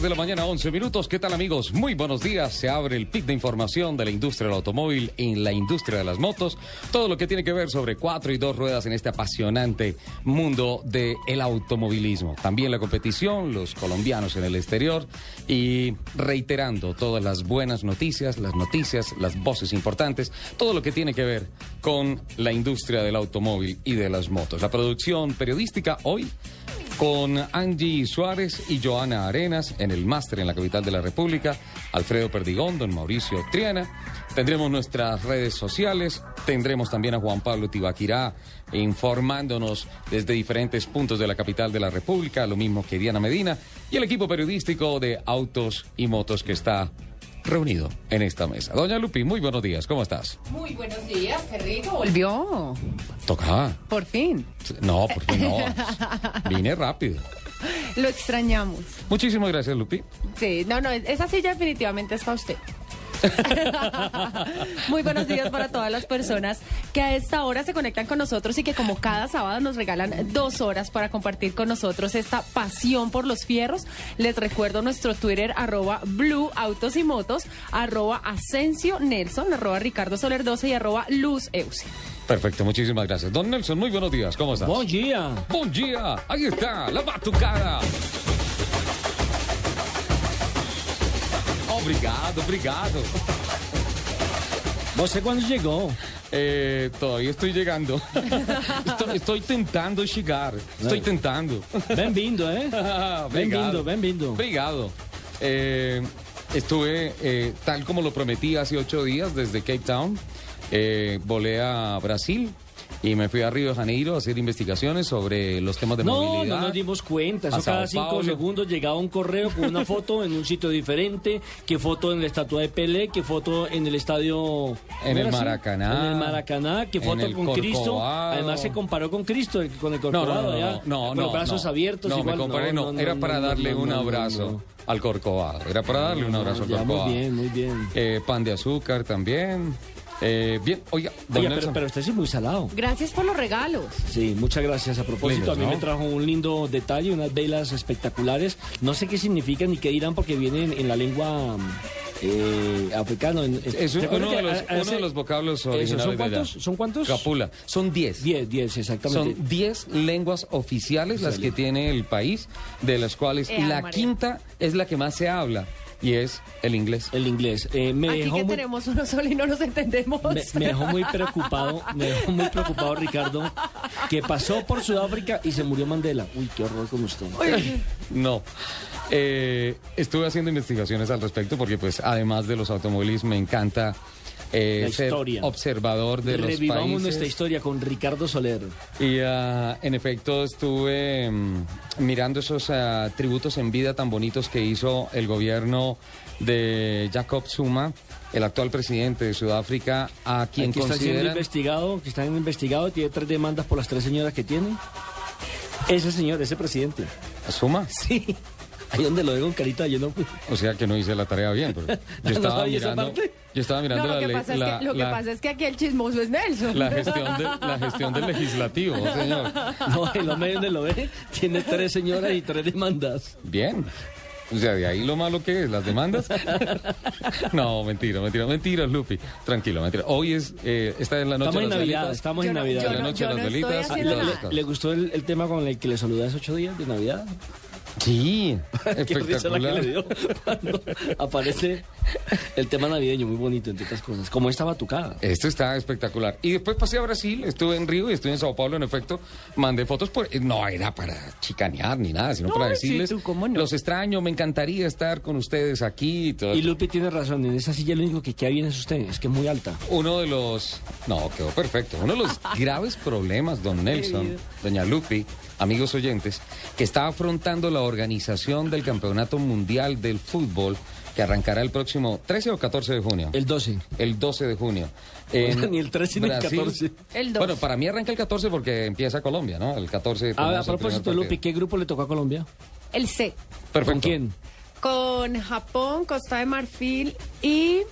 De la mañana, 11 minutos. ¿Qué tal amigos? Muy buenos días. Se abre el pic de información de la industria del automóvil en la industria de las motos. Todo lo que tiene que ver sobre cuatro y dos ruedas en este apasionante mundo del automovilismo. También la competición, los colombianos en el exterior y reiterando todas las buenas noticias, las noticias, las voces importantes, todo lo que tiene que ver con la industria del automóvil y de las motos. La producción periodística hoy con Angie Suárez y Joana Arenas en el máster en la capital de la República, Alfredo Perdigón, don Mauricio Triana. Tendremos nuestras redes sociales, tendremos también a Juan Pablo Tibaquirá informándonos desde diferentes puntos de la capital de la República, lo mismo que Diana Medina y el equipo periodístico de Autos y Motos que está reunido en esta mesa. Doña Lupi, muy buenos días, ¿cómo estás? Muy buenos días, qué rico, volvió. Tocaba. Por fin. No, por fin no. Vine rápido. Lo extrañamos. Muchísimas gracias, Lupi. Sí, no, no, esa silla definitivamente es para usted. Muy buenos días para todas las personas que a esta hora se conectan con nosotros y que como cada sábado nos regalan dos horas para compartir con nosotros esta pasión por los fierros. Les recuerdo nuestro Twitter arroba Blue Autos y Motos, arroba Asensio Nelson, arroba Ricardo Soler 12 y arroba Luz Euse. Perfecto, muchísimas gracias. Don Nelson, muy buenos días, ¿cómo estás? Buen día. Buen día, ahí está, la batucada. Obrigado, obrigado. ¿Você cuándo llegó? Eh, todavía estoy llegando. Estoy, estoy tentando llegar. Estoy tentando. Bem-vindo, ¿eh? Bem-vindo, bem-vindo. Obrigado. Eh, estuve, eh, tal como lo prometí hace ocho días, desde Cape Town. Eh, volé a Brasil y me fui a Río de Janeiro a hacer investigaciones sobre los temas de No, movilidad. no nos dimos cuenta. Eso cada cinco Paulo. segundos llegaba un correo con una foto en un sitio diferente, que foto en la estatua de Pelé, que foto en el estadio... En ¿cómo el así? Maracaná. En el Maracaná, que foto con Cristo. Corcovado. Además se comparó con Cristo, con el No, no, Corcovado. no, allá, no, no, con no, los brazos no. abiertos. No, igual. me comparé, no, no, era no, para no, darle no, un no, no, abrazo no. al Corcovado. Era para darle un abrazo al Corcovado. muy bien, muy bien. Eh, pan de azúcar también. Eh, bien, oiga, pero, usted sí es muy salado. Gracias por los regalos. Sí, muchas gracias. A propósito, a mí ¿no? me trajo un lindo detalle, unas velas espectaculares. No sé qué significan ni qué dirán porque vienen en la lengua eh, africana. En- Es ¿se uno acuerdan de los, a- a uno de los vocablos Eso, originales ¿Son cuántos? ¿Son cuántos? Capula. Son 10. Diez, diez, exactamente. Son 10 lenguas oficiales las que tiene el país, de las cuales Ea, la María. quinta es la que más se habla y es el inglés. El inglés. Eh, me, Aquí dejó que muy, tenemos uno solo y no nos entendemos. me, me dejó muy preocupado, me dejó muy preocupado Ricardo, que pasó por Sudáfrica y se murió Mandela. Uy, qué horror con usted. No. Eh, estuve haciendo investigaciones al respecto porque, pues, además de los automóviles, me encanta eh, La ser observador de los Revivamos países. nuestra historia con Ricardo Soler. Y ah, en efecto estuve mm, mirando esos ah, tributos en vida tan bonitos que hizo el gobierno de Jacob Zuma, el actual presidente de Sudáfrica, a quien que está siendo investigado, que está investigado, tiene tres demandas por las tres señoras que tiene. Ese señor, ese presidente. ¿Zuma? Sí. Ahí donde lo digo con carita, yo no. O sea que no hice la tarea bien, pero yo ¿No estaba esa mirando... Yo estaba mirando No, lo la que, ley- es la- que, lo que la- pasa es que aquí el chismoso es Nelson. la gestión, de- la gestión del legislativo, señor. No, el hombre donde lo ve tiene tres señoras y tres demandas. Bien. O sea, de ahí lo malo que es, las demandas. no, mentira, mentira, mentira, Lupi. Tranquilo, mentira. Hoy es, eh, esta es la noche Estamos de en las Navidad, velitas. estamos en no- Navidad. yo la no- noche de las velitas y haciendo todas ¿Le, las cosas. le gustó el, el tema con el que le saludé hace ocho días de Navidad? Sí, risa la que espectacular. le dio cuando aparece el tema navideño, muy bonito, entre otras cosas. Como esta batucada. Esto está espectacular. Y después pasé a Brasil, estuve en Río y estuve en Sao Paulo, en efecto. Mandé fotos, por, no era para chicanear ni nada, sino para sí, decirles, tú, ¿cómo no? los extraño, me encantaría estar con ustedes aquí. y todo. Y Lupi tiene razón, en esa silla lo único que queda bien es usted, es que es muy alta. Uno de los, no, quedó perfecto. Uno de los graves problemas, don Nelson, doña Lupi, amigos oyentes, que está afrontando la organización del Campeonato Mundial del Fútbol que arrancará el próximo 13 o 14 de junio. El 12. El 12 de junio. Ni el 13 ni el 14. El 12. Bueno, para mí arranca el 14 porque empieza Colombia, ¿no? El 14. Ah, a tenemos el propósito, Lupi. ¿qué grupo le tocó a Colombia? El C. Perfecto. ¿Con quién? Con Japón, Costa de Marfil y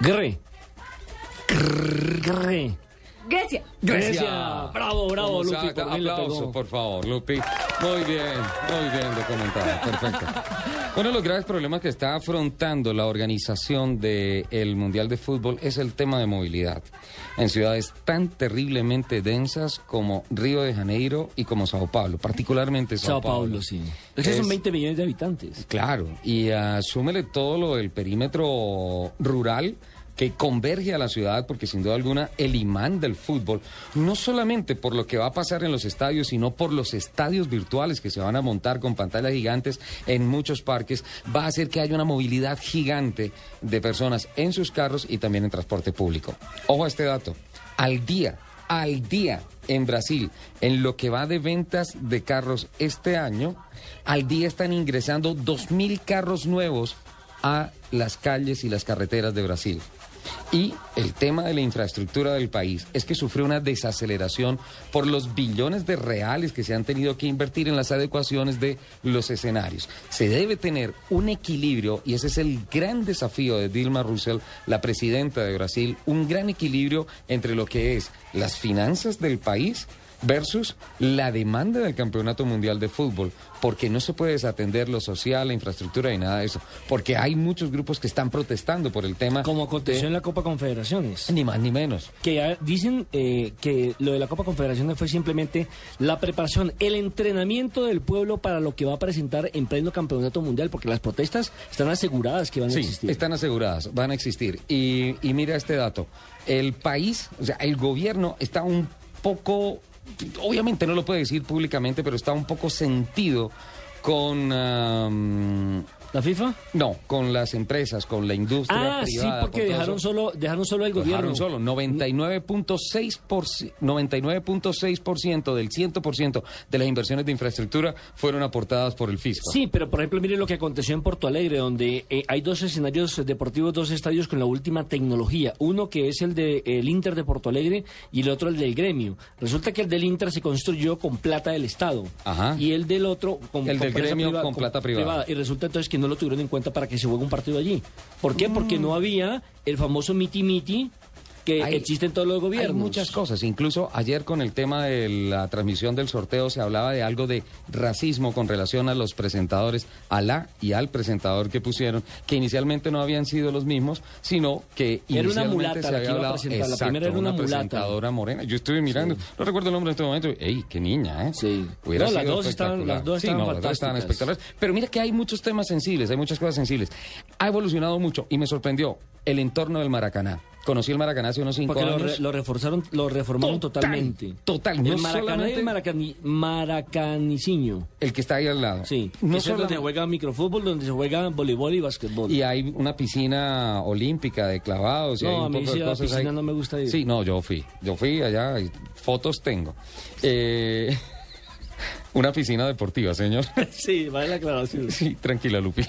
Gre. Gre. Grecia. Grecia. Bravo, bravo, ¿Cómo Lupi. saca? por favor, Lupi. Muy bien, muy bien documentado. Perfecto. Uno de los graves problemas que está afrontando la organización del Mundial de Fútbol es el tema de movilidad. En ciudades tan terriblemente densas como Río de Janeiro y como Sao Paulo, particularmente Sao, Sao Paulo, sí. Es que son Es- 20 millones de habitantes. Claro, y asúmele todo lo del perímetro rural que converge a la ciudad, porque sin duda alguna el imán del fútbol, no solamente por lo que va a pasar en los estadios, sino por los estadios virtuales que se van a montar con pantallas gigantes en muchos parques, va a hacer que haya una movilidad gigante de personas en sus carros y también en transporte público. Ojo a este dato, al día, al día en Brasil, en lo que va de ventas de carros este año, al día están ingresando 2.000 carros nuevos a las calles y las carreteras de Brasil. Y el tema de la infraestructura del país es que sufrió una desaceleración por los billones de reales que se han tenido que invertir en las adecuaciones de los escenarios. Se debe tener un equilibrio y ese es el gran desafío de Dilma Rousseff, la presidenta de Brasil, un gran equilibrio entre lo que es las finanzas del país versus la demanda del Campeonato Mundial de Fútbol, porque no se puede desatender lo social, la infraestructura y nada de eso, porque hay muchos grupos que están protestando por el tema. Como aconteció de- en la Copa Confederaciones. Ni más ni menos. que ya dicen eh, que lo de la Copa Confederaciones fue simplemente la preparación, el entrenamiento del pueblo para lo que va a presentar en pleno campeonato mundial, porque las protestas están aseguradas que van a existir. están aseguradas, van a existir. Y, y mira este dato, el país, o sea, el gobierno está un poco, obviamente no lo puede decir públicamente, pero está un poco sentido con... ¿La FIFA? no, con las empresas, con la industria Ah, sí, privada. porque con todo dejaron eso. solo, dejaron solo el gobierno. dejaron solo, 99.6% 99.6% del 100% de las inversiones de infraestructura fueron aportadas por el fisco. Sí, pero por ejemplo, mire lo que aconteció en Porto Alegre, donde eh, hay dos escenarios deportivos, dos estadios con la última tecnología. Uno que es el del el Inter de Porto Alegre y el otro el del Gremio. Resulta que el del Inter se construyó con plata del Estado. Ajá. Y el del otro con El del con empresa Gremio con plata privada. Y resulta entonces que no lo tuvieron en cuenta para que se juegue un partido allí. ¿Por qué? Porque no había el famoso miti-miti que Hay- existe en todos los gobiernos. Hay muchas cosas. Incluso ayer con el tema de la transmisión del sorteo se hablaba de algo de racismo con relación a los presentadores, a la y al presentador que pusieron, que inicialmente no habían sido los mismos, sino que Era una inicialmente mulata se había hablado. presentar. La Exacto, primera era una presentadora morena. Yo estuve mirando, no recuerdo el nombre en este momento. ¡Ey, qué niña, eh! Sí. Hubiera No, las sido dos estaban- las dos Sí, estaban no, las dos estaban espectaculares. Pero mira que hay muchos temas sensibles, hay muchas cosas sensibles. Ha evolucionado mucho y me sorprendió el entorno del Maracaná. Conocí el Maracaná hace unos cinco Porque lo, años. re- lo reforzaron, lo reformaron Total, totalmente. total, El no Maracaná y el Maracani, Maracaniciño. El que está ahí al lado. Sí, No ese es donde se juega microfútbol, donde se juega voleibol y básquetbol. Y hay una piscina olímpica de clavados. y No, hay un a mí poco sí de la cosas piscina ahí. no me gusta ir. Sí, no, yo fui. Yo fui allá y fotos tengo. Eh, una piscina deportiva, señor. sí, vale la aclaración. sí, tranquila, Lupi.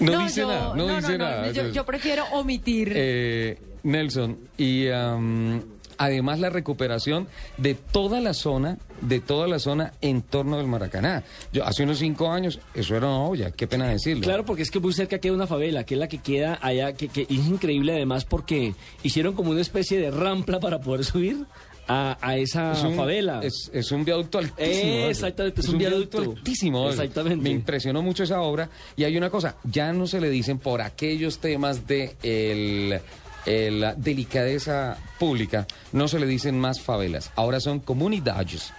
No, dice yo- nada, no, dice nada. Yo, yo prefiero omitir. Eh, Nelson, y am, además la recuperación de toda la zona, de toda la zona en torno del Maracaná. Yo hace unos cinco años, eso era una olla, qué pena decirlo. Claro, porque es que muy cerca queda una favela, que es la que queda allá, que, que es increíble además porque hicieron como una especie de rampla para poder subir a, a esa Es un- favela. Es, es un viaducto altísimo. Eh, exactamente, es un viaducto. altísimo. oye. Exactamente. Me impresionó mucho esa obra. Y hay una cosa, ya no se le dicen por aquellos temas de el, el- la delicadeza pública, no se le dicen más favelas. Ahora son comunidades.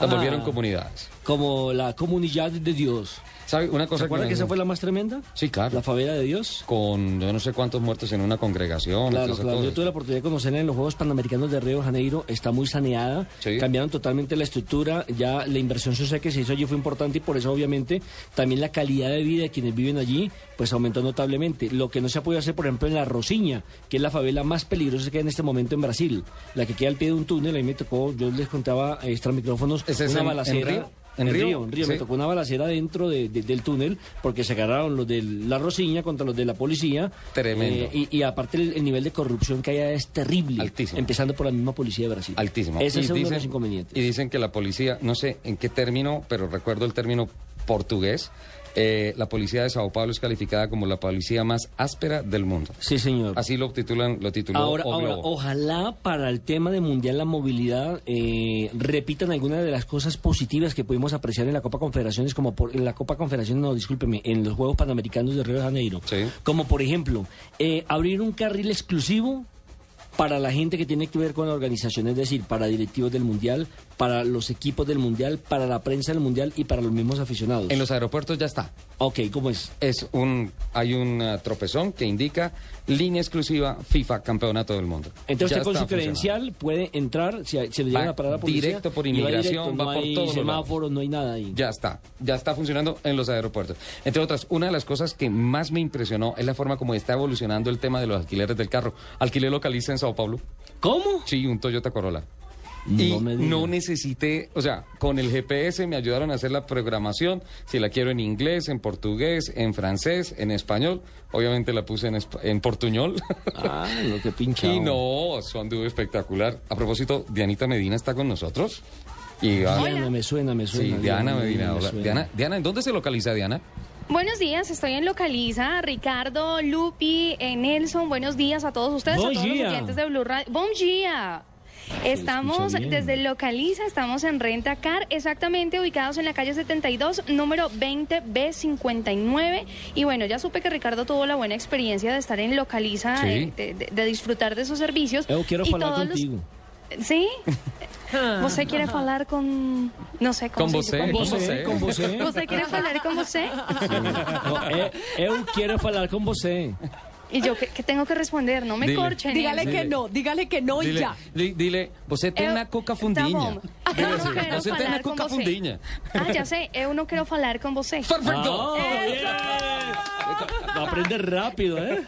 Las Ah. volvieron comunidades. Como la comunidad de Dios. ¿Sabe una ¿Se cosa acuerda que esa fue la más tremenda? Sí, claro. La favela de Dios. Con yo no sé cuántos muertos en una congregación. Claro. Yo tuve la oportunidad de conocerla en los Juegos Panamericanos de Río de Janeiro. Está muy saneada. Sí. Cambiaron totalmente la estructura. Ya la inversión social que se hizo allí fue importante y por eso, obviamente, también la calidad de vida de quienes viven allí pues aumentó notablemente. Lo que no se ha podido hacer, por ejemplo, en la Rosiña, que es la favela más peligrosa que hay en este momento en Brasil. La que queda al pie de un túnel. Ahí me tocó, yo les contaba extra micrófonos, ¿Ese es una en- balacera. En, ¿En Río, Río? en Río. Sí. Me tocó una balacera dentro de- de- del túnel porque se agarraron los de la Rosiña contra los de la policía. Tremendo. Eh, y, y aparte el, el nivel de corrupción que hay es terrible. Altísimo. Empezando por la misma policía de Brasil. Altísimo. Ese Y es uno de dicen- los inconvenientes. Y dicen que la policía, no sé en qué término, pero recuerdo el término portugués, eh, la policía de Sao Paulo es calificada como la policía más áspera del mundo. Sí, señor. Así lo titulan, lo tituló Ahora, ahora, ojalá para el tema de Mundial la movilidad eh, repitan algunas de las cosas positivas que pudimos apreciar en la Copa Confederaciones, como por, en la Copa Confederaciones, no, discúlpeme, en los Juegos Panamericanos de Río de Janeiro. Sí. Como por ejemplo, eh, abrir un carril exclusivo para la gente que tiene que ver con la organización, es decir, para directivos del Mundial, para los equipos del Mundial, para la prensa del Mundial y para los mismos aficionados. En los aeropuertos ya está. Ok, ¿cómo es? Es un, hay un uh, tropezón que indica línea exclusiva FIFA Campeonato del Mundo. Entonces usted con su credencial puede entrar, si, si le llegan Va a parar la policía. directo por inmigración, directo, va no por hay todos semáforos, no hay nada ahí. Ya está, ya está funcionando en los aeropuertos. Entre otras, una de las cosas que más me impresionó es la forma como está evolucionando el tema de los alquileres del carro. Alquilé localiza en Sao Paulo. ¿Cómo? Sí, un Toyota Corolla. No y me diga. no necesité, o sea, con el GPS me ayudaron a hacer la programación, si la quiero en inglés, en portugués, en francés, en español, obviamente la puse en, en portuñol. Ah, lo que pincha. y no, eso anduvo espectacular. A propósito, Dianita Medina está con nosotros. Y va- Diana, me suena, me Sí, suena. Diana me Medina. hola. suena. Diana, Diana, ¿en dónde se localiza Diana? Buenos días, estoy en Localiza. Ricardo, Lupi, eh, Nelson, buenos días a todos ustedes, Bon a todos los oyentes de Blue Radio. Bon dia. Estamos desde Localiza, estamos en Renta Car, exactamente ubicados en la calle 72, número 20B59. Y bueno, ya supe que Ricardo tuvo la buena experiencia de estar en Localiza, Sí. eh, de, de- de disfrutar de sus servicios. Yo quiero Y hablar todos los- contigo. ¿Sí? ¿Usted quiere hablar con... no sé, ¿cómo Con se dice? vosé, Con con vosé. con você. ¿Usted quiere hablar con usted? No, eh, eu quiero hablar con você. Y yo, ¿qué, qué tengo que responder? No me Dile. corchen. Dígale Dile. que no, dígale que no y Dile, ya. di- dile, você tem na coca Tá fundinha. Dile Eu não quero você falar com coca você. fundinha. Ah, ya sé, eu não quero falar con você. Perfecto. Ah, bien. Va a aprender rápido, ¿eh?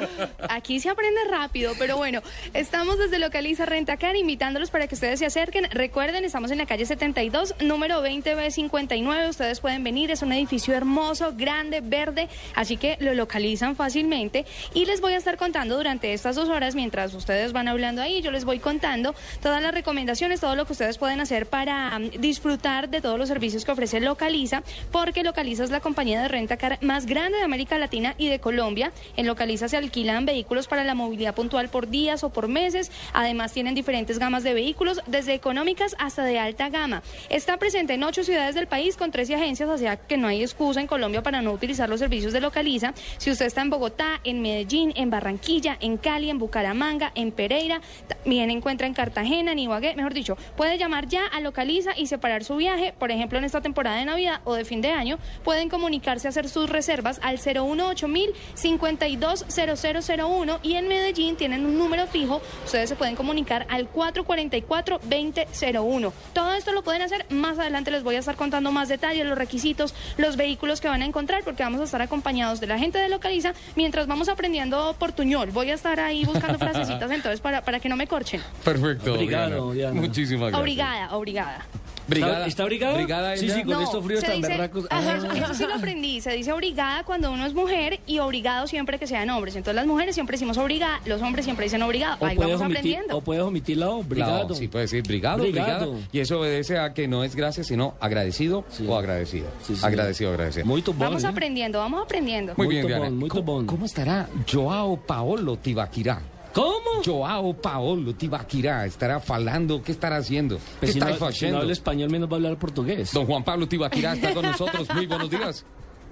Aquí se aprende rápido, pero bueno, estamos desde Localiza Rentacar invitándolos para que ustedes se acerquen. Recuerden, estamos en la calle 72, número 20B59. Ustedes pueden venir, es un edificio hermoso, grande, verde, así que lo localizan fácilmente. Y les voy a estar contando durante estas dos horas, mientras ustedes van hablando ahí, yo les voy contando todas las recomendaciones, todo lo que ustedes pueden hacer para mm, disfrutar de todos los servicios que ofrece Localiza, porque Localiza es la compañía de rentacar más grande de América Latina y de Colombia. En Localiza se alquilan vehículos para la movilidad puntual por días o por meses. Además, tienen diferentes gamas de vehículos, desde económicas hasta de alta gama. Está presente en ocho ciudades del país con 13 agencias, o sea que no hay excusa en Colombia para no utilizar los servicios de Localiza. Si usted está en Bogotá, en Medellín, en Barranquilla, en Cali, en Bucaramanga, en Pereira, también encuentra en Cartagena, en Ibagué, mejor dicho, puede llamar ya a Localiza y separar su viaje, por ejemplo, en esta temporada de Navidad o de fin de año, pueden comunicarse a hacer sus reservas al 018 520001 y en Medellín tienen un número fijo, ustedes se pueden comunicar al 444-2001. Todo esto lo pueden hacer, más adelante les voy a estar contando más detalles, los requisitos, los vehículos que van a encontrar, porque vamos a estar acompañados de la gente de Localiza mientras vamos aprendiendo portuñol. Voy a estar ahí buscando frasecitas entonces para, para que no me corchen. Perfecto. Obrigado, Diana. Muchísimas gracias. Obrigada, obrigada. Brigada. ¿Está, brigada? Brigada sí, sí, con estos fríos se tan dice- berracos. Ajá, Ah. eso, eso sí lo aprendí. Se dice obligada cuando uno es mujer y obligado siempre que sean hombres. Entonces las mujeres siempre decimos obligada, los hombres siempre dicen obligado. O Ahí puedes, vamos omitir, aprendiendo. o puedes omitir la O, brigado. Sí, puede decir brigado, Brigado. Y eso obedece a que no es gracias, sino agradecido Sí. o agradecido. Sí, sí. Agradecido, agradecido. Muy tubón, Vamos ¿eh? aprendiendo, vamos aprendiendo. Muy Muy bien, Diana. muy ¿Cómo, cómo estará Joao Paolo Tibaquirá? ¿Cómo? Joao Paolo Tibaquirá estará falando. ¿Qué estará haciendo? ¿Qué Pues si está no, si no haciendo? habla español, menos va a hablar portugués. Don Juan Pablo Tibaquirá está con nosotros. Muy buenos días.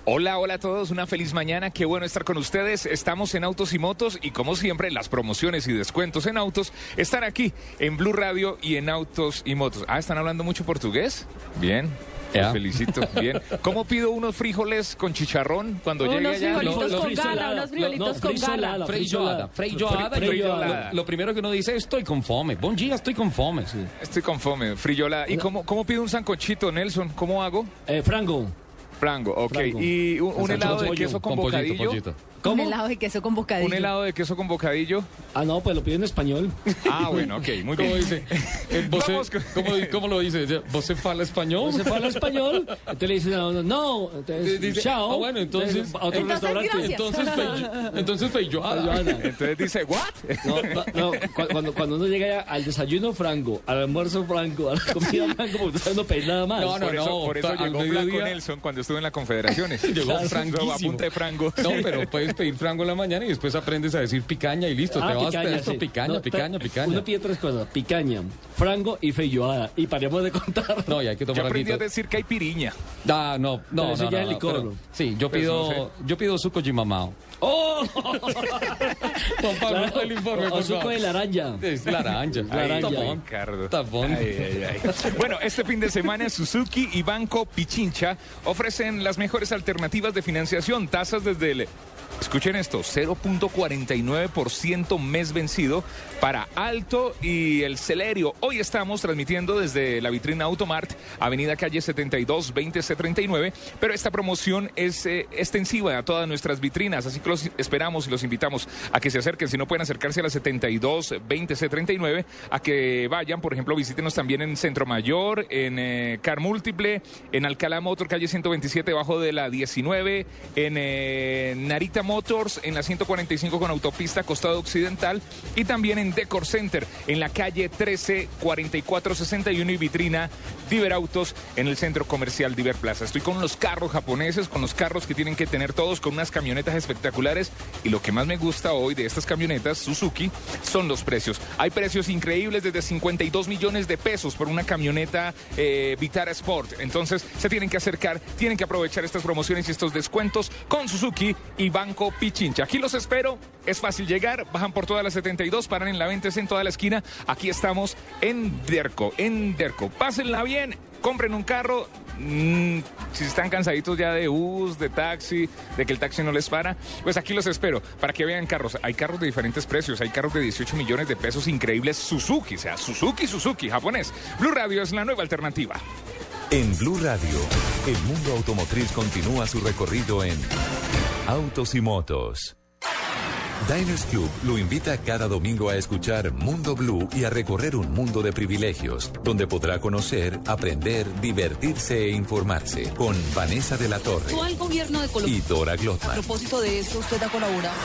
Hola, hola a todos, una feliz mañana, qué bueno estar con ustedes. Estamos en Autos y Motos y como siempre las promociones y descuentos en autos están aquí en Blue Radio y en Autos y Motos. Ah, ¿están hablando mucho portugués? Bien. Los Ya. felicito, bien. ¿Cómo pido unos frijoles con chicharrón cuando llegue Unos allá? frijolitos lo con gala, unos frijolitos No, con gala. Freijoada, Freijoada. Fre- Lo- Freijoada. Lo, lo primero que uno dice, estoy con fome. Buen día, estoy con fome. Estoy con fome, friola. ¿Y cómo, cómo pido un sancochito, Nelson? ¿Cómo hago? Eh, Frango. Frango, ok. Frango. ¿Y un, helado de queso con, pollito, bocadillo? pollito. ¿Cómo? Un helado de queso con bocadillo. ¿Un helado de queso con bocadillo? Ah, no, pues lo pido en español. Ah, bueno, ok, muy ¿Cómo bien. dice? Eh, ¿Você- Vamos con- ¿cómo, cómo lo dice? ¿Você fala español? Se fue al español, entonces le dicen a uno, no, entonces, Dice, chao. ah, bueno, entonces- a otro Entonces, restaurante. Entonces, fei- entonces feijoada. Joana. Entonces dice, ¿what? No, no, no, cu- cuando, cuando uno llega al desayuno franco, al almuerzo franco, a la comida franco, porque usted no pedís nada más. No, no, por eso, por eso al llegó Flaco Nelson cuando estuvo en la Confederaciones. Llegó Claro, franguísimo. A punta de frango. No, pero puedes pedir frango en la mañana y después aprendes a decir picaña y listo. Ah, te vas picaña, esto, sí. picaña, No, picaña, picaña. Uno pide tres cosas, picaña, frango y feijoada. Y paremos de contar. No, y hay que Yo tomar aprendí a decir que hay piriña. Ah, no, Pero no, eso no, ya no, es no, licor, pero-. Sí, yo Pues no pido, yo pido suco jimamao. ¡Oh! Juan Pablo, Claro, el informe, o suco de laranja. Es laranja. Laranja. Tapón. Tapón. Ay, ay, ay. Bueno, este fin de semana Suzuki y Banco Pichincha ofrecen las mejores alternativas de financiación, tasas desde el Escuchen esto, 0.49% mes vencido para Alto y el Celerio. Hoy estamos transmitiendo desde la vitrina Automart, Avenida Calle 72, 20C39, pero esta promoción es eh, extensiva a todas nuestras vitrinas, así que los esperamos y los invitamos a que se acerquen, si no pueden acercarse a la 72, 20C39, a que vayan, por ejemplo, visítenos también en Centro Mayor, en eh, Car Múltiple, en Alcalá Motor, calle 127, bajo de la 19, en eh, Narita Motors, en la 145 con autopista Costado Occidental, y también en Decor Center, en la calle 13, 4461 y vitrina Diver Autos, en el centro comercial Diver Plaza. Estoy con los carros japoneses, con los carros que tienen que tener todos, con unas camionetas espectaculares, y lo que más me gusta hoy de estas camionetas Suzuki son los precios. Hay precios increíbles desde 52 millones de pesos por una camioneta eh, Vitara Sport. Entonces se tienen que acercar, tienen que aprovechar estas promociones y estos descuentos con Suzuki y Banco Pichincha. Aquí los espero, es fácil llegar, bajan por toda la 72, paran en la 20 en toda la esquina. Aquí estamos en Derco, en Derco. Pásenla bien, compren un carro. mm, si están cansaditos ya de bus, de taxi, de que el taxi no les para, pues aquí los espero para que vean carros. Hay carros de diferentes precios, hay carros de 18 millones de pesos increíbles Suzuki, o sea, Suzuki, Suzuki, japonés. Blue Radio es la nueva alternativa. En Blue Radio, el mundo automotriz continúa su recorrido en Autos y Motos. Diners Club lo invita cada domingo a escuchar Mundo Blue y a recorrer un mundo de privilegios, donde podrá conocer, aprender, divertirse e informarse con Vanessa de la Torre al gobierno de Colombia. y Dora A Glotman. propósito de eso, usted ha colaborado.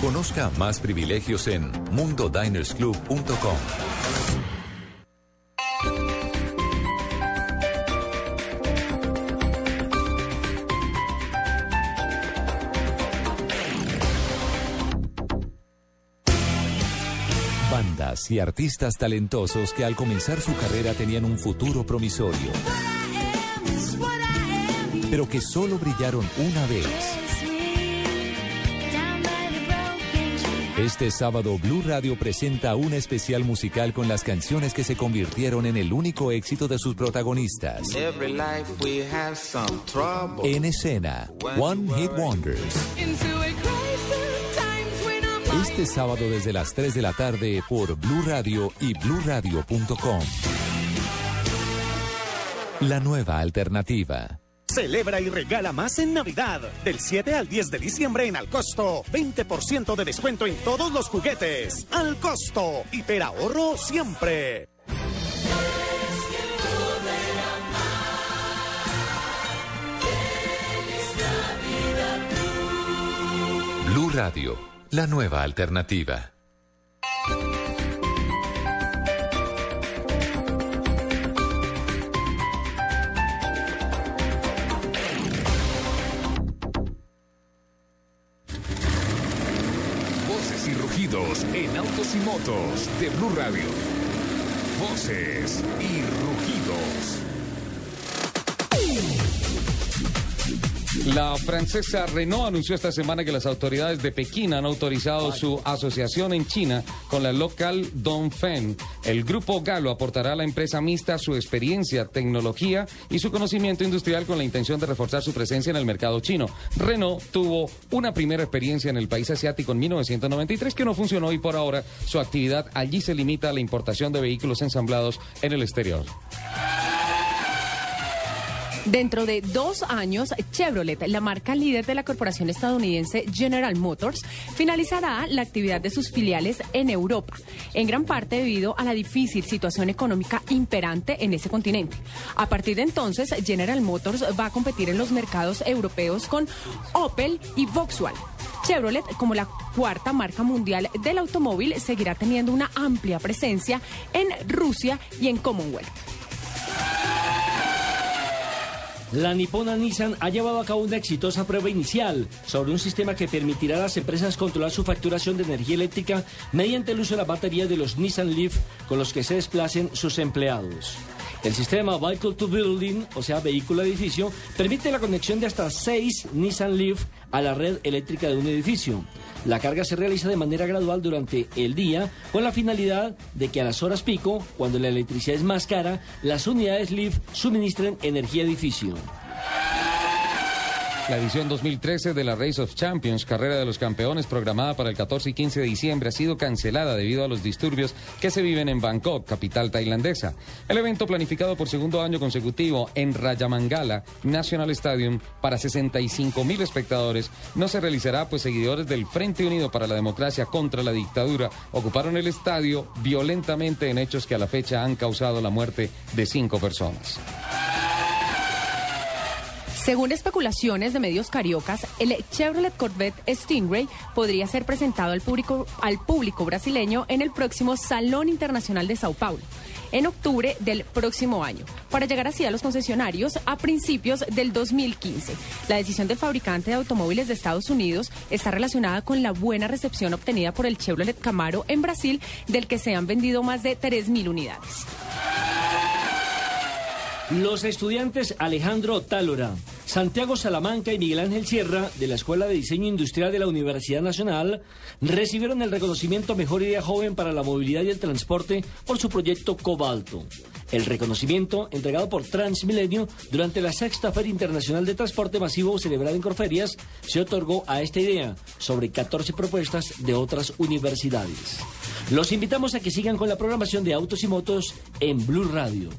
Conozca más privilegios en mundodinersclub.com. Bandas y artistas talentosos que al comenzar su carrera tenían un futuro promisorio, pero que solo brillaron una vez. Este sábado Blue Radio presenta un especial musical con las canciones que se convirtieron en el único éxito de sus protagonistas. Every life we have some trouble. En escena, One Hit Wonders. Este sábado desde las 3 de la tarde por Blue Radio y bluradio.com. La nueva alternativa. Celebra y regala más en Navidad. Del 7 al 10 de diciembre en Al Costo. 20% de descuento en todos los juguetes. Al Costo. Hiperahorro siempre. Blue Radio, la nueva alternativa. Voces y rugidos en autos y motos de Blue Radio. Voces y rugidos. La francesa Renault anunció esta semana que las autoridades de Pekín han autorizado su asociación en China con la local Dongfeng. El grupo galo aportará a la empresa mixta su experiencia, tecnología y su conocimiento industrial con la intención de reforzar su presencia en el mercado chino. Renault tuvo una primera experiencia en el país asiático en 1993 que no funcionó y por ahora su actividad allí se limita a la importación de vehículos ensamblados en el exterior. Dentro de dos años, Chevrolet, la marca líder de la corporación estadounidense General Motors, finalizará la actividad de sus filiales en Europa, en gran parte debido a la difícil situación económica imperante en ese continente. A partir de entonces, General Motors va a competir en los mercados europeos con Opel y Volkswagen. Chevrolet, como la cuarta marca mundial del automóvil, seguirá teniendo una amplia presencia en Rusia y en Commonwealth. La nipona Nissan ha llevado a cabo una exitosa prueba inicial sobre un sistema que permitirá a las empresas controlar su facturación de energía eléctrica mediante el uso de la batería de los Nissan Leaf con los que se desplacen sus empleados. El sistema Vehicle to Building, o sea, vehículo edificio, permite la conexión de hasta seis Nissan Leaf a la red eléctrica de un edificio. La carga se realiza de manera gradual durante el día con la finalidad de que a las horas pico, cuando la electricidad es más cara, las unidades Leaf suministren energía edificio. La edición 2013 de la Race of Champions, carrera de los campeones programada para el 14 y 15 de diciembre, ha sido cancelada debido a los disturbios que se viven en Bangkok, capital tailandesa. El evento planificado por segundo año consecutivo en Rayamangala National Stadium para 65 mil espectadores no se realizará pues seguidores del Frente Unido para la Democracia contra la Dictadura ocuparon el estadio violentamente en hechos que a la fecha han causado la muerte de cinco personas. Según especulaciones de medios cariocas, el Chevrolet Corvette Stingray podría ser presentado al público, brasileño en el próximo Salón Internacional de Sao Paulo, en octubre del próximo año, para llegar así a los concesionarios a principios del 2015. La decisión del fabricante de automóviles de Estados Unidos está relacionada con la buena recepción obtenida por el Chevrolet Camaro en Brasil, del que se han vendido más de 3.000 unidades. Los estudiantes Alejandro Tálora, Santiago Salamanca y Miguel Ángel Sierra de la Escuela de Diseño Industrial de la Universidad Nacional recibieron el reconocimiento Mejor Idea Joven para la Movilidad y el Transporte por su proyecto Cobalto. El reconocimiento, entregado por Transmilenio durante la Sexta Feria Internacional de Transporte Masivo celebrada en Corferias, se otorgó a esta idea sobre 14 propuestas de otras universidades. Los invitamos a que sigan con la programación de Autos y Motos en Blue Radio.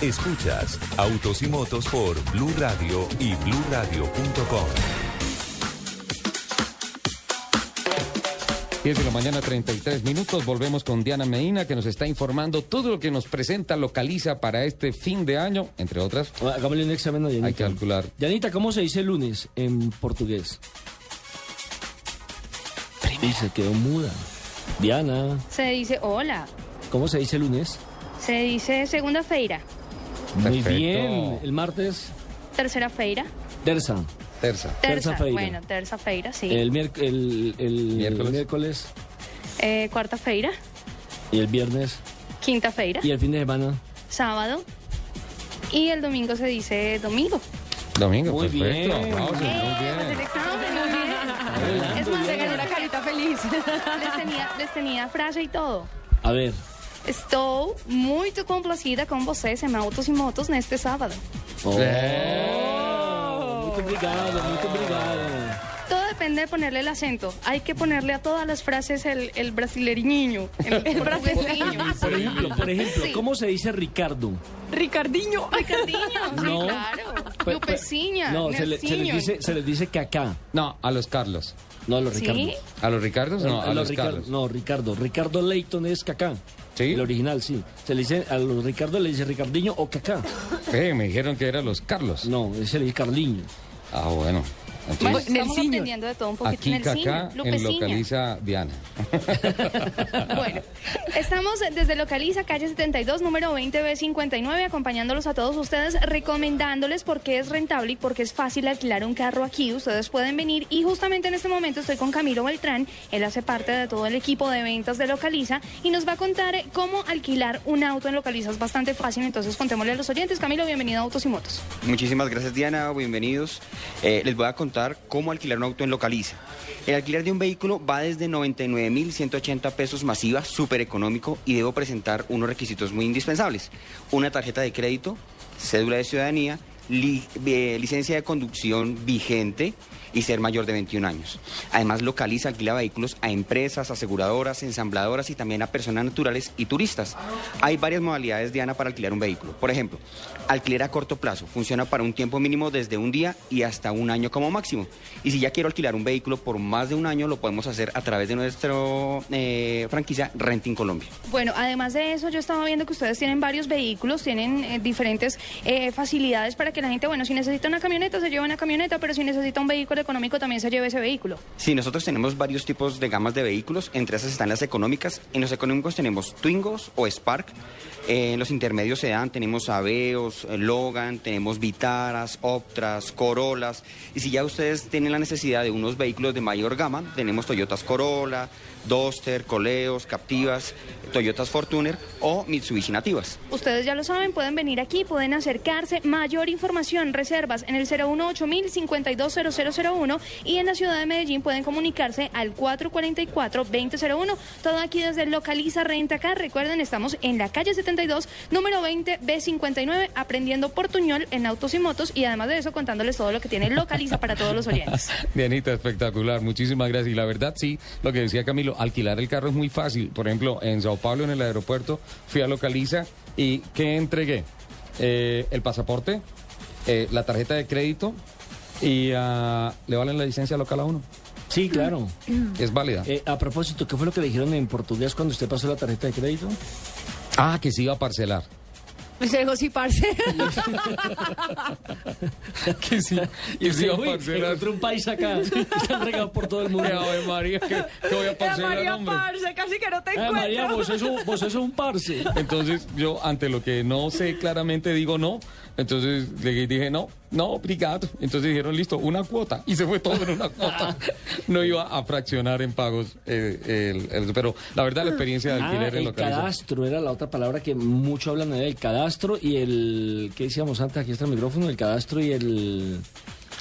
Escuchas Autos y Motos por Blue Radio y BlueRadio.com. 10 de la mañana, 33 minutos. Volvemos con Diana Medina, que nos está informando todo lo que nos presenta, localiza para este fin de año, entre otras. Hagámosle un examen a Dianita. Hay que calcular. Dianita, ¿cómo se dice lunes en portugués? Primero. Se quedó muda. Diana, Se dice hola. ¿cómo se dice lunes? Se dice segunda feira. Muy Perfecto. bien. El martes, Tercera feira. terza. Terza. Terza Terza. feira. Bueno, terza feira, sí. El, miérc- el, el Miércoles. miércoles Eh, cuarta feira. y el viernes Quinta feira. y el fin de semana. Sábado. Y el domingo se dice domingo. Domingo, Muy perfecto. bien. Aplausos, muy Eh, bien. el examen, muy bien. Es más, Se ganó una carita feliz. les tenía, les tenía frase y todo. A ver. Estou muito complacida com vocês em Autos e Motos neste sábado. Oh, Eh. Muito obrigado, muito obrigado. Depende de ponerle el acento. Hay que ponerle a todas las frases el, el brasileriño, el, el brasileño. Por ejemplo, por ejemplo, Sí. ¿cómo se dice Ricardo? Ricardiño. Ricardinho, sí, No. claro. Pues- Lupeciña, No, se, le- se les dice, se les dice cacá. No, a los Carlos. No, a los ¿Sí? Ricardo. ¿A los Ricardos? No, a, los, Ricardo. Carlos. No, Ricardo. Ricardo Leighton es cacá. ¿Sí? El original, sí. Se le dice, a los Ricardo le dice Ricardiño o cacá. Eh, me dijeron que eran los Carlos. No, ese le dice Carliño. Ah, bueno. Bueno, estamos aprendiendo de todo un poquito aquí en el cine. Cacá, en localiza Diana. Bueno, estamos desde Localiza, calle 72, número 20B59, acompañándolos a todos ustedes, recomendándoles por qué es rentable y por qué es fácil alquilar un carro aquí. Ustedes pueden venir y justamente en este momento estoy con Camilo Beltrán, él hace parte de todo el equipo de ventas de Localiza y nos va a contar cómo alquilar un auto en Localiza. Es bastante fácil, entonces contémosle a los oyentes. Camilo, bienvenido a Autos y Motos. Muchísimas gracias Diana, bienvenidos. Eh, les voy a contar cómo alquilar un auto en Localiza. El alquiler de un vehículo va desde 99.180 pesos masiva, súper económico y debo presentar unos requisitos muy indispensables. Una tarjeta de crédito, cédula de ciudadanía, eh, licencia de conducción vigente y ser mayor de 21 años. Además, localiza, alquila vehículos a empresas, aseguradoras, ensambladoras y también a personas naturales y turistas. Hay varias modalidades, Diana, para alquilar un vehículo. Por ejemplo, alquiler a corto plazo. Funciona para un tiempo mínimo desde un día y hasta un año como máximo. Y si ya quiero alquilar un vehículo por más de un año, lo podemos hacer a través de nuestra franquicia Renting Colombia. Bueno, además de eso, yo estaba viendo que ustedes tienen varios vehículos, tienen eh, diferentes eh, facilidades para que la gente, bueno, si necesita una camioneta, se lleva una camioneta, pero si necesita un vehículo económico, también se lleve ese vehículo. Sí, nosotros tenemos varios tipos de gamas de vehículos, entre esas están las económicas. En los económicos tenemos Twingos o Spark. Eh, en los intermedios sedán tenemos Aveos, eh, Logan, tenemos Vitaras, Optras, Corolas. Y si ya ustedes tienen la necesidad de unos vehículos de mayor gama, tenemos Toyotas Corolla, Duster, Coleos, Captivas, Toyotas Fortuner o Mitsubishi Nativas. Ustedes ya lo saben, pueden venir aquí, pueden acercarse. Mayor información, reservas en el 018 520001 y en la ciudad de Medellín pueden comunicarse al 444-2001. Todo aquí desde Localiza Renta Car. Recuerden, estamos en la calle 72, número 20, B59, aprendiendo portuñol en autos y motos y además de eso contándoles todo lo que tiene Localiza para todos los oyentes. Dianita, espectacular, muchísimas gracias. Y la verdad, sí, lo que decía Camilo, alquilar el carro es muy fácil. Por ejemplo, en Sao Paulo, en el aeropuerto, fui a Localiza y ¿qué entregué? Eh, el pasaporte, eh, la tarjeta de crédito y ah, le valen la licencia local a uno. Sí, claro. Es válida. Eh, a propósito, ¿qué fue lo que le dijeron en portugués cuando usted pasó la tarjeta de crédito? Ah, que se iba a parcelar. Se dijo, sí, parce. que sí, Y que se usted, iba a parcelar. encontré un país acá. Están regados por todo el mundo. Ave María, que, que voy a parcelar, María hombre. Parce, casi que no te encuentro. María, vos sos, un, vos sos un parce. Entonces yo ante lo que no sé claramente digo no. Entonces le dije no, no, obrigado. Entonces dijeron listo, una cuota. Y se fue todo en una cuota. No iba a fraccionar en pagos. eh, el- el- pero la verdad la experiencia de Ah, alquiler en el cadastro era la otra palabra que mucho hablan de el cadastro y el ¿qué decíamos antes? Aquí está el micrófono, el cadastro y el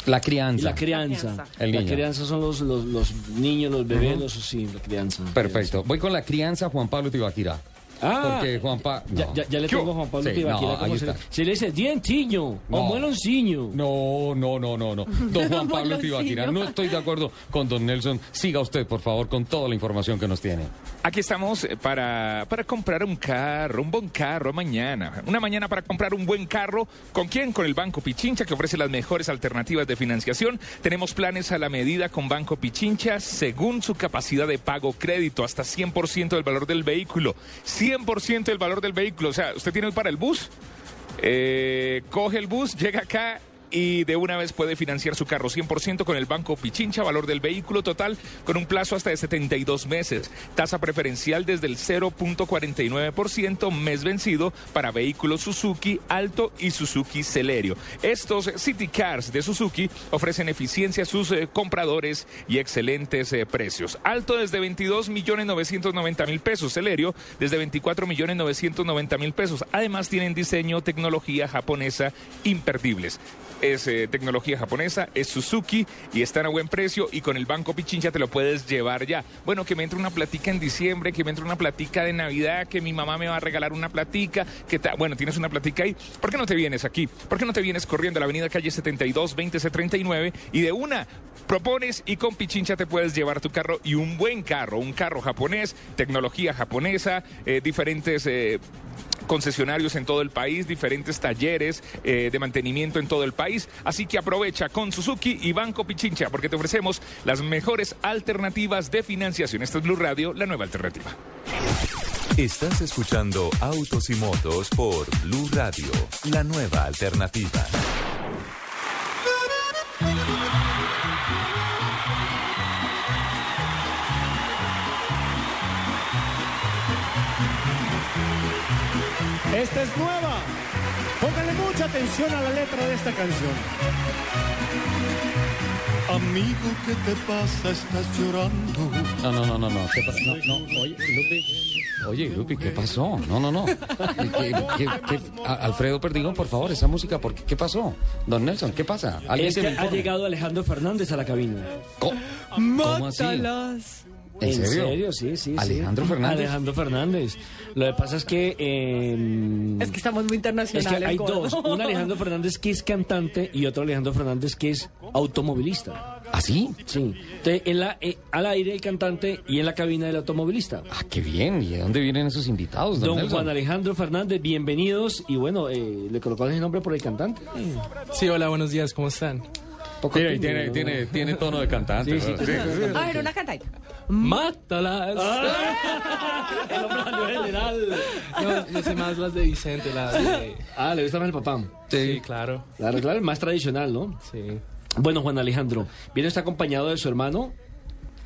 La crianza. la crianza. El la niño. crianza son los, los, los niños, los bebés, los sí, la crianza. Perfecto. Voy con la crianza Juan Pablo Tibaquira. Ah, Porque Juan Pablo. Ya, ya, ya le tengo a Juan Pablo Sí, no, ahí se, está. se le dice dientiño o No. muelonciño. No, no, no, no, no. Don Juan Pablo. Tibaquira. No estoy de acuerdo con don Nelson. Siga usted, por favor, con toda la información que nos tiene. Aquí estamos eh, para, para comprar un carro, un buen carro mañana. Una mañana para comprar un buen carro. ¿Con quién? Con el Banco Pichincha, que ofrece las mejores alternativas de financiación. Tenemos planes a la medida con Banco Pichincha según su capacidad de pago crédito, hasta 100% del valor del vehículo. 100% del valor del vehículo. O sea, usted tiene para el bus. Eh, coge el bus, llega acá y de una vez puede financiar su carro 100% con el Banco Pichincha, valor del vehículo total con un plazo hasta de 72 meses. Tasa preferencial desde el 0.49% mes vencido para vehículos Suzuki Alto y Suzuki Celerio. Estos City Cars de Suzuki ofrecen eficiencia a sus eh, compradores y excelentes eh, precios. Alto desde 22 millones 990 mil pesos, Celerio desde 24 millones 990 mil pesos. Además tienen diseño, tecnología japonesa imperdibles. Es eh, tecnología japonesa, es Suzuki y están a buen precio y con el Banco Pichincha te lo puedes llevar ya. Bueno, que me entre una platica en diciembre, que me entre una platica de Navidad, que mi mamá me va a regalar una platica, que ta- bueno, tienes una platica ahí. ¿Por qué no te vienes aquí? ¿Por qué no te vienes corriendo a la avenida calle 72, 20C39 y de una propones y con Pichincha te puedes llevar tu carro y un buen carro, un carro japonés, tecnología japonesa, eh, diferentes... eh, concesionarios en todo el país, diferentes talleres eh, de mantenimiento en todo el país. Así que aprovecha con Suzuki y Banco Pichincha porque te ofrecemos las mejores alternativas de financiación. Esta es Blue Radio, la nueva alternativa. Estás escuchando Autos y Motos por Blue Radio, la nueva alternativa. Esta es nueva. Póngale mucha atención a la letra de esta canción. Amigo, ¿qué te pasa? Estás llorando. No, no, no, no, no. ¿Qué pasa? No, no, oye, Lupi. Oye, Lupi, ¿qué pasó? No, no, no. ¿Qué- qué- qué- a- Alfredo Perdigón, por favor, esa música, ¿por qué, ¿qué pasó? Don Nelson, ¿qué pasa? ¿Alguien Es que ha llegado Alejandro Fernández a la cabina. ¿Cómo, cómo así? ¿En serio? Sí, sí, sí. ¿Alejandro Fernández? Alejandro Fernández. Lo que pasa es que... eh, Es que estamos muy es internacionales. que hay dos. Un Alejandro Fernández que es cantante y otro Alejandro Fernández que es automovilista. ¿Ah, sí? Sí. Entonces, en la, eh, al aire el cantante y en la cabina el automovilista. Ah, qué bien. ¿Y de dónde vienen esos invitados, don, Don? Juan Alejandro Fernández, bienvenidos. Y bueno, eh, ¿le colocó el nombre por el cantante? Sí, hola, buenos días, ¿cómo están? Poco Tiene, tiene, tiene, tiene tono de cantante. Sí, sí, ¿no? sí, sí, sí. A ver, una cantadita. ¡Mátalas! El hombre salió general. No, yo sé más las de Vicente, las de... Ah, le gusta más el papá. Sí, claro. Claro, claro, más tradicional, ¿no? Sí. Bueno, Juan Alejandro, ¿viene está acompañado de su hermano?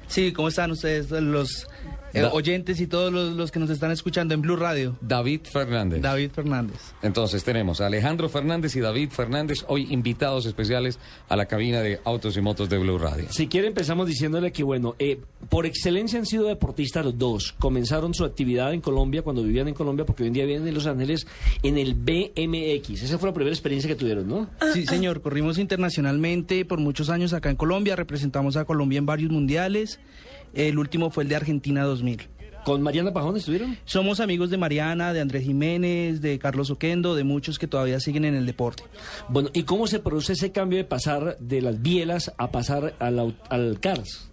Sí, ¿cómo están ustedes, los eh, oyentes y todos los, los que nos están escuchando en Blue Radio? David Fernández. David Fernández. Entonces tenemos a Alejandro Fernández y David Fernández, hoy invitados especiales a la cabina de Autos y Motos de Blue Radio. Si quiere empezamos diciéndole que, bueno, eh, por excelencia han sido deportistas los dos. Comenzaron su actividad en Colombia cuando vivían en Colombia, porque hoy en día viven en Los Ángeles, en el BMX. Esa fue la primera experiencia que tuvieron, ¿no? Sí, señor, corrimos internacionalmente por muchos años acá en Colombia, representamos a Colombia en varios mundiales. El último fue el de Argentina 2000. ¿Con Mariana Pajón estuvieron? Somos amigos de Mariana, de Andrés Jiménez, de Carlos Oquendo, de muchos que todavía siguen en el deporte. Bueno, ¿y cómo se produce ese cambio de pasar de las bielas a pasar al, al CARS?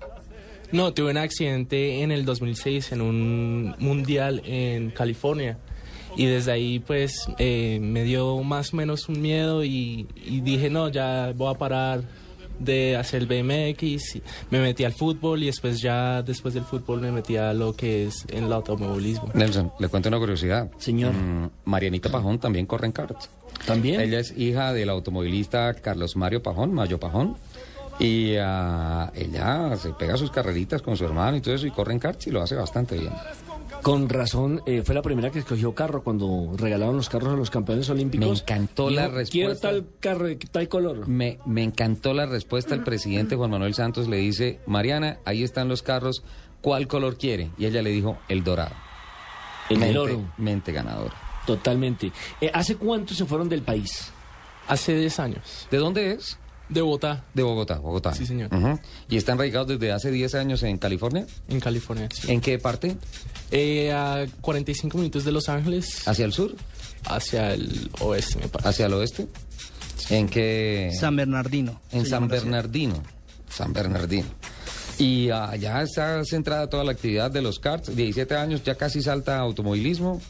No, tuve un accidente en el 2006 en un mundial en California. Y desde ahí, pues, eh, me dio más o menos un miedo y, y dije, no, ya voy a parar de hacer el BMX. y Me metí al fútbol y después ya, después del fútbol, me metí a lo que es en el automovilismo. Nelson, le cuento una curiosidad. Señor. Mm, Marianita Pajón también corre en karts. ¿También? Ella es hija del automovilista Carlos Mario Pajón, Mayo Pajón. Y ah, ella se pega sus carreritas con su hermano y todo eso y corre en karts y lo hace bastante bien. Con razón, eh, fue la primera que escogió carro cuando regalaron los carros a los campeones olímpicos. Me encantó la Dijo, Quiero respuesta. tal carro de tal color. Me, me encantó la respuesta. El presidente Juan Manuel Santos le dice, Mariana, ahí están los carros, ¿cuál color quiere? Y ella le dijo, el dorado. El mente, oro. Mente ganadora. Totalmente. Eh, ¿Hace cuánto se fueron del país? Hace 10 años. ¿De dónde es? De Bogotá. De Bogotá, Bogotá. Sí, señor. ¿Y están radicados desde hace 10 años en California? En California, sí. ¿En qué parte? Eh, a 45 minutos de Los Ángeles. ¿Hacia el sur? Hacia el oeste, me parece. ¿Hacia el oeste? ¿En qué? San Bernardino. En San. Bernardino. San Bernardino. Y allá está centrada toda la actividad de los karts. 17 años, ya casi salta automovilismo.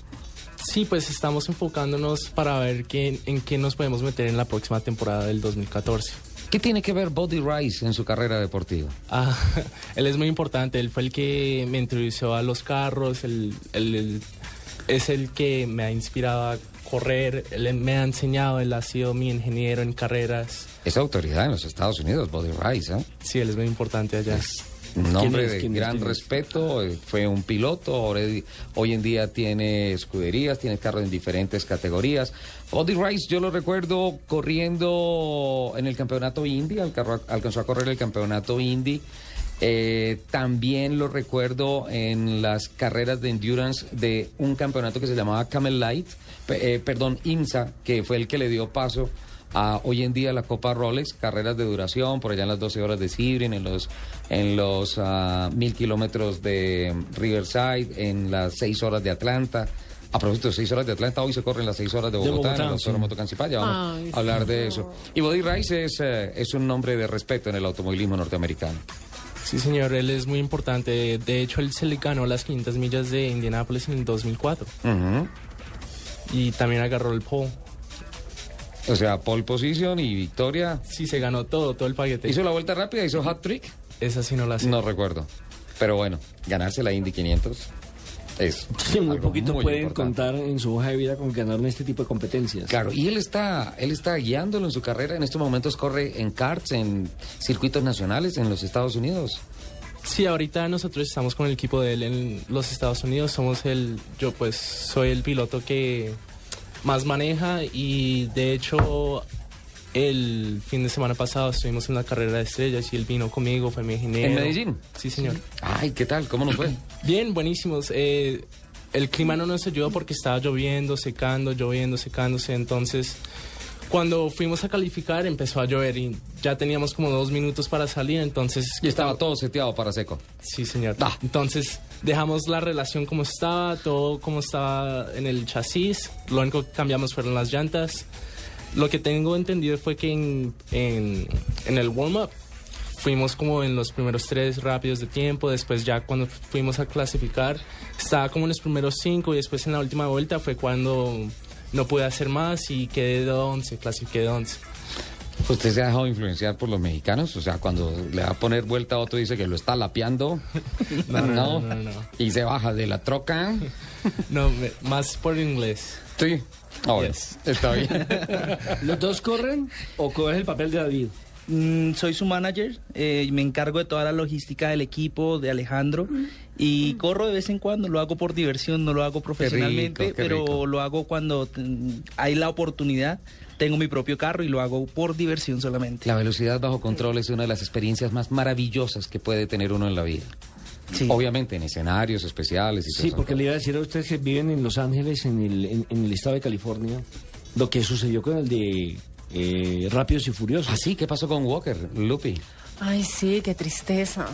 Sí, pues estamos enfocándonos para ver qué, en qué nos podemos meter en la próxima temporada del 2014. ¿Qué tiene que ver Body Rice en su carrera deportiva? Ah, él es muy importante, él fue el que me introdujo a los carros, él, él- él es el que me ha inspirado a correr, él me ha enseñado, él ha sido mi ingeniero en carreras. Es autoridad en los Estados Unidos, Body Rice. ¿eh? Sí, él es muy importante allá. Un hombre es? de ¿Quién es? gran respeto, eh, fue un piloto, hoy en día tiene escuderías, tiene carros en diferentes categorías. Body Rice yo lo recuerdo corriendo en el campeonato Indy, alcanzó a correr el campeonato Indy. Eh, también lo recuerdo en las carreras de endurance de un campeonato que se llamaba Camel Light, eh, perdón, IMSA, que fue el que le dio paso a hoy en día la Copa Rolex, carreras de duración, por allá en las 12 horas de Sebring, en los, en los ah, mil kilómetros de Riverside, en las 6 horas de Atlanta. A propósito de 6 horas de Atlanta, hoy se corren las 6 horas de De Bogotá, Bogotá, en el Tocancipá, ya vamos Ay, a hablar de eso. Y Body Rice es, eh, es un nombre de respeto en el automovilismo norteamericano. Sí, señor, él es muy importante. De hecho, él se le ganó las 500 millas de Indianápolis en el 2004 Ujú. y también agarró el pole. O sea, pole position y victoria. Sí, se ganó todo, todo el paquete. ¿Hizo la vuelta rápida? ¿Hizo hat trick? Esa sí no la sé. No recuerdo. Pero bueno, ganarse la Indy 500 es Sí, muy poquito muy pueden importante. contar en su hoja de vida con ganar en este tipo de competencias. Claro, y él está, él está guiándolo en su carrera. En estos momentos corre en karts, en circuitos nacionales en los Estados Unidos. Sí, ahorita nosotros estamos con el equipo de él en los Estados Unidos. Somos el, yo pues soy el piloto que más maneja y de hecho el fin de semana pasado estuvimos en la carrera de estrellas y él vino conmigo, fue mi ingeniero. ¿En Medellín? Sí, señor. Ay, ¿qué tal? ¿Cómo nos fue? Bien, buenísimos. Eh, el clima no nos ayudó porque estaba lloviendo, secando, lloviendo, secándose. Entonces, cuando fuimos a calificar empezó a llover y ya teníamos como dos minutos para salir. Entonces, Y estaba todo seteado para seco. Sí, señor. Entonces dejamos la relación como estaba, todo como estaba en el chasis. Lo único que cambiamos fueron las llantas. Lo que tengo entendido fue que en, en, en el warm-up fuimos como en los primeros tres rápidos de tiempo. Después ya cuando fuimos a clasificar estaba como en los primeros cinco y después en la última vuelta fue cuando no pude hacer más y quedé de 11, clasifiqué de 11. ¿Usted se ha dejado influenciar por los mexicanos? O sea, cuando le va a poner vuelta a otro dice que lo está lapeando. No, no, no, no. Y se baja de la troca. No, más por inglés. Sí. Ah, bueno, Está bien. ¿Los dos corren o coges el papel de David? Mm, soy su manager, eh, me encargo de toda la logística del equipo, de Alejandro, y corro de vez en cuando, lo hago por diversión, no lo hago profesionalmente, rico, qué pero rico. lo hago cuando hay la oportunidad. Tengo mi propio carro y lo hago por diversión solamente. La velocidad bajo control es una de las experiencias más maravillosas que puede tener uno en la vida. Obviamente en escenarios especiales y Sí, porque le iba a decir a ustedes que viven en Los Ángeles, en el, en, en el estado de California, lo que sucedió con el de eh, Rápidos y Furiosos. ¿Ah, sí? ¿Qué pasó con Walker, Lupi? Ay, sí, qué tristeza.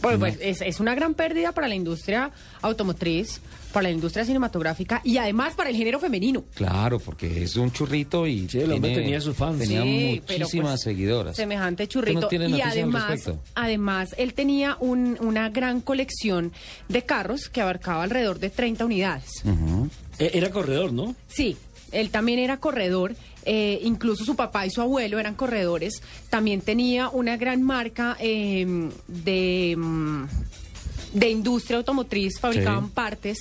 Pues, pues, es, es una gran pérdida para la industria automotriz, para la industria cinematográfica y además para el género femenino. Claro, porque es un churrito y el hombre tenía sus fans. Tenía Sí, pero, muchísimas pues, seguidoras. Semejante ¿Usted churrito. no tiene y además, además, él tenía un- una gran colección de carros que abarcaba alrededor de 30 unidades. Eh, Era corredor, ¿no? Sí, él también era corredor, eh, incluso su papá y su abuelo eran corredores. También tenía una gran marca eh, de, mm, de industria automotriz, fabricaban Sí. partes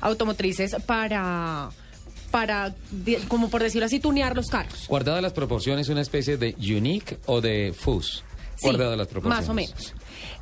automotrices para, para de- como por decirlo así, tunear los carros. Guardada las proporciones, una especie de unique o de fus. Sí, Guardada las proporciones. Más o menos.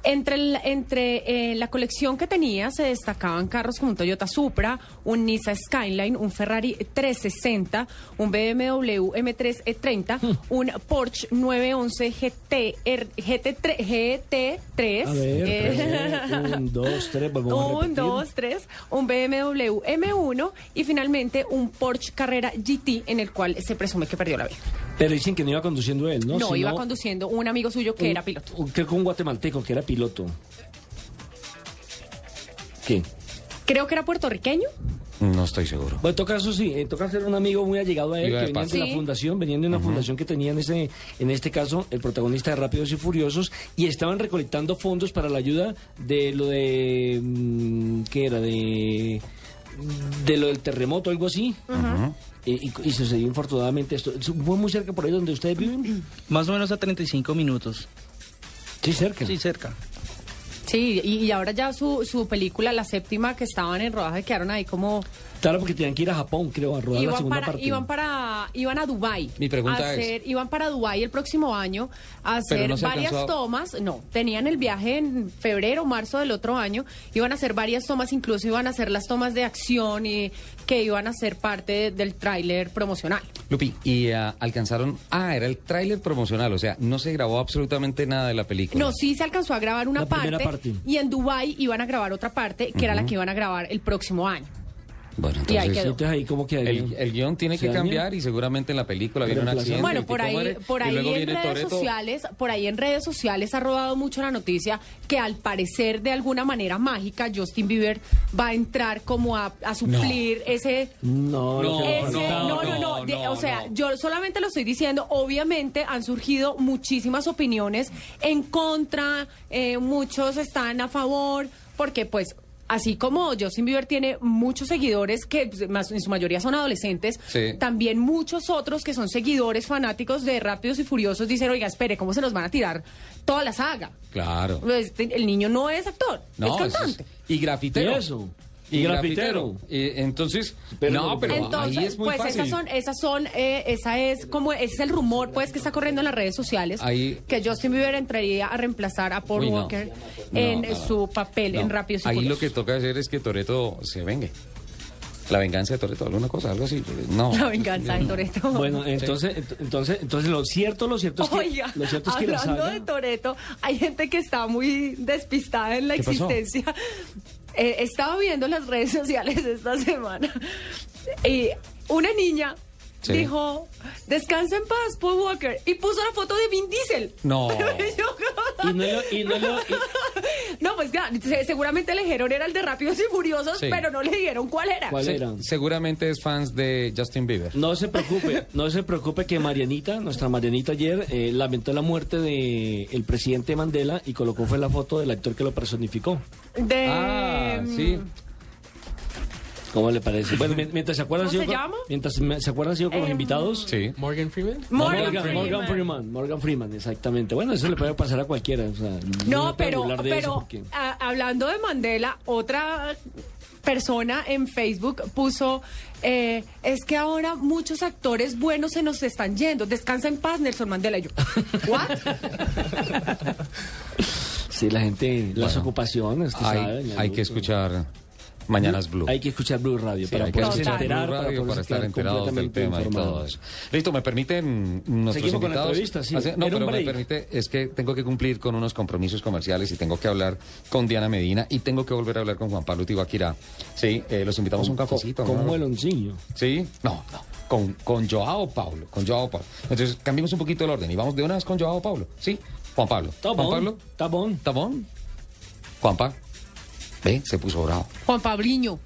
Entre, el- entre eh, la colección que tenía se destacaban carros como un Toyota Supra, un Nissan Skyline, un Ferrari 360, un BMW M3 E30, Hmm. un Porsche 911 GT, R- GT3, GT3, A ver, eh, un, dos, tres, vamos a un, repetir. dos, tres, un BMW M1 y finalmente un Porsche Carrera GT en el cual se presume que perdió la vida. Pero dicen que no iba conduciendo él, ¿no? No, Sino iba conduciendo un amigo suyo que un- era piloto. un- Creo que un guatemalteco que era piloto. ¿Qué? Creo que era puertorriqueño. No estoy seguro. Bueno, en todo caso, sí, en todo caso era un amigo muy allegado a él, Iba que de venía de la fundación, venían de una fundación que tenía en, ese, en este caso el protagonista de Rápidos y Furiosos, y estaban recolectando fondos para la ayuda de lo de... mm, ¿Qué era? De... De lo del terremoto, algo así. Y, y- y sucedió infortunadamente esto. ¿Fue muy cerca por ahí donde ustedes viven? Más o menos a 35 minutos. Sí, cerca. Sí, cerca. Sí, y, y ahora ya su, su película, la séptima, que estaban en rodaje, quedaron ahí como... Claro, porque tenían que ir a Japón, creo, a rodar la Iban segunda para, parte. iban para, iban a Dubai. Mi pregunta a es- Iban para Dubai el próximo año a hacer no varias alcanzó tomas. No, tenían el viaje en febrero, marzo del otro año. Iban a hacer varias tomas, incluso iban a hacer las tomas de acción y que iban a ser parte de- del tráiler promocional. Lupi, y ah, alcanzaron... Ah, era el tráiler promocional, o sea, no se grabó absolutamente nada de la película. No, sí se alcanzó a grabar una La parte, parte. y en Dubai iban a grabar otra parte, que era la que iban a grabar el próximo año. Bueno, Y ahí entonces... quedó. ahí como que El, el guion tiene ¿Se que daña? cambiar y seguramente en la película viene un accidente. Bueno, por ahí, muere, por ahí en redes Toretto. sociales, por ahí en redes sociales ha rodado mucho la noticia que al parecer de alguna manera mágica Justin Bieber va a entrar como a, a suplir ese No, No, ese- no, no, no, no, de- no, o sea, no. yo solamente lo estoy diciendo. Obviamente han surgido muchísimas opiniones en contra, eh, muchos están a favor, porque pues. Así como Justin Bieber tiene muchos seguidores que pues, más- en su mayoría son adolescentes, Sí. también muchos otros que son seguidores fanáticos de Rápidos y Furiosos dicen, oiga, espere, ¿cómo se nos van a tirar toda la saga? Claro. Pues, el niño no es actor, No, es cantante. y grafitero. Y eso. Y, Y grafitero. entonces, Pero- no, pero Entonces, ahí es muy pues fácil. esas son, esas son, eh, esa es como, ese es el rumor, pues, que está corriendo en las redes sociales, Ahí- que Justin Bieber entraría a reemplazar a Paul Uy, no. Walker No, en no. su papel No, en Rápidos y Ahí lo que toca hacer es que Toreto se vengue. La venganza de Toreto, alguna cosa, algo así. No. La venganza de Toreto. Bueno, entonces, ent- entonces, entonces lo cierto, lo cierto es que, Oiga, lo cierto es que la hablando saga- de Toreto, hay gente que está muy despistada en la ¿Qué pasó? Eh, estaba viendo las redes sociales esta semana y una niña Sí. dijo, descansa en paz, Paul Walker, y puso la foto de Vin Diesel. No. Y no lo- y no lo- No, pues seguramente le dijeron era el de Rápidos y Furiosos, Sí. pero no le dijeron cuál era. Se- Seguramente es fans de Justin Bieber. No se preocupe, no se preocupe que Marianita, nuestra Marianita ayer, eh, lamentó la muerte de el presidente Mandela y colocó fue la foto del actor que lo personificó. De... Ah, sí. ¿Cómo le parece? Bueno, mien- mientras se acuerdan, ¿Cómo sigo se con- llama? mientras me- se acuerdan, sigo con los Em, invitados. Sí. Morgan Freeman. Morgan Morgan, Freeman. Morgan Freeman, Morgan Freeman, exactamente. Bueno, eso le puede pasar a cualquiera. o sea, No, pero, hablar de eso pero porque- a- hablando de Mandela, otra persona en Facebook puso, eh, es que ahora muchos actores buenos se nos están yendo. Descansa en paz, Nelson Mandela. Y yo, ¿what? Sí, la gente, las Bueno, ocupaciones, Hay, sabe, hay que escuchar Mañanas Blue. Hay que escuchar Blue Radio Sí, para hay que poderse escuchar enterar, Blue Radio para, estar enterados del tema y todo eso. Listo, me permiten nuestros Seguimos con la invitados. entrevista, sí. Hace- no, pero me permite, es que tengo que cumplir con unos compromisos comerciales y tengo que hablar con Diana Medina y tengo que volver a hablar con Juan Pablo Tibaquirá. Sí, eh, los invitamos a un cafecito. Con ¿no? mueloncillo. Sí, no, no. Con, con Joao Paulo, con Joao Paulo. Entonces, cambiemos un poquito el orden y vamos de una vez con Joao Paulo. Sí, Juan Pablo. Juan bon, Pablo. Tabón. Tabón. Juanpa. Ve, se puso bravo. Juan Pabliño.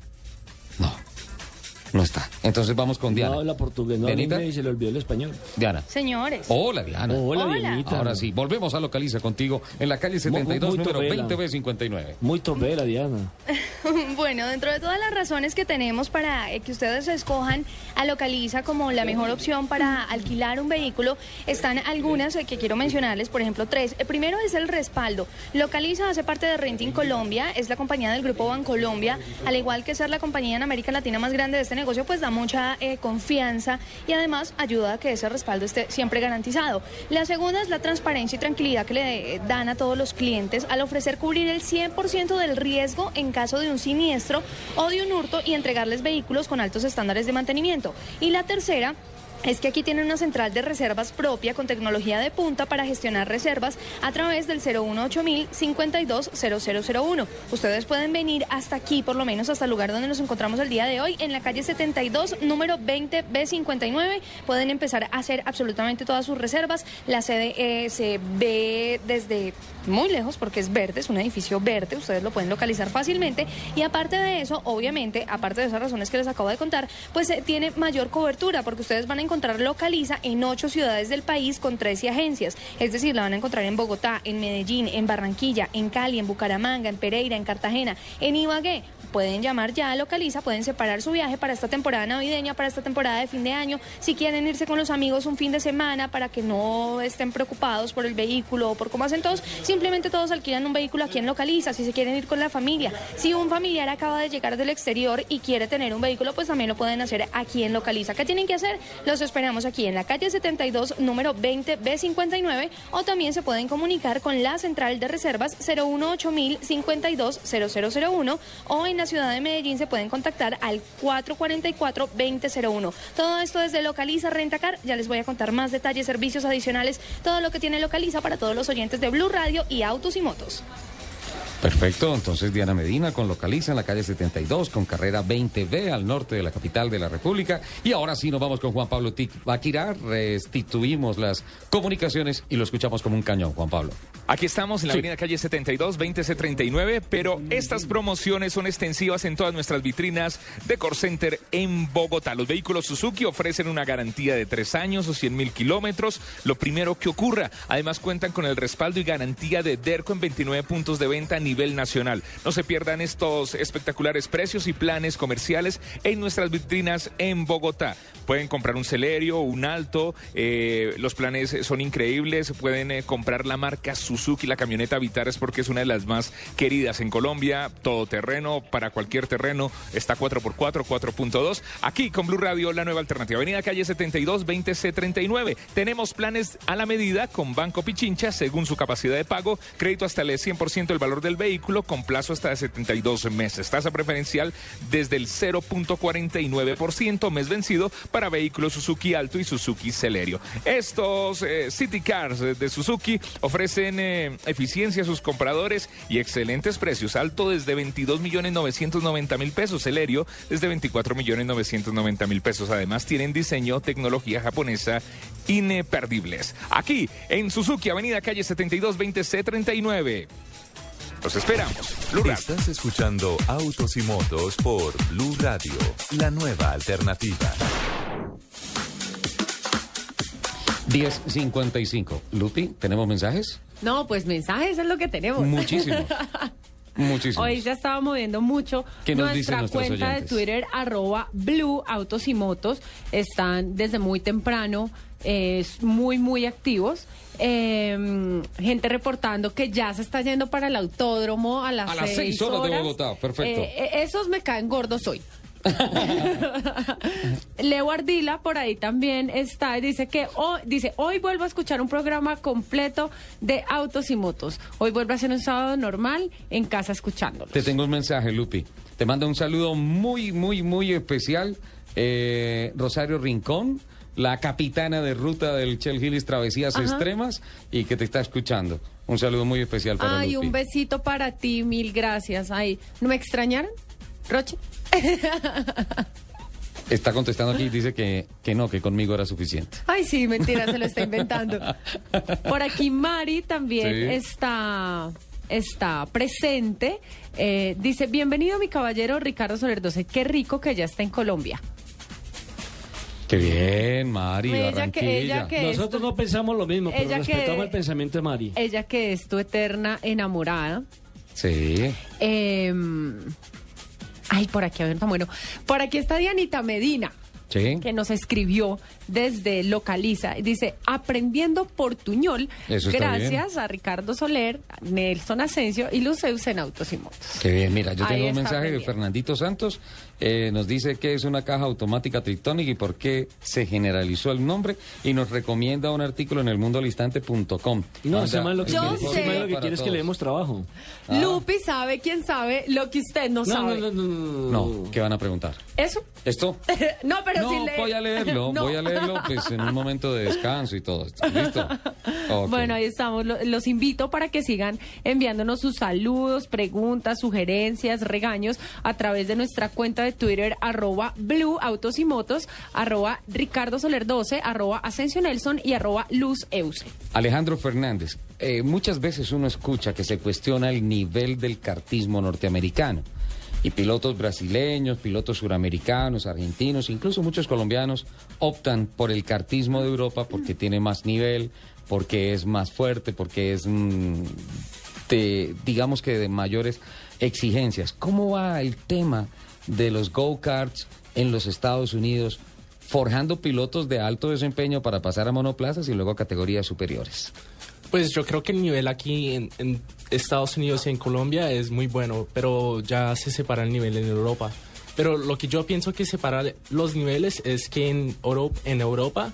No está. Entonces vamos con Diana. No habla portugués, no Dianita. y se le olvidó el español. Diana. Señores. Hola, Diana. Hola, Hola. Dianita. Ahora sí, volvemos a Localiza contigo en la calle 72, muy número topela. 20B59. Muy Diana. Bueno, dentro de todas las razones que tenemos para eh, que ustedes escojan a Localiza como la mejor opción para alquilar un vehículo, están algunas eh, que quiero mencionarles, por ejemplo, tres. El primero es el respaldo. Localiza hace parte de Renting Colombia, es la compañía del grupo Bancolombia, al igual que ser la compañía en América Latina más grande de este negocio, pues da mucha eh, confianza y además ayuda a que ese respaldo esté siempre garantizado. La segunda es la transparencia y tranquilidad que le eh, dan a todos los clientes al ofrecer cubrir el 100% del riesgo en caso de un siniestro o de un hurto y entregarles vehículos con altos estándares de mantenimiento. Y la tercera es que aquí tienen una central de reservas propia con tecnología de punta para gestionar reservas a través del 018 52 0001. Ustedes pueden venir hasta aquí, por lo menos hasta el lugar donde nos encontramos el día de hoy, en la calle 72, número 20B59. Pueden empezar a hacer absolutamente todas sus reservas. La sede eh, se ve desde muy lejos porque es verde, es un edificio verde, ustedes lo pueden localizar fácilmente. Y aparte de eso, obviamente, aparte de esas razones que les acabo de contar, pues eh, tiene mayor cobertura porque ustedes van a encontrar Localiza en ocho ciudades del país con 13 agencias. Es decir, la van a encontrar en Bogotá, en Medellín, en Barranquilla, en Cali, en Bucaramanga, en Pereira, en Cartagena, en Ibagué. Pueden llamar ya a Localiza, pueden separar su viaje para esta temporada navideña, para esta temporada de fin de año. Si quieren irse con los amigos un fin de semana para que no estén preocupados por el vehículo o por cómo hacen todos, simplemente todos alquilan un vehículo aquí en Localiza. Si se quieren ir con la familia, si un familiar acaba de llegar del exterior y quiere tener un vehículo, pues también lo pueden hacer aquí en Localiza. ¿Qué tienen que hacer? Los esperamos aquí en la calle 72, número 20B59, o también se pueden comunicar con la central de reservas 018 52 0001 o en la ciudad de Medellín se pueden contactar al 444-2001. Todo esto desde Localiza Rentacar. Ya les voy a contar más detalles, servicios adicionales, todo lo que tiene Localiza para todos los oyentes de Blue Radio y Autos y Motos. Perfecto, entonces Diana Medina con localiza en la calle 72 con carrera 20B al norte de la capital de la República. Y ahora sí nos vamos con Juan Pablo Tibaquirá, restituimos las comunicaciones y lo escuchamos como un cañón, Juan Pablo. Aquí estamos en la Sí. avenida calle 72, 20C39, pero estas promociones son extensivas en todas nuestras vitrinas de Core Center en Bogotá. Los vehículos Suzuki ofrecen una garantía de tres años o 100 mil kilómetros, lo primero que ocurra. Además cuentan con el respaldo y garantía de DERCO en 29 puntos de venta a nivel nacional. No se pierdan estos espectaculares precios y planes comerciales en nuestras vitrinas en Bogotá. Pueden comprar un Celerio, un Alto, eh, los planes son increíbles, pueden eh, comprar la marca Suzuki, la camioneta Vitares porque es una de las más queridas en Colombia, todoterreno, para cualquier terreno, está 4x4, 4.2. Aquí con Blue Radio, la nueva alternativa. Avenida Calle 72, 20C39. Tenemos planes a la medida con Banco Pichincha según su capacidad de pago, crédito hasta el 100% del valor del vehículo con plazo hasta de 72 meses. Tasa preferencial desde el 0.49% mes vencido para vehículos Suzuki Alto y Suzuki Celerio. Estos eh, City Cars eh, de Suzuki ofrecen eh, eficiencia a sus compradores y excelentes precios. Alto desde 22 millones 990 mil pesos, Celerio desde 24 millones 990 mil pesos. Además tienen diseño, tecnología japonesa ineperdibles. Aquí en Suzuki, Avenida Calle 72 20 C39. Los esperamos. Blue Radio. Estás escuchando Autos y Motos por Blue Radio, la nueva alternativa. 10.55. Lupi, ¿tenemos mensajes? No, pues mensajes es lo que tenemos. Muchísimos. Muchísimos. Hoy se estaba moviendo mucho. ¿Qué nos Nuestra dicen nuestros cuenta oyentes? de Twitter, arroba Blue Autos y Motos, están desde muy temprano, eh, muy, muy activos. Eh, gente reportando que ya se está yendo para el autódromo a las, A las seis horas de Bogotá, perfecto. Eh, eh, esos me caen gordos hoy. Leo Ardila por ahí también está y dice que hoy, dice hoy vuelvo a escuchar un programa completo de autos y motos. Hoy vuelvo a ser un sábado normal en casa escuchándolo. Te tengo un mensaje, Lupi. Te manda un saludo muy, muy, muy especial. eh, Rosario Rincón, la capitana de ruta del Chel Hillis Travesías Ajá. Extremas y que te está escuchando. Un saludo muy especial para Ay, Lupi. un besito para ti, mil gracias. Ay, ¿no me extrañaron? Roche. Está contestando aquí y dice que, que no, que conmigo era suficiente. Ay, sí, mentira, se lo está inventando. Por aquí Mari también Sí. está, está presente. Eh, dice, bienvenido mi caballero Ricardo Soler 12. Qué rico que ya está en Colombia. Qué bien, Mari, Ella que- ella que- Nosotros no pensamos lo mismo, pero Ella que- respetamos el pensamiento de Mari. Ella que es tu eterna enamorada. Sí. Eh, ay, por aquí, a ver, bueno. Por aquí está Dianita Medina. Sí. que nos escribió desde Localiza. y Dice, aprendiendo portuñol, Eso está gracias a Ricardo Soler, Nelson Asensio y Luceus en Autos y Motos. Qué bien, mira, yo Ahí tengo un mensaje de. Fernandito Santos. Eh, nos dice que es una caja automática Trictonic y por qué se generalizó el nombre y nos recomienda un artículo en elmundolistante.com. No, man lo que el Yo quiere, man lo que quiere es que le demos trabajo. Ah. Lupi sabe, quién sabe, lo que usted no, No, sabe. no, no, no, No, ¿qué van a preguntar? ¿Eso? ¿Esto? no, pero no, si le... voy a leerlo, No. voy a leerlo pues en un momento de descanso y todo esto. ¿Listo? Bueno, ahí estamos. Lo- Los invito para que sigan enviándonos sus saludos, preguntas, sugerencias, regaños a través de nuestra cuenta Twitter, arroba Blue Autos y Motos, arroba Ricardo Soler 12, arroba Asensio Nelson y arroba Luz Euse. Alejandro Fernández, eh, muchas veces uno escucha que se cuestiona el nivel del cartismo norteamericano. Y pilotos brasileños, pilotos suramericanos, argentinos, incluso muchos colombianos optan por el cartismo de Europa porque tiene más nivel, porque es más fuerte, porque es, mm, de, digamos que de mayores exigencias. ¿Cómo va el tema de los go-karts en los Estados Unidos, forjando pilotos de alto desempeño para pasar a monoplazas y luego a categorías superiores? Pues yo creo que el nivel aquí en, en Estados Unidos y en Colombia es muy bueno, pero ya se separa el nivel en Europa. Pero lo que yo pienso que separa los niveles es que en, Euro- en Europa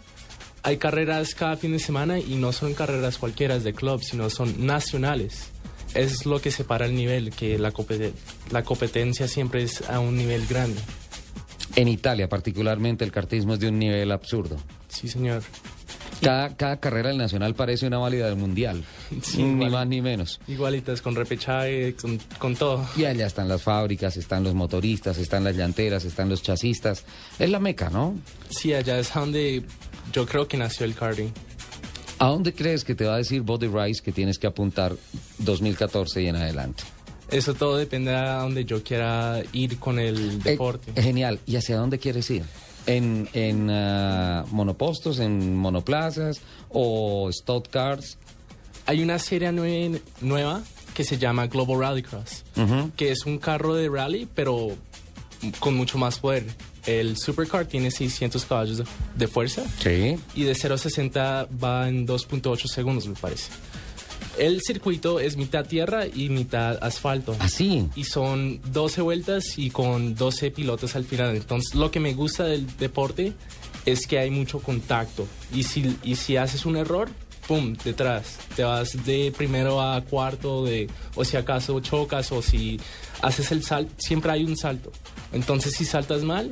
hay carreras cada fin de semana y no son carreras cualquiera de club, sino son nacionales. Es lo que separa el nivel, que la, la competencia siempre es a un nivel grande. En Italia, particularmente, el cartismo es de un nivel absurdo. Sí, señor. Cada, cada carrera del Nacional parece una válida del Mundial. Sí, ni igual. más ni menos. Igualitas con repechaje, con, con todo. Y allá están las fábricas, están los motoristas, están las llanteras, están los chasistas. Es la meca, ¿no? Sí, allá es donde yo creo que nació el karting. ¿A dónde crees que te va a decir Body Rice que tienes que apuntar 2014 y en adelante? Eso todo depende a donde yo quiera ir con el deporte. Eh, genial. ¿Y hacia dónde quieres ir? ¿En, en ah, monopostos, en monoplazas o stud cars? Hay una serie nue- nueva que se llama Global Rallycross, que es un carro de rally, pero con mucho más poder. El supercar tiene 600 caballos de, fuerza Sí. y de 0 a 60 va en 2.8 segundos, me parece. El circuito es mitad tierra y mitad asfalto. Así. Y son 12 vueltas y con 12 pilotos al final. Entonces, lo que me gusta del deporte es que hay mucho contacto. Y si, y si haces un error, pum, detrás. Te vas de primero a cuarto, de, o si acaso chocas, o si haces el salto, siempre hay un salto. Entonces, si saltas mal,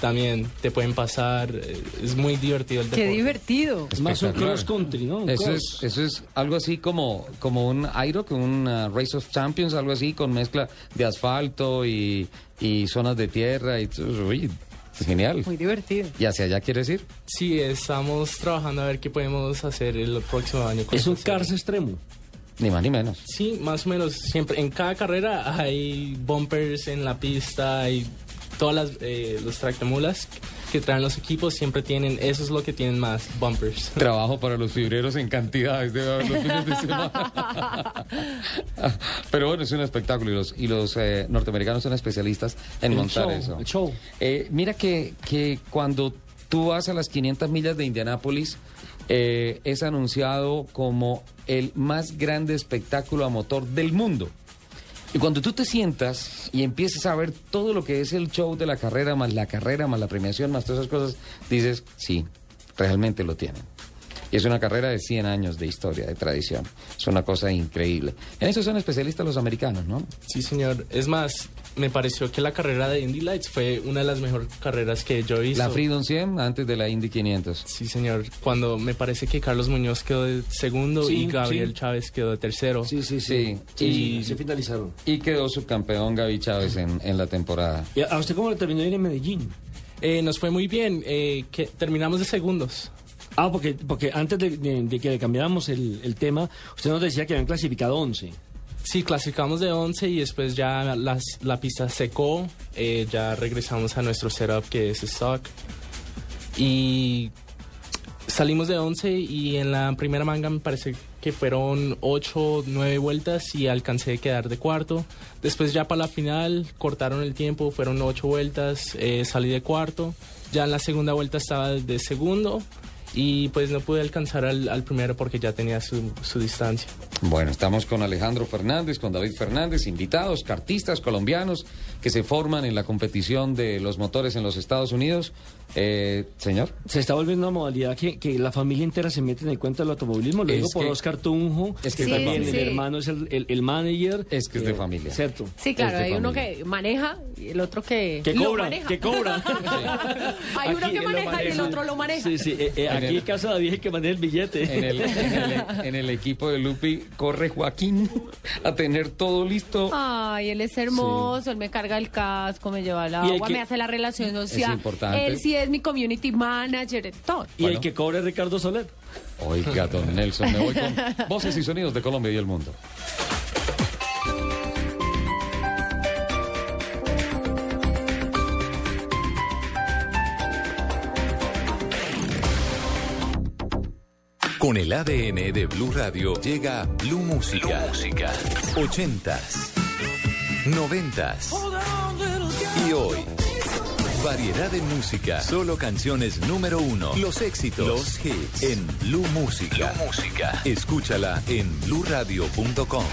también te pueden pasar. eh, Es muy divertido el Qué deporte. divertido. Es más un cross country, ¿no? Un Eso cross. es, eso es algo así como, como un IROC, un uh, Race of Champions, algo así, con mezcla de asfalto y, y zonas de tierra. Y, uy, genial. Muy divertido. ¿Y hacia allá quieres ir? Sí, estamos trabajando a ver qué podemos hacer el próximo año. con Es un esa cars serie. extremo. Ni más ni menos. Sí, más o menos. Siempre, en cada carrera hay bumpers en la pista, hay todas las eh, los tractomulas que traen los equipos siempre tienen, eso es lo que tienen más, bumpers. Trabajo para los fibreros en cantidades de los fines de semana. Pero bueno, es un espectáculo y los, y los eh, norteamericanos son especialistas en El montar show, eso. el show. Eh, mira que, que cuando tú vas a las 500 millas de Indianápolis, eh, es anunciado como el más grande espectáculo a motor del mundo. Y cuando tú te sientas y empiezas a ver todo lo que es el show de la carrera, más la carrera, más la premiación, más todas esas cosas, dices, sí, realmente lo tienen. Y es una carrera de 100 años de historia, de tradición. Es una cosa increíble. En eso son especialistas los americanos, ¿no? Sí, señor. Es más, me pareció que la carrera de Indy Lights fue una de las mejores carreras que yo he visto. La Freedom 100 antes de la Indy 500. Sí, señor. Cuando me parece que Carlos Muñoz quedó de segundo Sí, y Gabriel sí. Chávez quedó de tercero. Sí, sí, Sí, y se finalizaron. Y quedó subcampeón Gaby Chávez en, en la temporada. ¿Y a usted cómo le terminó de ir en Medellín? Eh, nos fue muy bien. eh, que terminamos de segundos. Ah, porque, porque antes de, de- de que cambiáramos el, el tema, usted nos decía que habían clasificado 11. Sí, clasificamos de 11 y después ya las- la pista secó. eh, ya regresamos a nuestro setup que es stock. Y salimos de 11 y en la primera manga me parece que fueron 8, 9 vueltas y alcancé a quedar de cuarto. Después ya para la final cortaron el tiempo, fueron 8 vueltas, eh, salí de cuarto. Ya en la segunda vuelta estaba de segundo y pues no pude alcanzar al, primero porque ya tenía su, su distancia. Bueno, estamos con Alejandro Fernández, con David Fernández, invitados, cartistas colombianos que se forman en la competición de los motores en los Estados Unidos. Eh, señor. Se está volviendo una modalidad que, que la familia entera se mete en el cuento del automovilismo. Lo Es digo por que- Oscar Tunjo, es que es de también familia. el hermano es el, el- el manager. Es que es de Eh, familia. Cierto. Sí, claro, Es hay uno que maneja y el otro que, Que lo cobra, maneja. que cobra. hay uno que maneja y el otro lo maneja. Sí, sí. eh, eh, En aquí el- casa de David es el que maneja el billete. En el, en el- en el equipo de Lupi corre Joaquín a tener todo listo. Ay, él es hermoso, él me carga el casco, me lleva el agua, que- me hace la relación social. importante. Él sí es mi community manager, todo. Y el que cobra es Ricardo Soler. Oiga, don Nelson, me voy con voces y sonidos de Colombia y el mundo. Con el ADN de Blue Radio llega Blue Música. Música. 80s, 90s y hoy. Variedad de música, solo canciones número uno, los éxitos, los hits en Blue Música. Música. Escúchala en bluradio.com.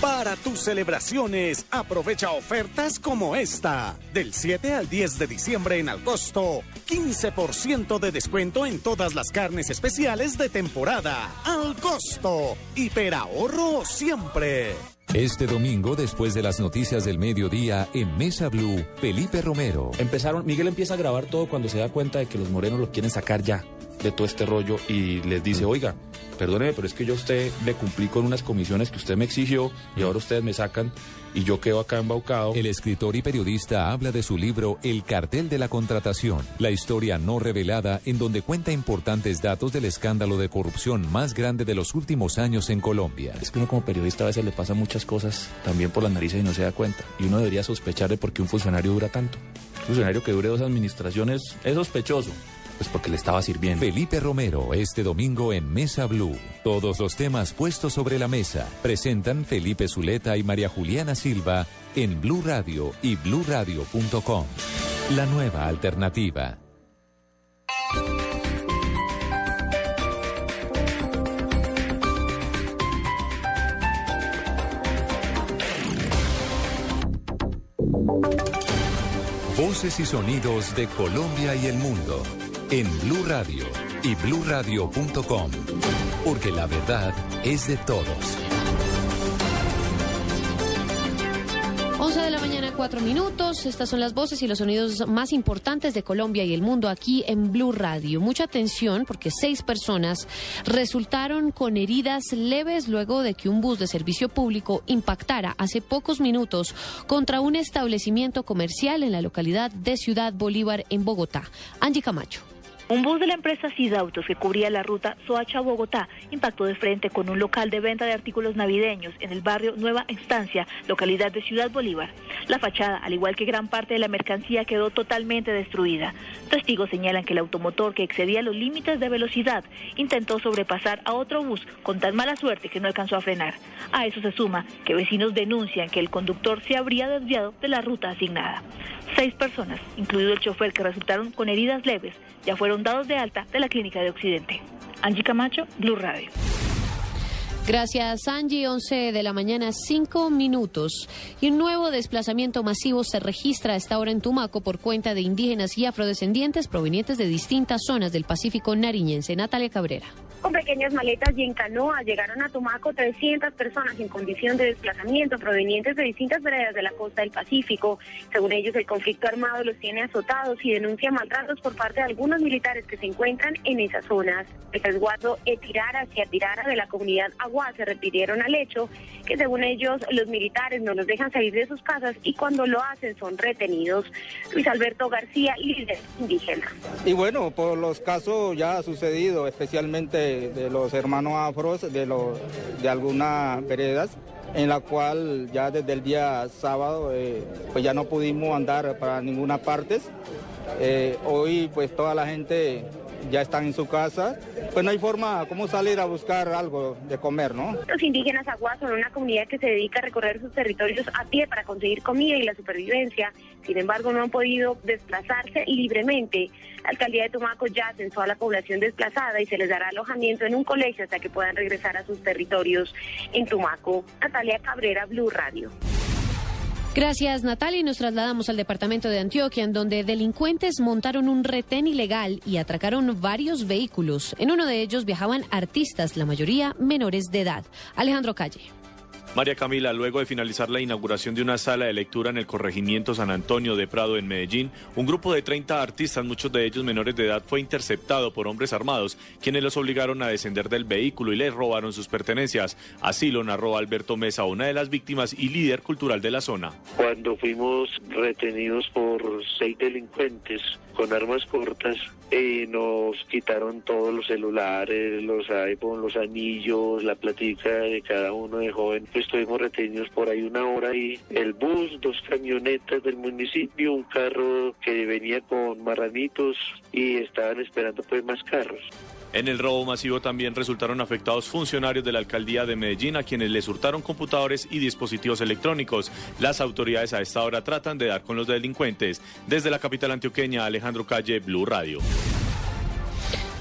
Para tus celebraciones, aprovecha ofertas como esta. Del 7 al 10 de diciembre en Alcosto, 15% de descuento en todas las carnes especiales de temporada. Al costo. Hiperahorro siempre. Este domingo, después de las noticias del mediodía, en Mesa Blue, Felipe Romero. Empezaron, Miguel empieza a grabar todo cuando se da cuenta de que los morenos lo quieren sacar ya de todo este rollo y les dice, oiga, perdóneme, pero es que yo a usted le cumplí con unas comisiones que usted me exigió y ahora ustedes me sacan y yo quedo acá embaucado. El escritor y periodista habla de su libro El cartel de la contratación, la historia no revelada en donde cuenta importantes datos del escándalo de corrupción más grande de los últimos años en Colombia. Es que uno como periodista a veces le pasa muchas cosas también por las narices y no se da cuenta. Y uno debería sospechar de por qué un funcionario dura tanto. Un funcionario que dure dos administraciones es sospechoso. Pues porque le estaba sirviendo. Felipe Romero, este domingo en Mesa Blue. Todos los temas puestos sobre la mesa. Presentan Felipe Zuleta y María Juliana Silva en Blue Radio y bluradio.com. La nueva alternativa. Voces y sonidos de Colombia y el mundo en Blue Radio y bluradio.com, porque la verdad es de todos. 11 de la mañana, 4 minutos. Estas son las voces y los sonidos más importantes de Colombia y el mundo aquí en Blue Radio. Mucha atención porque seis personas resultaron con heridas leves luego de que un bus de servicio público impactara hace pocos minutos contra un establecimiento comercial en la localidad de Ciudad Bolívar en Bogotá. Angie Camacho. Un bus de la empresa Autos que cubría la ruta Soacha-Bogotá impactó de frente con un local de venta de artículos navideños en el barrio Nueva Instancia, localidad de Ciudad Bolívar. La fachada, al igual que gran parte de la mercancía, quedó totalmente destruida. Testigos señalan que el automotor que excedía los límites de velocidad intentó sobrepasar a otro bus con tan mala suerte que no alcanzó a frenar. A eso se suma que vecinos denuncian que el conductor se habría desviado de la ruta asignada. Seis personas, incluido el chofer que resultaron con heridas leves, ya fueron dados de alta de la Clínica de Occidente. Angie Camacho, Blue Radio. Gracias, Angie. 11 de la mañana, 5 minutos. Y un nuevo desplazamiento masivo se registra a esta hora en Tumaco por cuenta de indígenas y afrodescendientes provenientes de distintas zonas del Pacífico nariñense. Natalia Cabrera. Con pequeñas maletas y en canoa llegaron a Tumaco 300 personas en condición de desplazamiento provenientes de distintas veredas de la costa del Pacífico. Según ellos, el conflicto armado los tiene azotados y denuncia maltratos por parte de algunos militares que se encuentran en esas zonas. El resguardo Etirara hacia Tirara de la comunidad Agua se refirieron al hecho que según ellos los militares no los dejan salir de sus casas y cuando lo hacen son retenidos. Luis Alberto García, líder indígena. Y bueno, por los casos ya sucedido, especialmente de, los hermanos afros de, los, de algunas veredas en la cual ya desde el día sábado eh, pues ya no pudimos andar para ninguna parte. Eh, hoy pues toda la gente ya están en su casa, pues no hay forma cómo salir a buscar algo de comer, ¿no? Los indígenas aguas son una comunidad que se dedica a recorrer sus territorios a pie para conseguir comida y la supervivencia. Sin embargo, no han podido desplazarse libremente. La alcaldía de Tumaco ya censó a la población desplazada y se les dará alojamiento en un colegio hasta que puedan regresar a sus territorios en Tumaco. Natalia Cabrera, Blue Radio. Gracias, Natalia. Y nos trasladamos al departamento de Antioquia, en donde delincuentes montaron un retén ilegal y atracaron varios vehículos. En uno de ellos viajaban artistas, la mayoría menores de edad. Alejandro Calle. María Camila, luego de finalizar la inauguración de una sala de lectura en el corregimiento San Antonio de Prado en Medellín, un grupo de 30 artistas, muchos de ellos menores de edad, fue interceptado por hombres armados, quienes los obligaron a descender del vehículo y les robaron sus pertenencias. Así lo narró Alberto Mesa, una de las víctimas y líder cultural de la zona. Cuando fuimos retenidos por seis delincuentes con armas cortas, eh, nos quitaron todos los celulares, los iPhones, los anillos, la platica de cada uno de joven estuvimos retenidos por ahí una hora y el bus, dos camionetas del municipio, un carro que venía con marranitos y estaban esperando pues más carros. En el robo masivo también resultaron afectados funcionarios de la alcaldía de Medellín a quienes les hurtaron computadores y dispositivos electrónicos. Las autoridades a esta hora tratan de dar con los delincuentes. Desde la capital antioqueña, Alejandro Calle, Blue Radio.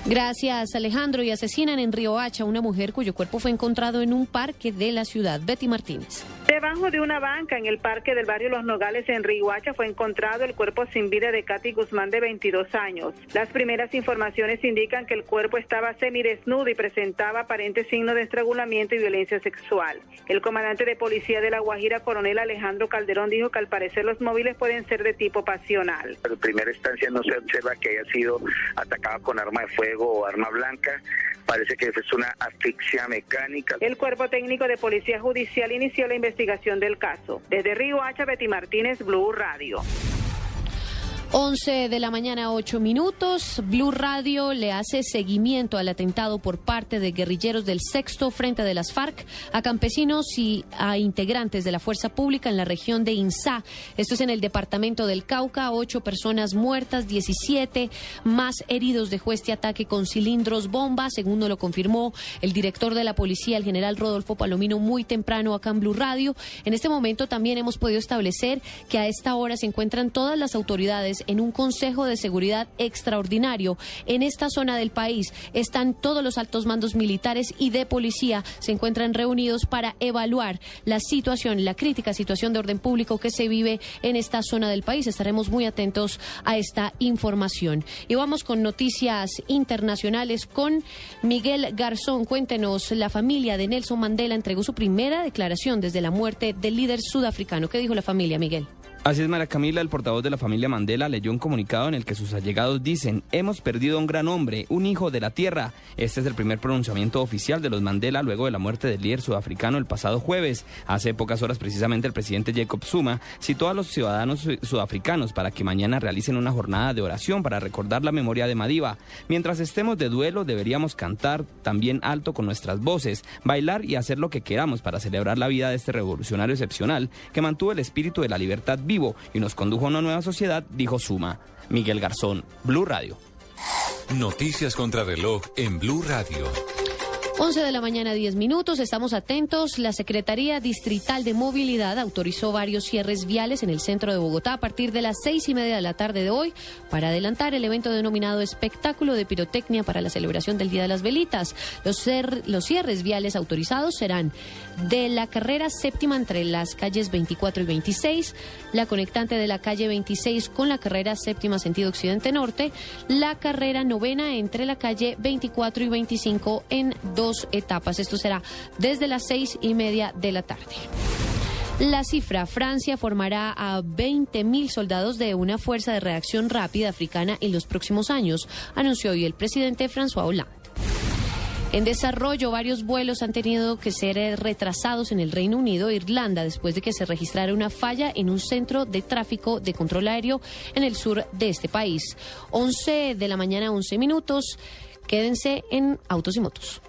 Gracias, Alejandro. Y asesinan en Río Hacha una mujer cuyo cuerpo fue encontrado en un parque de la ciudad. Betty Martínez. Debajo de una banca en el parque del barrio Los Nogales en Hacha fue encontrado el cuerpo sin vida de Katy Guzmán de 22 años. Las primeras informaciones indican que el cuerpo estaba semidesnudo y presentaba aparentes signos de estrangulamiento y violencia sexual. El comandante de policía de La Guajira, coronel Alejandro Calderón, dijo que al parecer los móviles pueden ser de tipo pasional. En primera instancia no se observa que haya sido atacado con arma de fuego o arma blanca. Parece que es una asfixia mecánica. El cuerpo técnico de policía judicial inició la investigación del caso. Desde Río Hacha, Betty Martínez, Blue Radio. 11 de la mañana, 8 minutos. Blue Radio le hace seguimiento al atentado por parte de guerrilleros del sexto frente de las FARC a campesinos y a integrantes de la fuerza pública en la región de Insá. Esto es en el departamento del Cauca. Ocho personas muertas, 17 más heridos dejó este ataque con cilindros bomba, según lo confirmó el director de la policía, el general Rodolfo Palomino, muy temprano acá en Blue Radio. En este momento también hemos podido establecer que a esta hora se encuentran todas las autoridades en un Consejo de Seguridad extraordinario. En esta zona del país están todos los altos mandos militares y de policía. Se encuentran reunidos para evaluar la situación, la crítica situación de orden público que se vive en esta zona del país. Estaremos muy atentos a esta información. Y vamos con noticias internacionales con Miguel Garzón. Cuéntenos, la familia de Nelson Mandela entregó su primera declaración desde la muerte del líder sudafricano. ¿Qué dijo la familia, Miguel? Así es, Mara Camila, el portavoz de la familia Mandela leyó un comunicado en el que sus allegados dicen, hemos perdido a un gran hombre, un hijo de la tierra. Este es el primer pronunciamiento oficial de los Mandela luego de la muerte del líder sudafricano el pasado jueves. Hace pocas horas precisamente el presidente Jacob Zuma citó a los ciudadanos sudafricanos para que mañana realicen una jornada de oración para recordar la memoria de Madiba. Mientras estemos de duelo deberíamos cantar también alto con nuestras voces, bailar y hacer lo que queramos para celebrar la vida de este revolucionario excepcional que mantuvo el espíritu de la libertad vivo y nos condujo a una nueva sociedad, dijo Suma. Miguel Garzón, Blue Radio. Noticias contra reloj en Blue Radio. 11 de la mañana, 10 minutos. Estamos atentos. La Secretaría Distrital de Movilidad autorizó varios cierres viales en el centro de Bogotá a partir de las seis y media de la tarde de hoy para adelantar el evento denominado Espectáculo de Pirotecnia para la celebración del Día de las Velitas. Los, los cierres viales autorizados serán de la carrera séptima entre las calles 24 y 26, la conectante de la calle 26 con la carrera séptima sentido occidente-norte, la carrera novena entre la calle 24 y 25 en dos etapas. Esto será desde las seis y media de la tarde. La cifra, Francia formará a 20.000 soldados de una fuerza de reacción rápida africana en los próximos años, anunció hoy el presidente François Hollande. En desarrollo, varios vuelos han tenido que ser eh, retrasados en el Reino Unido e Irlanda después de que se registrara una falla en un centro de tráfico de control aéreo en el sur de este país. 11 de la mañana, 11 minutos. Quédense en Autos y Motos.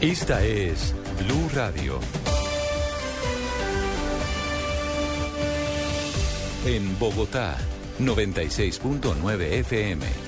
Esta es Blue Radio. En Bogotá, 96.9 FM.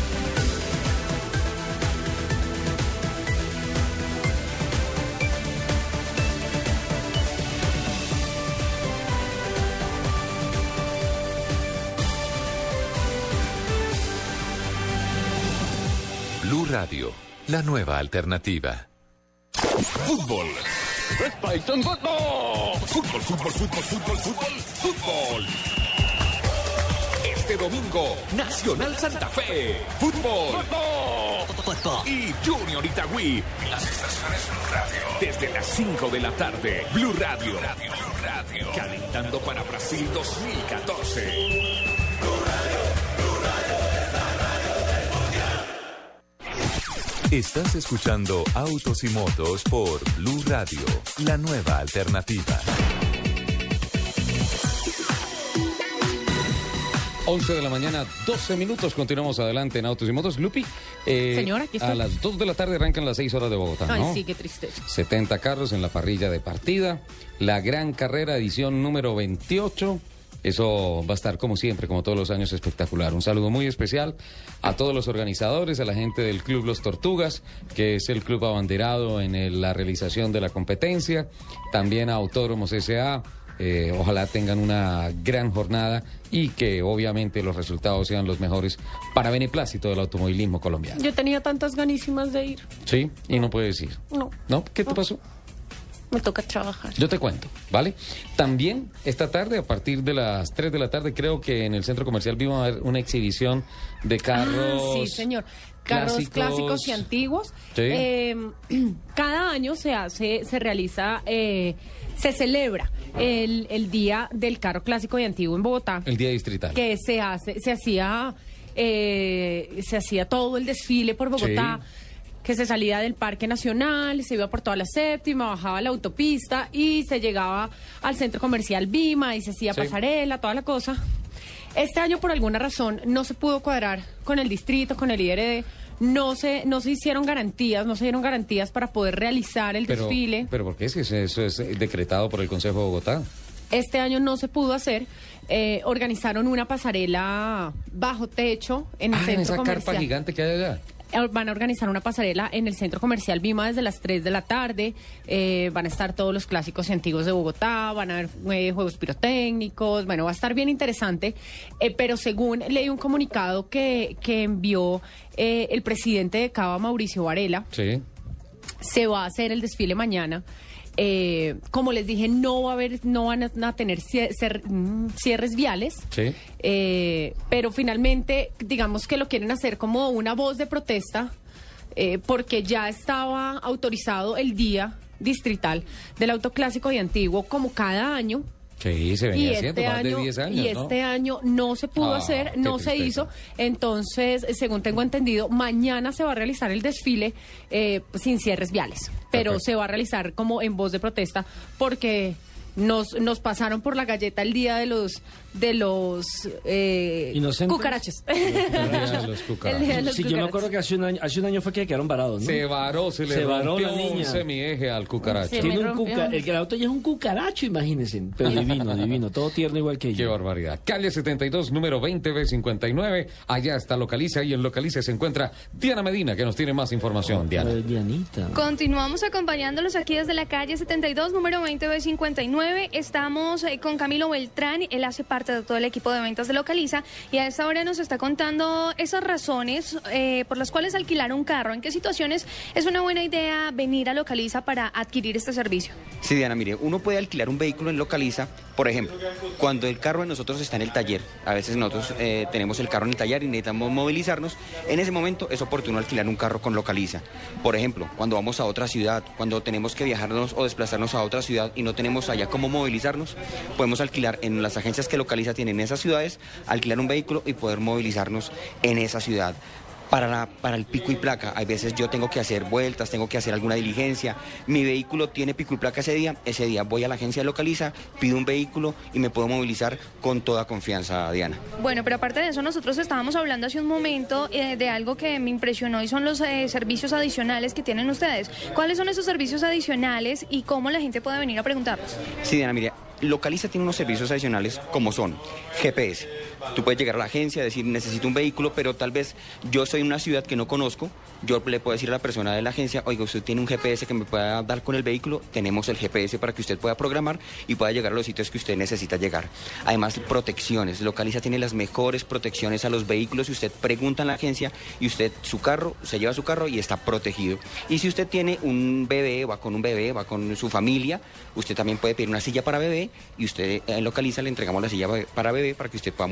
la nueva alternativa. Fútbol. Red Python Fútbol. Fútbol, fútbol, fútbol, fútbol, fútbol, fútbol. Este domingo, Nacional Santa Fe. Fútbol. Fútbol. Y Junior Itagüí. Las estaciones Blue Radio. Desde las 5 de la tarde. Blue Radio. Blue Radio. Calentando para Brasil 2014. Estás escuchando Autos y Motos por Blue Radio, la nueva alternativa. 11 de la mañana, 12 minutos. Continuamos adelante en Autos y Motos. Lupi, eh, Señora, aquí estoy. a las 2 de la tarde arrancan las 6 horas de Bogotá, Ay, ¿no? sí, qué tristeza. 70 carros en la parrilla de partida. La gran carrera, edición número 28. Eso va a estar como siempre, como todos los años, espectacular. Un saludo muy especial a todos los organizadores, a la gente del Club Los Tortugas, que es el club abanderado en el- la realización de la competencia. También a Autódromos S.A. Eh, ojalá tengan una gran jornada y que obviamente los resultados sean los mejores para beneplácito del automovilismo colombiano. Yo tenía tantas ganísimas de ir. ¿Sí? Y no puedes ir. No, ¿No? ¿Qué te pasó? Me toca trabajar. Yo te cuento, ¿vale? También esta tarde, a partir de las 3 de la tarde, creo que en el centro comercial vimos a ver una exhibición de carros. Ah, sí, señor. Carros clásicos. clásicos, y antiguos. Sí. Eh, cada año se hace, se realiza, eh, se celebra el, el Día del Carro Clásico y Antiguo en Bogotá. El día distrital. que se hace, se hacía, eh, se hacía todo el desfile por Bogotá. Que se salía del Parque Nacional, se iba por toda la séptima, bajaba la autopista y se llegaba al centro comercial Vima y se hacía Sí. pasarela, toda la cosa. Este año, por alguna razón, no se pudo cuadrar con el distrito, con el IRD. no se, no se hicieron garantías, no se dieron garantías para poder realizar el Pero, desfile. pero ¿por qué es que eso es decretado por el Consejo de Bogotá? Este año no se pudo hacer. Eh, organizaron una pasarela bajo techo en el Ah, en centro esa comercial. carpa gigante que hay allá. Van a organizar una pasarela en el centro comercial Vima desde las 3 de la tarde. Eh, van a estar todos los clásicos y antiguos de Bogotá, van a haber eh, juegos pirotécnicos. Bueno, va a estar bien interesante. Eh, pero según leí un comunicado que, que envió eh, el presidente de Cava, Mauricio Varela, Sí. se va a hacer el desfile mañana. Eh, como les dije, no va a haber, no van a, a tener cie- cer- mm, cierres viales. Sí. Eh, pero finalmente, digamos que lo quieren hacer como una voz de protesta, eh, porque ya estaba autorizado el día distrital del autoclásico y antiguo como cada año. Sí, se Y venía este, haciendo más de año, 10 años, y ¿no? este año no se pudo Ah, hacer, no se hizo. Entonces, eh, según tengo entendido, mañana se va a realizar el desfile eh, sin cierres viales, pero Perfecto. se va a realizar como en voz de protesta porque nos, nos pasaron por la galleta el día de los de los eh, de los El cucarachos. día de los Sí, yo me acuerdo que hace un año, hace un año fue que quedaron varados, ¿no? Se varó, se le Se varó rompió la niña. un semieje al cucaracho. Se Tiene me un rompió. cuca, el, el auto ya es un cucaracho, imagínense. Pero divino, divino, todo tierno igual que Qué yo. barbaridad. Calle 72, número 20B59. Allá está Localiza y en Localiza se encuentra Diana Medina, que nos tiene más información. Diana. Dianita. Continuamos acompañándolos aquí desde la calle 72, número 20B59. Estamos eh, con Camilo Beltrán, él hace parte de todo el equipo de ventas de Localiza y a esta hora nos está contando esas razones eh, por las cuales alquilar un carro. ¿En qué situaciones es una buena idea venir a Localiza para adquirir este servicio? Sí, Diana, mire, uno puede alquilar un vehículo en Localiza, por ejemplo, cuando el carro de nosotros está en el taller. A veces nosotros eh, tenemos el carro en el taller y necesitamos movilizarnos. En ese momento es oportuno alquilar un carro con Localiza. Por ejemplo, cuando vamos a otra ciudad, cuando tenemos que viajarnos o desplazarnos a otra ciudad y no tenemos allá cómo movilizarnos, podemos alquilar en las agencias que Localiza tienen en esas ciudades, alquilar un vehículo y poder movilizarnos en esa ciudad. Para, la- para el pico y placa, hay veces yo tengo que hacer vueltas, tengo que hacer alguna diligencia. Mi vehículo tiene pico y placa ese día, ese día voy a la agencia de localiza, pido un vehículo y me puedo movilizar con toda confianza, Diana. Bueno, pero aparte de eso, nosotros estábamos hablando hace un momento eh, de algo que me impresionó y son los eh, servicios adicionales que tienen ustedes. ¿Cuáles son esos servicios adicionales y cómo la gente puede venir a preguntarlos? Sí, Diana, mire, Localiza tiene unos servicios adicionales como son GPS. Tú puedes llegar a la agencia, decir necesito un vehículo, pero tal vez yo soy una ciudad que no conozco. Yo le puedo decir a la persona de la agencia, oiga, usted tiene un GPS que me pueda dar con el vehículo. Tenemos el GPS para que usted pueda programar y pueda llegar a los sitios que usted necesita llegar. Además, protecciones. Localiza tiene las mejores protecciones a los vehículos. Si usted pregunta en la agencia y usted su carro, se lleva su carro y está protegido. Y si usted tiene un bebé, va con un bebé, va con su familia, usted también puede pedir una silla para bebé y usted eh, Localiza le entregamos la silla para bebé para que usted pueda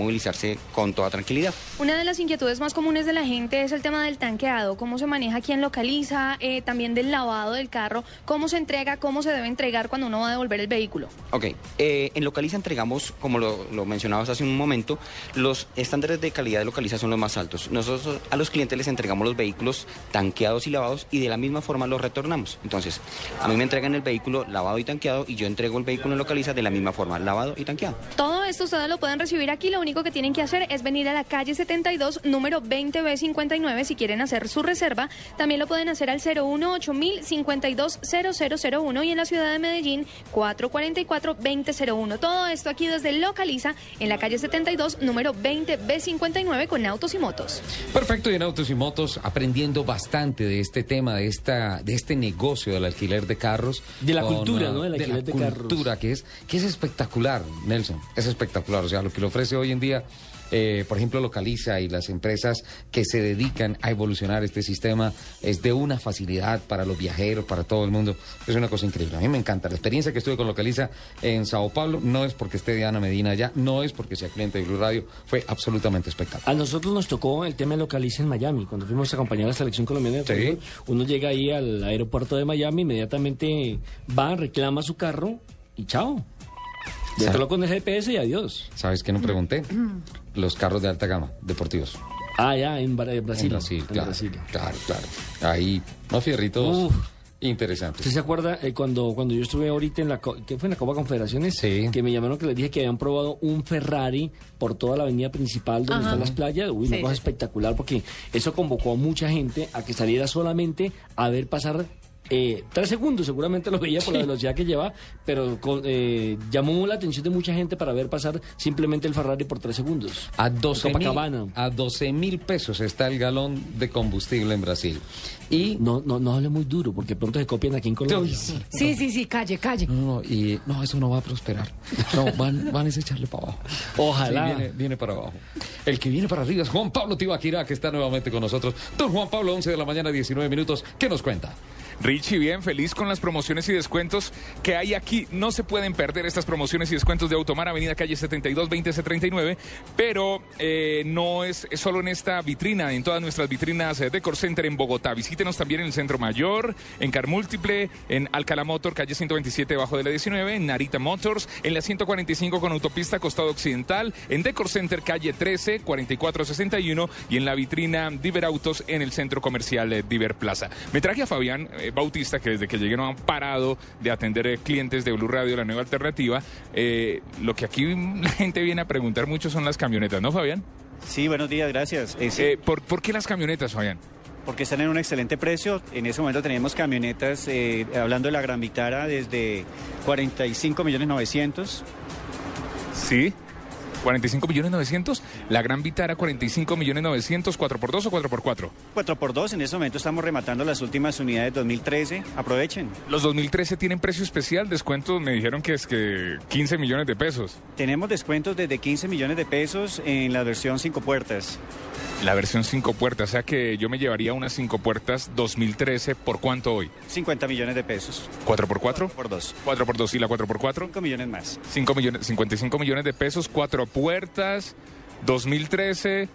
con toda tranquilidad. Una de las inquietudes más comunes de la gente es el tema del tanqueado, cómo se maneja aquí en Localiza, eh, también del lavado del carro, cómo se entrega, cómo se debe entregar cuando uno va a devolver el vehículo. Ok, eh, en Localiza entregamos, como lo, lo mencionabas hace un momento, los estándares de calidad de Localiza son los más altos. Nosotros a los clientes les entregamos los vehículos tanqueados y lavados y de la misma forma los retornamos. Entonces, a mí me entregan el vehículo lavado y tanqueado y yo entrego el vehículo en Localiza de la misma forma, lavado y tanqueado. Todo esto ustedes lo pueden recibir aquí, lo único que tienen que hacer es venir a la calle 72, número 20B59 si quieren hacer su reserva. También lo pueden hacer al 018 52 0001 y en la ciudad de Medellín 444 2001. Todo esto aquí desde Localiza en la calle 72, número 20B59 con autos y motos. Perfecto, y en Autos y Motos aprendiendo bastante de este tema, de esta, de este negocio del alquiler de carros. De la cultura, ¿no? Del de alquiler la de carros. cultura, que es, que es espectacular, Nelson. Es espectacular. O sea, lo que le ofrece hoy en día, eh, por ejemplo, Localiza y las empresas que se dedican a evolucionar este sistema es de una facilidad para los viajeros, para todo el mundo. Es una cosa increíble. A mí me encanta. La experiencia que estuve con Localiza en Sao Paulo no es porque esté Diana Medina allá, no es porque sea cliente de Blue Radio, fue absolutamente espectacular. A nosotros nos tocó el tema de localiza en Miami. Cuando fuimos a acompañar a la selección colombiana de fútbol, uno llega ahí al aeropuerto de Miami, inmediatamente va, reclama su carro y chao. Déjalo con el GPS y adiós. ¿Sabes qué no pregunté? Los carros de alta gama, deportivos. Ah, ya, en Bra- Brasil. En Brasil, En claro, Brasil. claro, claro. Ahí, no fierritos. Uf. Interesante. ¿Usted se acuerda eh, cuando, cuando yo estuve ahorita en la, ¿qué fue en la Copa Confederaciones? Que me llamaron que les dije que habían probado un Ferrari por toda la avenida principal donde Ajá. están las playas. Uy, una Sí, cosa sí. espectacular porque eso convocó a mucha gente a que saliera solamente a ver pasar eh, tres segundos. Seguramente lo veía por la velocidad que lleva, pero con- eh, llamó la atención de mucha gente para ver pasar simplemente el Ferrari por tres segundos. A 12 mil, a 12 mil pesos está el galón de combustible en Brasil. Y no, no, no hable muy duro porque pronto se copian aquí en Colombia. Sí. Sí, sí, sí, calle, calle. No, no, y no, eso no va a prosperar. No, van, van a echarle para abajo. Ojalá. Sí, viene, viene para abajo. El que viene para arriba es Juan Pablo Tibaquirá, que está nuevamente con nosotros. Don Juan Pablo, 11 de la mañana, 19 minutos. ¿Qué nos cuenta? Richie, bien, feliz con las promociones y descuentos que hay aquí. No se pueden perder estas promociones y descuentos de Automar, Avenida Calle 72, 20 39, pero eh, no es, solo en esta vitrina, en todas nuestras vitrinas eh, Decor Center en Bogotá. Visítenos también en el Centro Mayor, en Car Múltiple, en Alcalá Motor, calle 127, bajo de la 19, en Narita Motors, en la 145 con autopista Costado Occidental, en Decor Center, calle 13, 4461 y en la vitrina Diver Autos en el Centro Comercial eh, Diver Plaza. Me traje a Fabián eh, Bautista, que desde que llegué no han parado de atender eh, clientes de Blue Radio, la nueva alternativa. Eh, lo que aquí la gente viene a preguntar mucho son las camionetas, ¿no, Fabián? Sí, buenos días, gracias. Eh, sí, Eh, ¿por, por qué las camionetas, Fabián? porque están en un excelente precio. En ese momento tenemos camionetas, eh, hablando de la Gran Vitara, desde 45 millones 900. Sí. 45 millones 900. La Gran Vitara 45 millones 900. ¿4x2 o 4x4? 4x2, en ese momento estamos rematando las últimas unidades 2013. Aprovechen. Los 2013 tienen precio especial, descuento, me dijeron que es que 15 millones de pesos. Tenemos descuentos desde 15 millones de pesos en la versión 5 puertas. La versión 5 puertas, o sea que yo me llevaría unas 5 puertas 2013, ¿por cuánto hoy? 50 millones de pesos. ¿4x4? Por 2. 4x2 y la 4x4? 5 millones más. 5 millones, 55 millones de pesos, 4 puertas, 2013.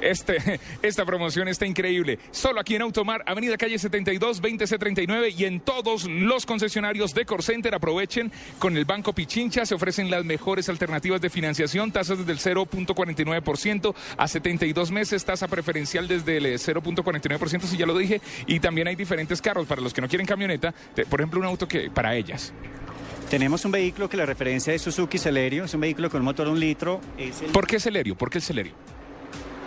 Este, esta promoción está increíble. Solo aquí en Automar, Avenida Calle 72, 20C39 y en todos los concesionarios de Center aprovechen con el Banco Pichincha. Se ofrecen las mejores alternativas de financiación, tasas desde el 0.49% a 72 meses, tasa preferencial desde el eh, 0.49%, si ya lo dije. Y también hay diferentes carros para los que no quieren camioneta, por ejemplo, un auto que para ellas. Tenemos un vehículo que la referencia es Suzuki Celerio. Es un vehículo con un motor de un litro. Es el- ¿Por qué Celerio? ¿Por qué el Celerio?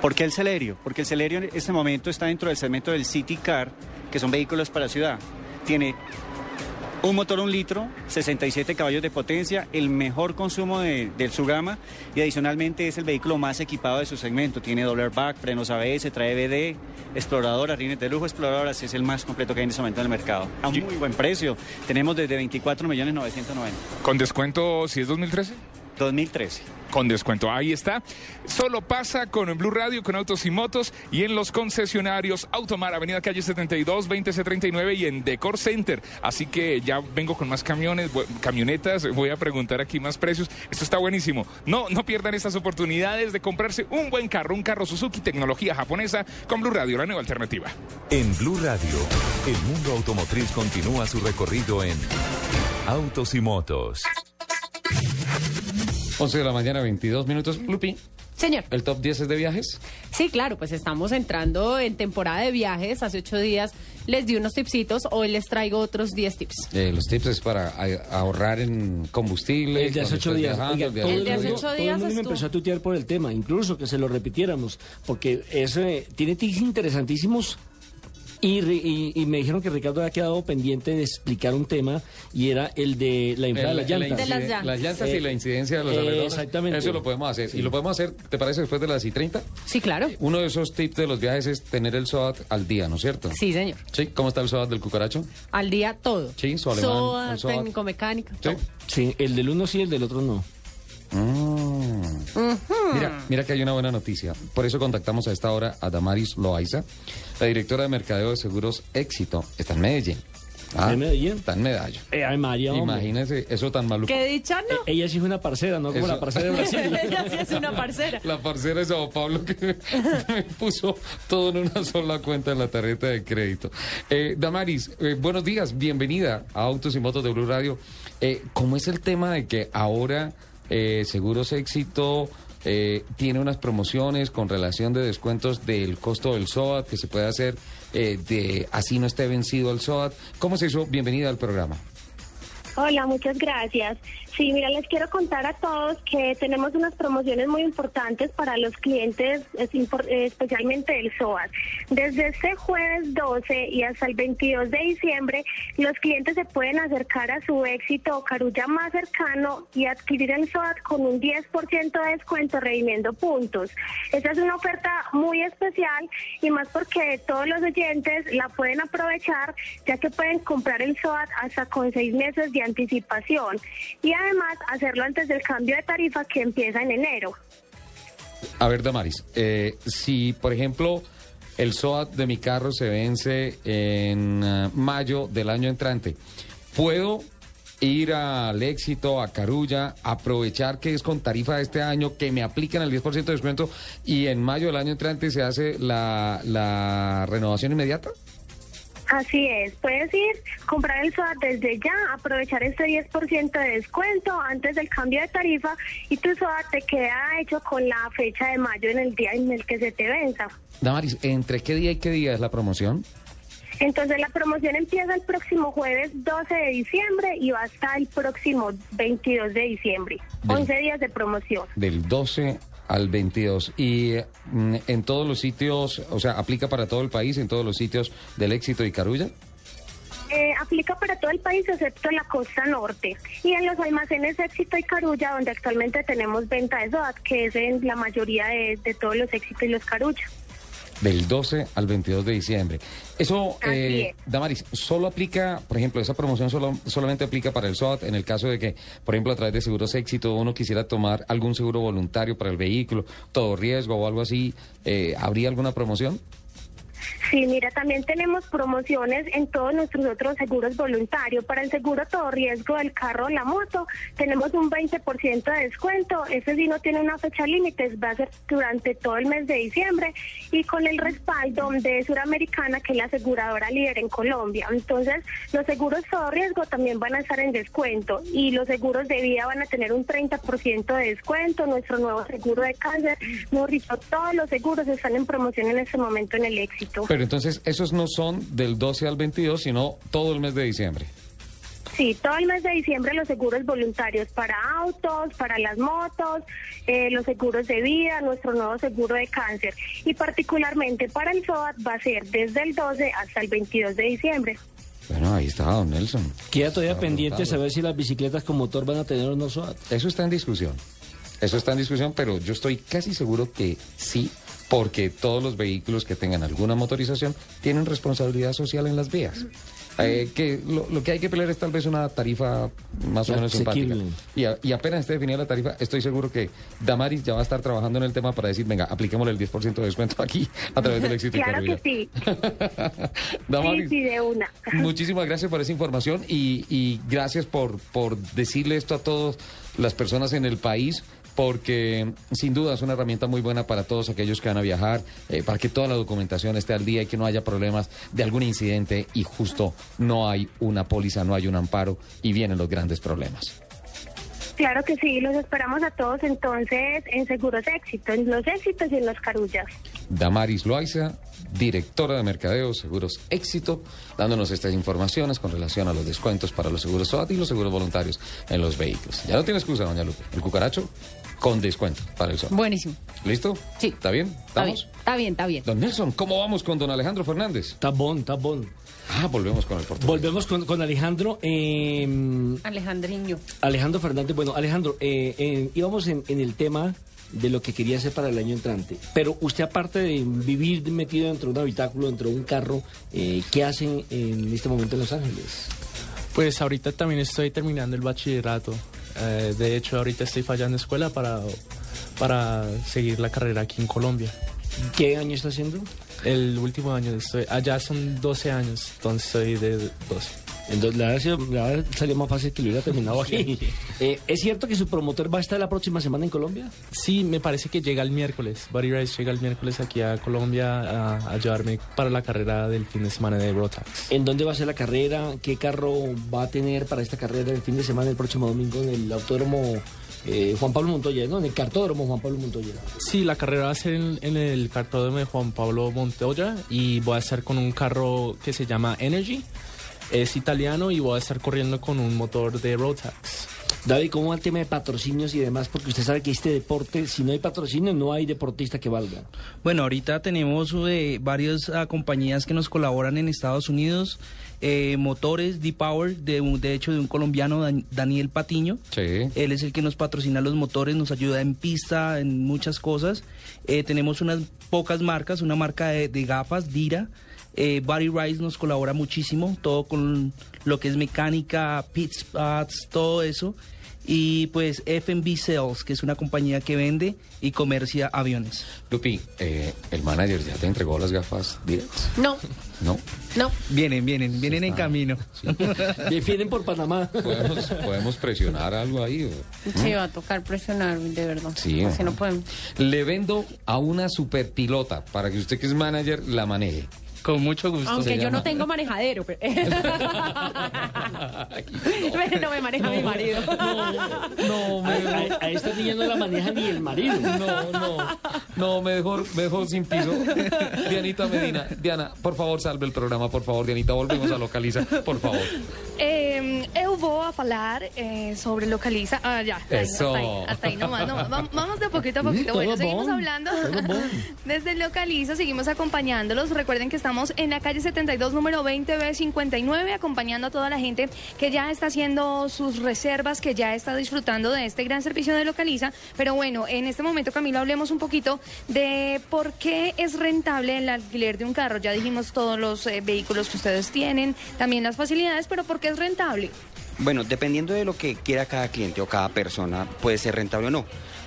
¿Por qué el Celerio? Porque el Celerio en este momento está dentro del segmento del City Car, que son vehículos para ciudad. Tiene un motor un litro, 67 caballos de potencia, el mejor consumo de, de su gama y adicionalmente es el vehículo más equipado de su segmento. Tiene doble airbag, frenos ABS, trae BD, exploradora, rines de lujo, exploradoras. Es el más completo que hay en este momento en el mercado. A un muy buen precio. Tenemos desde 24 millones 990. ¿Con descuento si es 2013? 2013. Con descuento, ahí está. Solo pasa con Blue Radio, con Autos y Motos y en los concesionarios Automar, Avenida Calle 72, 20C39 y en Decor Center. Así que ya vengo con más camiones, camionetas, voy a preguntar aquí más precios. Esto está buenísimo. No, no pierdan estas oportunidades de comprarse un buen carro, un carro Suzuki, tecnología japonesa, con Blue Radio, la nueva alternativa. En Blue Radio, el mundo automotriz continúa su recorrido en Autos y Motos. 11 de la mañana, 22 minutos. Lupi, Señor. ¿el top 10 es de viajes? Sí, claro, pues estamos entrando en temporada de viajes. Hace ocho días les di unos tipsitos, hoy les traigo otros 10 tips. Eh, los tips es para a- ahorrar en combustible. El de hace ocho días. viajando, Oiga, el todo viaje- El de hace mundo- ocho todo el días mundo me empezó a tutear por el tema, incluso que se lo repitiéramos, porque eso eh, tiene tips interesantísimos. Y, ri- y- y me dijeron que Ricardo había quedado pendiente de explicar un tema y era el de la inflada de las llantas. Las llantas y Eh, la incidencia de los eh, alrededores. exactamente. Eso lo podemos hacer. Sí. Y lo podemos hacer, ¿te parece, después de las I 30? Sí, claro. Uno de esos tips de los viajes es tener el SOAT al día, ¿no es cierto? Sí, señor. Sí, ¿cómo está el SOAT del cucaracho? Al día todo. Sí, su alemán, SOAT. técnico mecánico. Sí. Sí, el del uno sí, el del otro no. Mm. Mira, mira que hay una buena noticia. Por eso contactamos a esta hora a Damaris Loaiza, la directora de Mercadeo de Seguros Éxito. Está en Medellín. ¿Está en Medellín? Está en Medallo. Eh, ay, María. Imagínese eso tan maluco. ¿Qué dicha, no? Eh, Ella sí es una parcera, no como Eso- la parcera de Brasil. Ella sí es una parcera. La parcera de Sao Paulo que me puso todo en una sola cuenta en la tarjeta de crédito. Eh, Damaris, eh, buenos días, bienvenida a Autos y Motos de Blue Radio. Eh, ¿Cómo es el tema de que ahora eh, Seguros Éxito eh, tiene unas promociones con relación de descuentos del costo del SOAT que se puede hacer eh, de así no esté vencido el SOAT. ¿Cómo es eso? Bienvenida al programa. Hola, muchas gracias. Sí, mira, les quiero contar a todos que tenemos unas promociones muy importantes para los clientes, especialmente del SOAT. Desde este jueves 12 y hasta el 22 de diciembre, los clientes se pueden acercar a su éxito o carulla más cercano y adquirir el SOAT con un 10% de descuento redimiendo puntos. Esta es una oferta muy especial y más porque todos los oyentes la pueden aprovechar ya que pueden comprar el SOAT hasta con seis meses de anticipación y además hacerlo antes del cambio de tarifa que empieza en enero. A ver, Damaris, eh, si por ejemplo el SOAT de mi carro se vence en eh, mayo del año entrante, ¿puedo ir al éxito, a Carulla, aprovechar que es con tarifa de este año, que me aplican el 10% de descuento y en mayo del año entrante se hace la, la renovación inmediata? Así es, puedes ir, comprar el SOAT desde ya, aprovechar este 10% de descuento antes del cambio de tarifa y tu SOAT te queda hecho con la fecha de mayo en el día en el que se te venza. Damaris, ¿entre qué día y qué día es la promoción? Entonces la promoción empieza el próximo jueves 12 de diciembre y va hasta el próximo 22 de diciembre. 11 días de promoción. Del 12 al 22. Y mm, en todos los sitios, o sea, aplica para todo el país, en todos los sitios del éxito y Carulla. Eh, aplica para todo el país excepto la costa norte y en los almacenes Éxito y Carulla donde actualmente tenemos venta de SOAT que es en la mayoría de, de todos los Éxitos y los Carulla. Del 12 al 22 de diciembre. Eso, eh, es. Damaris, solo aplica, por ejemplo, esa promoción solo, solamente aplica para el SOAT en el caso de que, por ejemplo, a través de Seguros Éxito uno quisiera tomar algún seguro voluntario para el vehículo, todo riesgo o algo así, eh, ¿habría alguna promoción? Sí, mira, también tenemos promociones en todos nuestros otros seguros voluntarios. Para el seguro todo riesgo del carro o la moto, tenemos un 20% de descuento. Ese sí no tiene una fecha límite, va a ser durante todo el mes de diciembre y con el respaldo de Suramericana, que es la aseguradora líder en Colombia. Entonces, los seguros todo riesgo también van a estar en descuento y los seguros de vida van a tener un 30% de descuento. Nuestro nuevo seguro de cáncer, mejor dicho, todos los seguros están en promoción en este momento en el éxito. Pero entonces, esos no son del 12 al 22, sino todo el mes de diciembre. Sí, todo el mes de diciembre los seguros voluntarios para autos, para las motos, eh, los seguros de vida, nuestro nuevo seguro de cáncer y particularmente para el SOAT va a ser desde el 12 hasta el 22 de diciembre. Bueno, ahí está, don Nelson. Queda todavía Está pendiente saber si las bicicletas con motor van a tener o no SOAT. Eso está en discusión. Eso está en discusión, pero yo estoy casi seguro que sí, porque todos los vehículos que tengan alguna motorización tienen responsabilidad social en las vías. Eh, que lo, lo que hay que pelear es tal vez una tarifa más o menos simpática. Y, a- y apenas esté definida la tarifa, estoy seguro que Damaris ya va a estar trabajando en el tema para decir, venga, apliquémosle el 10% de descuento aquí a través del éxito y Claro que sí. Damaris, Sí, sí, de una. Muchísimas gracias por esa información y, y gracias por, por decirle esto a todas las personas en el país, porque sin duda es una herramienta muy buena para todos aquellos que van a viajar, eh, para que toda la documentación esté al día y que no haya problemas de algún incidente y justo no hay una póliza, no hay un amparo y vienen los grandes problemas. Claro que sí, los esperamos a todos entonces en Seguros Éxito, en los éxitos y en los carullas. Damaris Loaiza, directora de Mercadeo Seguros Éxito, dándonos estas informaciones con relación a los descuentos para los seguros SOAT y los seguros voluntarios en los vehículos. Ya no tiene excusa, doña Lupe. El cucaracho con descuento para el SOAT. Buenísimo. ¿Listo? Sí. ¿Está bien? Está bien, ¿Estamos? está bien, está bien. Don Nelson, ¿cómo vamos con don Alejandro Fernández? Está bon, está bon. Ah, volvemos con el portugués. Volvemos con, con Alejandro. eh, Alejandriño. Alejandro Fernández, bueno, Alejandro, eh, eh, íbamos en, en el tema de lo que quería hacer para el año entrante. Pero usted, aparte de vivir metido dentro de un habitáculo, dentro de un carro, eh, ¿qué hace en este momento en Los Ángeles? Pues ahorita también estoy terminando el bachillerato. Eh, de hecho, ahorita estoy fallando escuela para, para seguir la carrera aquí en Colombia. ¿Qué año está haciendo? El último año estoy, allá son 12 años, entonces soy de 12. Entonces, la verdad, salió más fácil que lo hubiera terminado aquí. Eh, ¿Es cierto que su promotor va a estar la próxima semana en Colombia? Sí, me parece que llega el miércoles. Buddy Rice llega el miércoles aquí a Colombia a, a llevarme para la carrera del fin de semana de Rotax. ¿En dónde va a ser la carrera? ¿Qué carro va a tener para esta carrera el fin de semana, el próximo domingo, en el autódromo eh, Juan Pablo Montoya, ¿no? En el cartódromo Juan Pablo Montoya. Sí, la carrera va a ser en, en el cartódromo de Juan Pablo Montoya y voy a estar con un carro que se llama Energy. Es italiano y voy a estar corriendo con un motor de Rotax. David, ¿cómo va el tema de patrocinios y demás? Porque usted sabe que este deporte, si no hay patrocinio, no hay deportista que valga. Bueno, ahorita tenemos eh, varias ah, compañías que nos colaboran en Estados Unidos. eh, motores D-Power, de, un- de hecho de un colombiano, Dan- Daniel Patiño. Él es el que nos patrocina los motores, nos ayuda en pista, en muchas cosas. Eh, tenemos unas pocas marcas, una marca de, de gafas, Dira. Eh, Body Rise nos colabora muchísimo, todo con lo que es mecánica, pit spots, todo eso. Y pues FB Sales, que es una compañía que vende y comercia aviones. Lupi, eh, el manager ya te entregó las gafas directas. No, ¿No? no. Vienen, vienen, vienen en camino. Defienden por Panamá. ¿Podemos, podemos presionar algo ahí? o- Sí, va a tocar presionar, de verdad. Sí, Así no podemos. Le vendo a una superpilota para que usted que es manager la maneje. Con mucho gusto. Aunque yo no tengo manejadero. Pero... Pero no me maneja mi marido. No, A, a- a esta niña no la maneja ni el marido. No, no. No, mejor, mejor sin piso. Dianita Medina. Diana, por favor, salve el programa, por favor, Dianita. Volvemos a localizar, por favor. Eh, eu vou a falar eh, sobre localiza. Ah, ya. Hasta ahí, Eso. Hasta ahí, hasta ahí nomás. No, vam- vamos de poquito a poquito. Bueno, seguimos bon, hablando. bon. Desde Localiza seguimos acompañándolos. Recuerden que estamos en la calle 72, número 20B59, acompañando a toda la gente que ya está haciendo sus reservas, que ya está disfrutando de este gran servicio de Localiza. Pero bueno, en este momento, Camilo, hablemos un poquito de por qué es rentable el alquiler de un carro. Ya dijimos todos los eh, vehículos que ustedes tienen, también las facilidades, pero ¿por qué es rentable? Bueno, dependiendo de lo que quiera cada cliente o cada persona, puede ser rentable o no.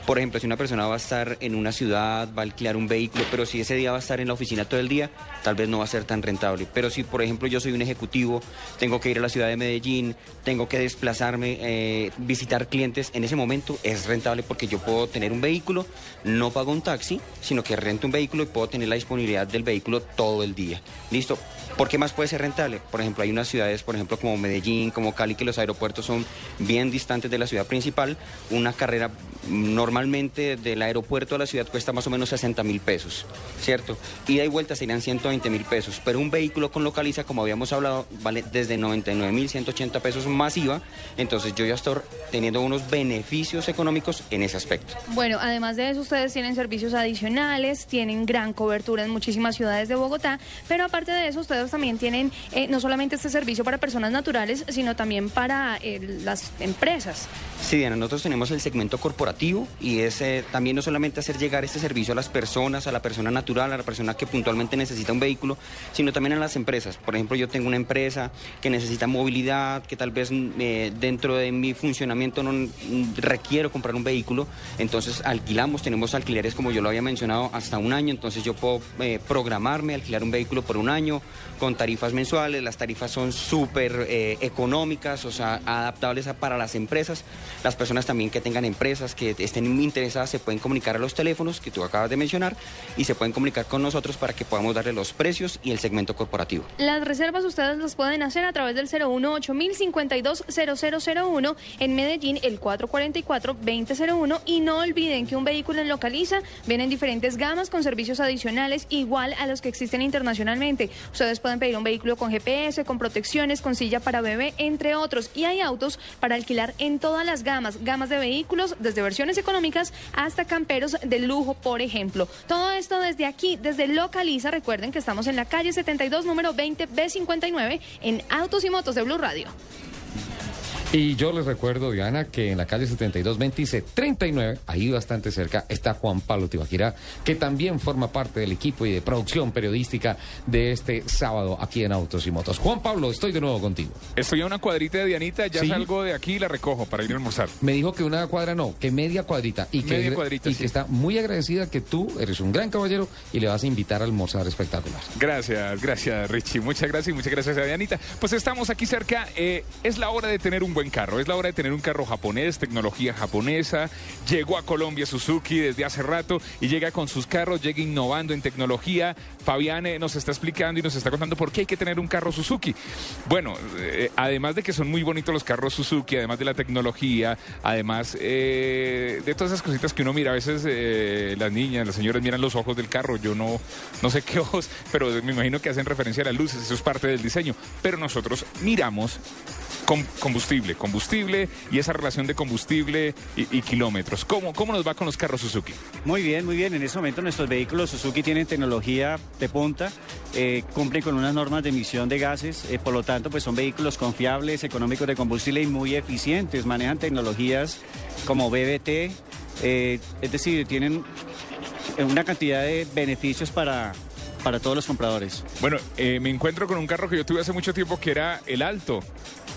Por ejemplo, si una persona va a estar en una ciudad, va a alquilar un vehículo, pero si ese día va a estar en la oficina todo el día, tal vez no va a ser tan rentable. Pero si, por ejemplo, yo soy un ejecutivo, tengo que ir a la ciudad de Medellín, tengo que desplazarme, eh, visitar clientes, en ese momento es rentable porque yo puedo tener un vehículo, no pago un taxi, sino que rento un vehículo y puedo tener la disponibilidad del vehículo todo el día. ¿Listo? ¿Por qué más puede ser rentable? Por ejemplo, hay unas ciudades, por ejemplo, como Medellín, como Cali, que los aeropuertos son bien distantes de la ciudad principal. Una carrera normalmente del aeropuerto a la ciudad cuesta más o menos 60 mil pesos, ¿cierto? Ida y vuelta serían 120 mil pesos, pero un vehículo con localiza, como habíamos hablado, vale desde 99 mil 180 pesos masiva, entonces yo ya estoy teniendo unos beneficios económicos en ese aspecto. Bueno, además de eso, ustedes tienen servicios adicionales, tienen gran cobertura en muchísimas ciudades de Bogotá, pero aparte de eso, ustedes también tienen eh, no solamente este servicio para personas naturales, sino también para eh, las empresas. Sí, Diana, nosotros tenemos el segmento corporativo y es eh, también no solamente hacer llegar este servicio a las personas, a la persona natural, a la persona que puntualmente necesita un vehículo, sino también a las empresas. Por ejemplo, yo tengo una empresa que necesita movilidad, que tal vez mm, dentro de mi funcionamiento no mm, requiero comprar un vehículo, entonces alquilamos, tenemos alquileres como yo lo había mencionado hasta un año, entonces yo puedo programarme, alquilar un vehículo por un año con tarifas mensuales, las tarifas son súper eh, económicas, o sea, adaptables para las empresas. Las personas también que tengan empresas, que estén interesadas, se pueden comunicar a los teléfonos que tú acabas de mencionar y se pueden comunicar con nosotros para que podamos darle los precios y el segmento corporativo. Las reservas ustedes las pueden hacer a través del 018 052 0001 en Medellín, el 444-2001. Y no olviden que un vehículo en Localiza viene en diferentes gamas con servicios adicionales igual a los que existen internacionalmente. Ustedes pueden pedir un vehículo con GPS, con protecciones, con silla para bebé, entre otros. Y hay autos para alquilar en todas las gamas, gamas de vehículos, desde versiones económicas hasta camperos de lujo, por ejemplo. Todo esto desde aquí, desde Localiza. Recuerden que estamos en la calle 72, número 20B59, en Autos y Motos de Blue Radio. Y yo les recuerdo, Diana, que en la calle 72 39, ahí bastante cerca, está Juan Pablo Tibaquirá, que también forma parte del equipo y de producción periodística de este sábado aquí en Autos y Motos. Juan Pablo, estoy de nuevo contigo. Estoy a una cuadrita de Dianita, ya Sí. salgo de aquí y la recojo para ir a almorzar. Me dijo que una cuadra no, que media cuadrita. Y que, Media cuadrita, y sí. que está muy agradecida que tú eres un gran caballero y le vas a invitar a almorzar espectacular. Gracias, gracias Richie, muchas gracias y muchas gracias a Dianita. Pues estamos aquí cerca, eh, es la hora de tener un buen carro, es la hora de tener un carro japonés, tecnología japonesa. Llegó a Colombia Suzuki desde hace rato y llega con sus carros, llega innovando en tecnología. Fabián eh, nos está explicando y nos está contando por qué hay que tener un carro Suzuki. Bueno, eh, además de que son muy bonitos los carros Suzuki, además de la tecnología, además eh, de todas esas cositas que uno mira, a veces las niñas, las señoras miran los ojos del carro, yo no, no sé qué ojos, pero me imagino que hacen referencia a las luces, eso es parte del diseño, pero nosotros miramos com- combustible, combustible y esa relación de combustible y, y kilómetros. ¿Cómo, ¿Cómo nos va con los carros Suzuki? Muy bien, muy bien. En este momento nuestros vehículos Suzuki tienen tecnología de punta, eh, cumplen con unas normas de emisión de gases, eh, por lo tanto, pues son vehículos confiables, económicos de combustible y muy eficientes. Manejan tecnologías como BBT, eh, es decir, tienen una cantidad de beneficios para, para todos los compradores. Bueno, eh, me encuentro con un carro que yo tuve hace mucho tiempo que era el Alto.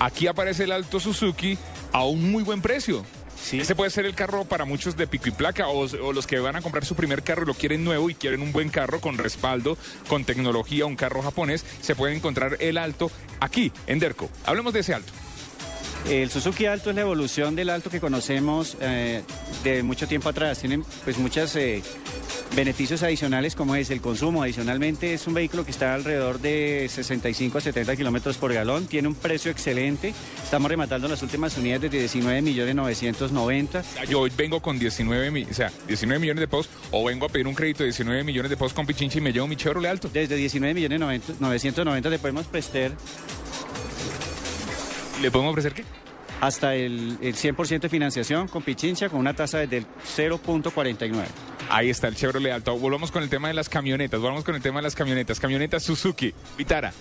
Aquí aparece el Alto Suzuki a un muy buen precio. Ese puede ser el carro para muchos de pico y placa o, o los que van a comprar su primer carro y lo quieren nuevo y quieren un buen carro con respaldo, con tecnología, un carro japonés. Se puede encontrar el Alto aquí, en Derco. Hablemos de ese Alto. El Suzuki Alto es la evolución del Alto que conocemos eh, de mucho tiempo atrás. Tienen pues muchos beneficios adicionales como es el consumo. Adicionalmente es un vehículo que está alrededor de 65 a 70 kilómetros por galón. Tiene un precio excelente. Estamos rematando las últimas unidades de 19 millones 990. Yo hoy vengo con 19, mi- o sea, 19 millones de pesos o vengo a pedir un crédito de 19 millones de pesos con Pichincha y me llevo mi Chevrolet Alto. Desde 19 millones 990 te podemos prestar ¿Le podemos ofrecer qué? hasta el, el 100% de financiación con Pichincha con una tasa del 0.49. Ahí está el Chevrolet Alto. Volvamos con el tema de las camionetas. Volvamos con el tema de las camionetas. Camionetas Suzuki, Vitara.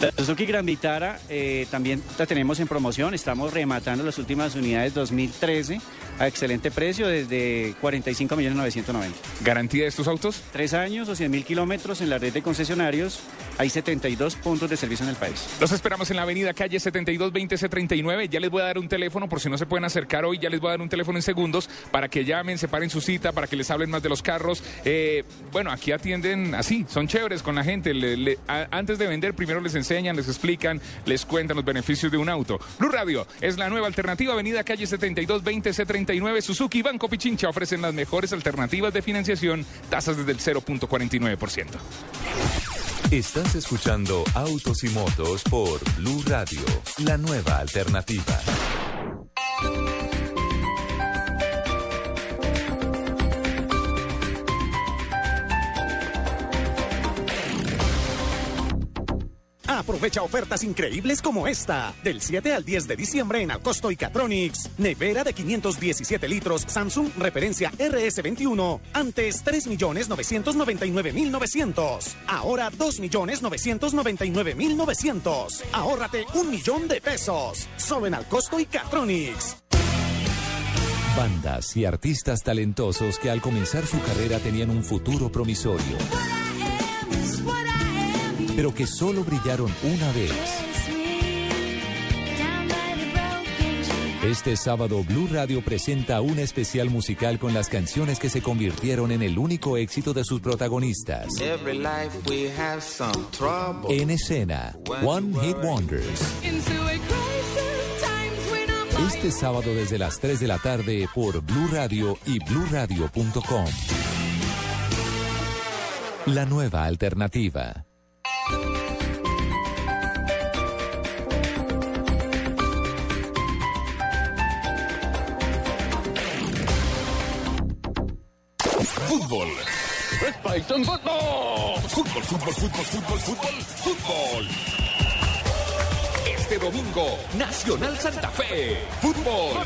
La Suzuki Gran Vitara eh, también la tenemos en promoción. Estamos rematando las últimas unidades 2013 a excelente precio desde 45 millones 990. ¿Garantía de estos autos? Tres años o 100 mil kilómetros en la red de concesionarios. Hay 72 puntos de servicio en el país. Los esperamos en la avenida calle 7220C39. Ya les voy a dar un teléfono por si no se pueden acercar hoy. Ya les voy a dar un teléfono en segundos para que llamen, separen su cita, para que les hablen más de los carros. Eh, bueno, aquí atienden así, son chéveres con la gente. Le- le- a- antes de vender, primero les enseñan, les explican, les cuentan los beneficios de un auto. Blue Radio es la nueva alternativa. Avenida calle 7220C39. Suzuki Banco Pichincha ofrecen las mejores alternativas de financiación, tasas desde el 0.49%. Estás escuchando Autos y Motos por Blue Radio, la nueva alternativa. Aprovecha ofertas increíbles como esta. Del 7 al 10 de diciembre en Alcosto y Catronics. Nevera de 517 litros Samsung referencia RS21. Antes 3.999.900. Ahora 2.999.900. Ahórrate un millón de pesos. Solo en Alcosto y Catronics. Bandas y artistas talentosos que al comenzar su carrera tenían un futuro promisorio, pero que solo brillaron una vez. Este sábado Blue Radio presenta un especial musical con las canciones que se convirtieron en el único éxito de sus protagonistas. En escena, One Hit Wonders. Este sábado desde las 3 de la tarde por Blue Radio y bluradio.com. La nueva alternativa. Fútbol. Python Fútbol. Fútbol, fútbol, fútbol, fútbol, fútbol, fútbol. Este domingo, Nacional Santa Fe. Fútbol.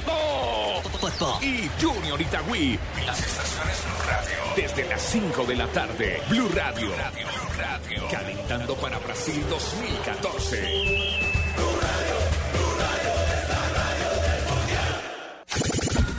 Y Junior Itagüí. Las estaciones Blue Radio. Desde las 5 de la tarde. Blue Radio. Blue Radio. Calentando para Brasil 2014.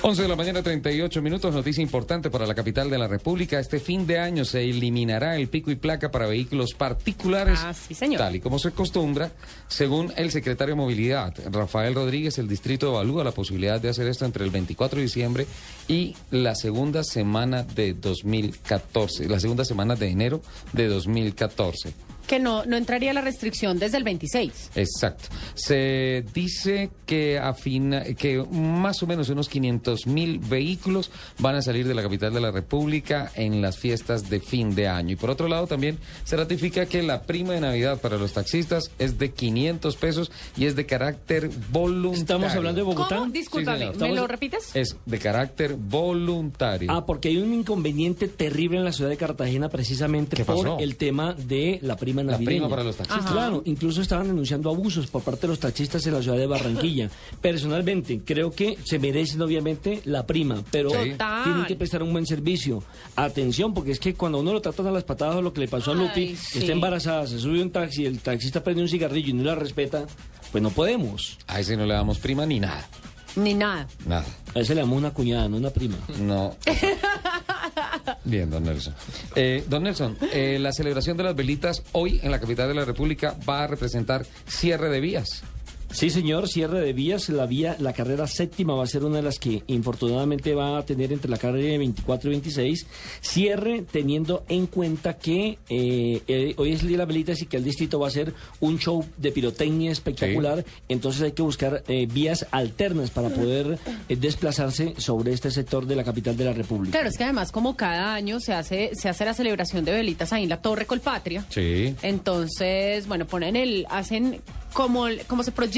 11 de la mañana, 38 minutos. Noticia importante para la capital de la República. Este fin de año se eliminará el pico y placa para vehículos particulares. Ah, sí, señor. Tal y como se acostumbra, según el secretario de Movilidad, Rafael Rodríguez, el distrito evalúa la posibilidad de hacer esto entre el 24 de diciembre y la segunda semana de 2014, la segunda semana de enero de 2014. Que no, no entraría la restricción desde el 26. Exacto. Se dice que a fin, que más o menos unos 500 mil vehículos van a salir de la capital de la República en las fiestas de fin de año. Y por otro lado también se ratifica que la prima de Navidad para los taxistas es de 500 pesos y es de carácter voluntario. Estamos hablando de Bogotá. ¿Cómo? Discúlpame. ¿me lo repites? Es de carácter voluntario. Ah, porque hay un inconveniente terrible en la ciudad de Cartagena precisamente ¿Qué por el tema de la prima La navideña. prima para los taxistas. Ajá. Claro, incluso estaban denunciando abusos por parte de los taxistas en la ciudad de Barranquilla. Personalmente, creo que se merecen obviamente la prima, pero. Total. tienen que prestar un buen servicio. Atención, porque es que cuando uno lo tratan a las patadas, o lo que le pasó a Ay, Lupi, sí. está embarazada, se sube a un taxi, el taxista prende un cigarrillo y no la respeta, pues no podemos. A ese no le damos prima ni nada. Ni nada. Nada. A ese le damos una cuñada, no una prima. No. Bien, don Nelson. Eh, don Nelson, eh, la celebración de las velitas hoy en la capital de la República va a representar cierre de vías. Sí, señor, cierre de vías. La vía, la carrera séptima va a ser una de las que infortunadamente va a tener entre la carrera de 24 y 26. Cierre teniendo en cuenta que eh, eh, hoy es el día de las velitas y que el distrito va a hacer un show de pirotecnia espectacular. Entonces hay que buscar eh, vías alternas para poder eh, desplazarse sobre este sector de la capital de la República. Claro, es que además como cada año se hace, se hace la celebración de velitas ahí en la Torre Colpatria. Sí. Entonces, bueno, ponen el, hacen como, como se proyecta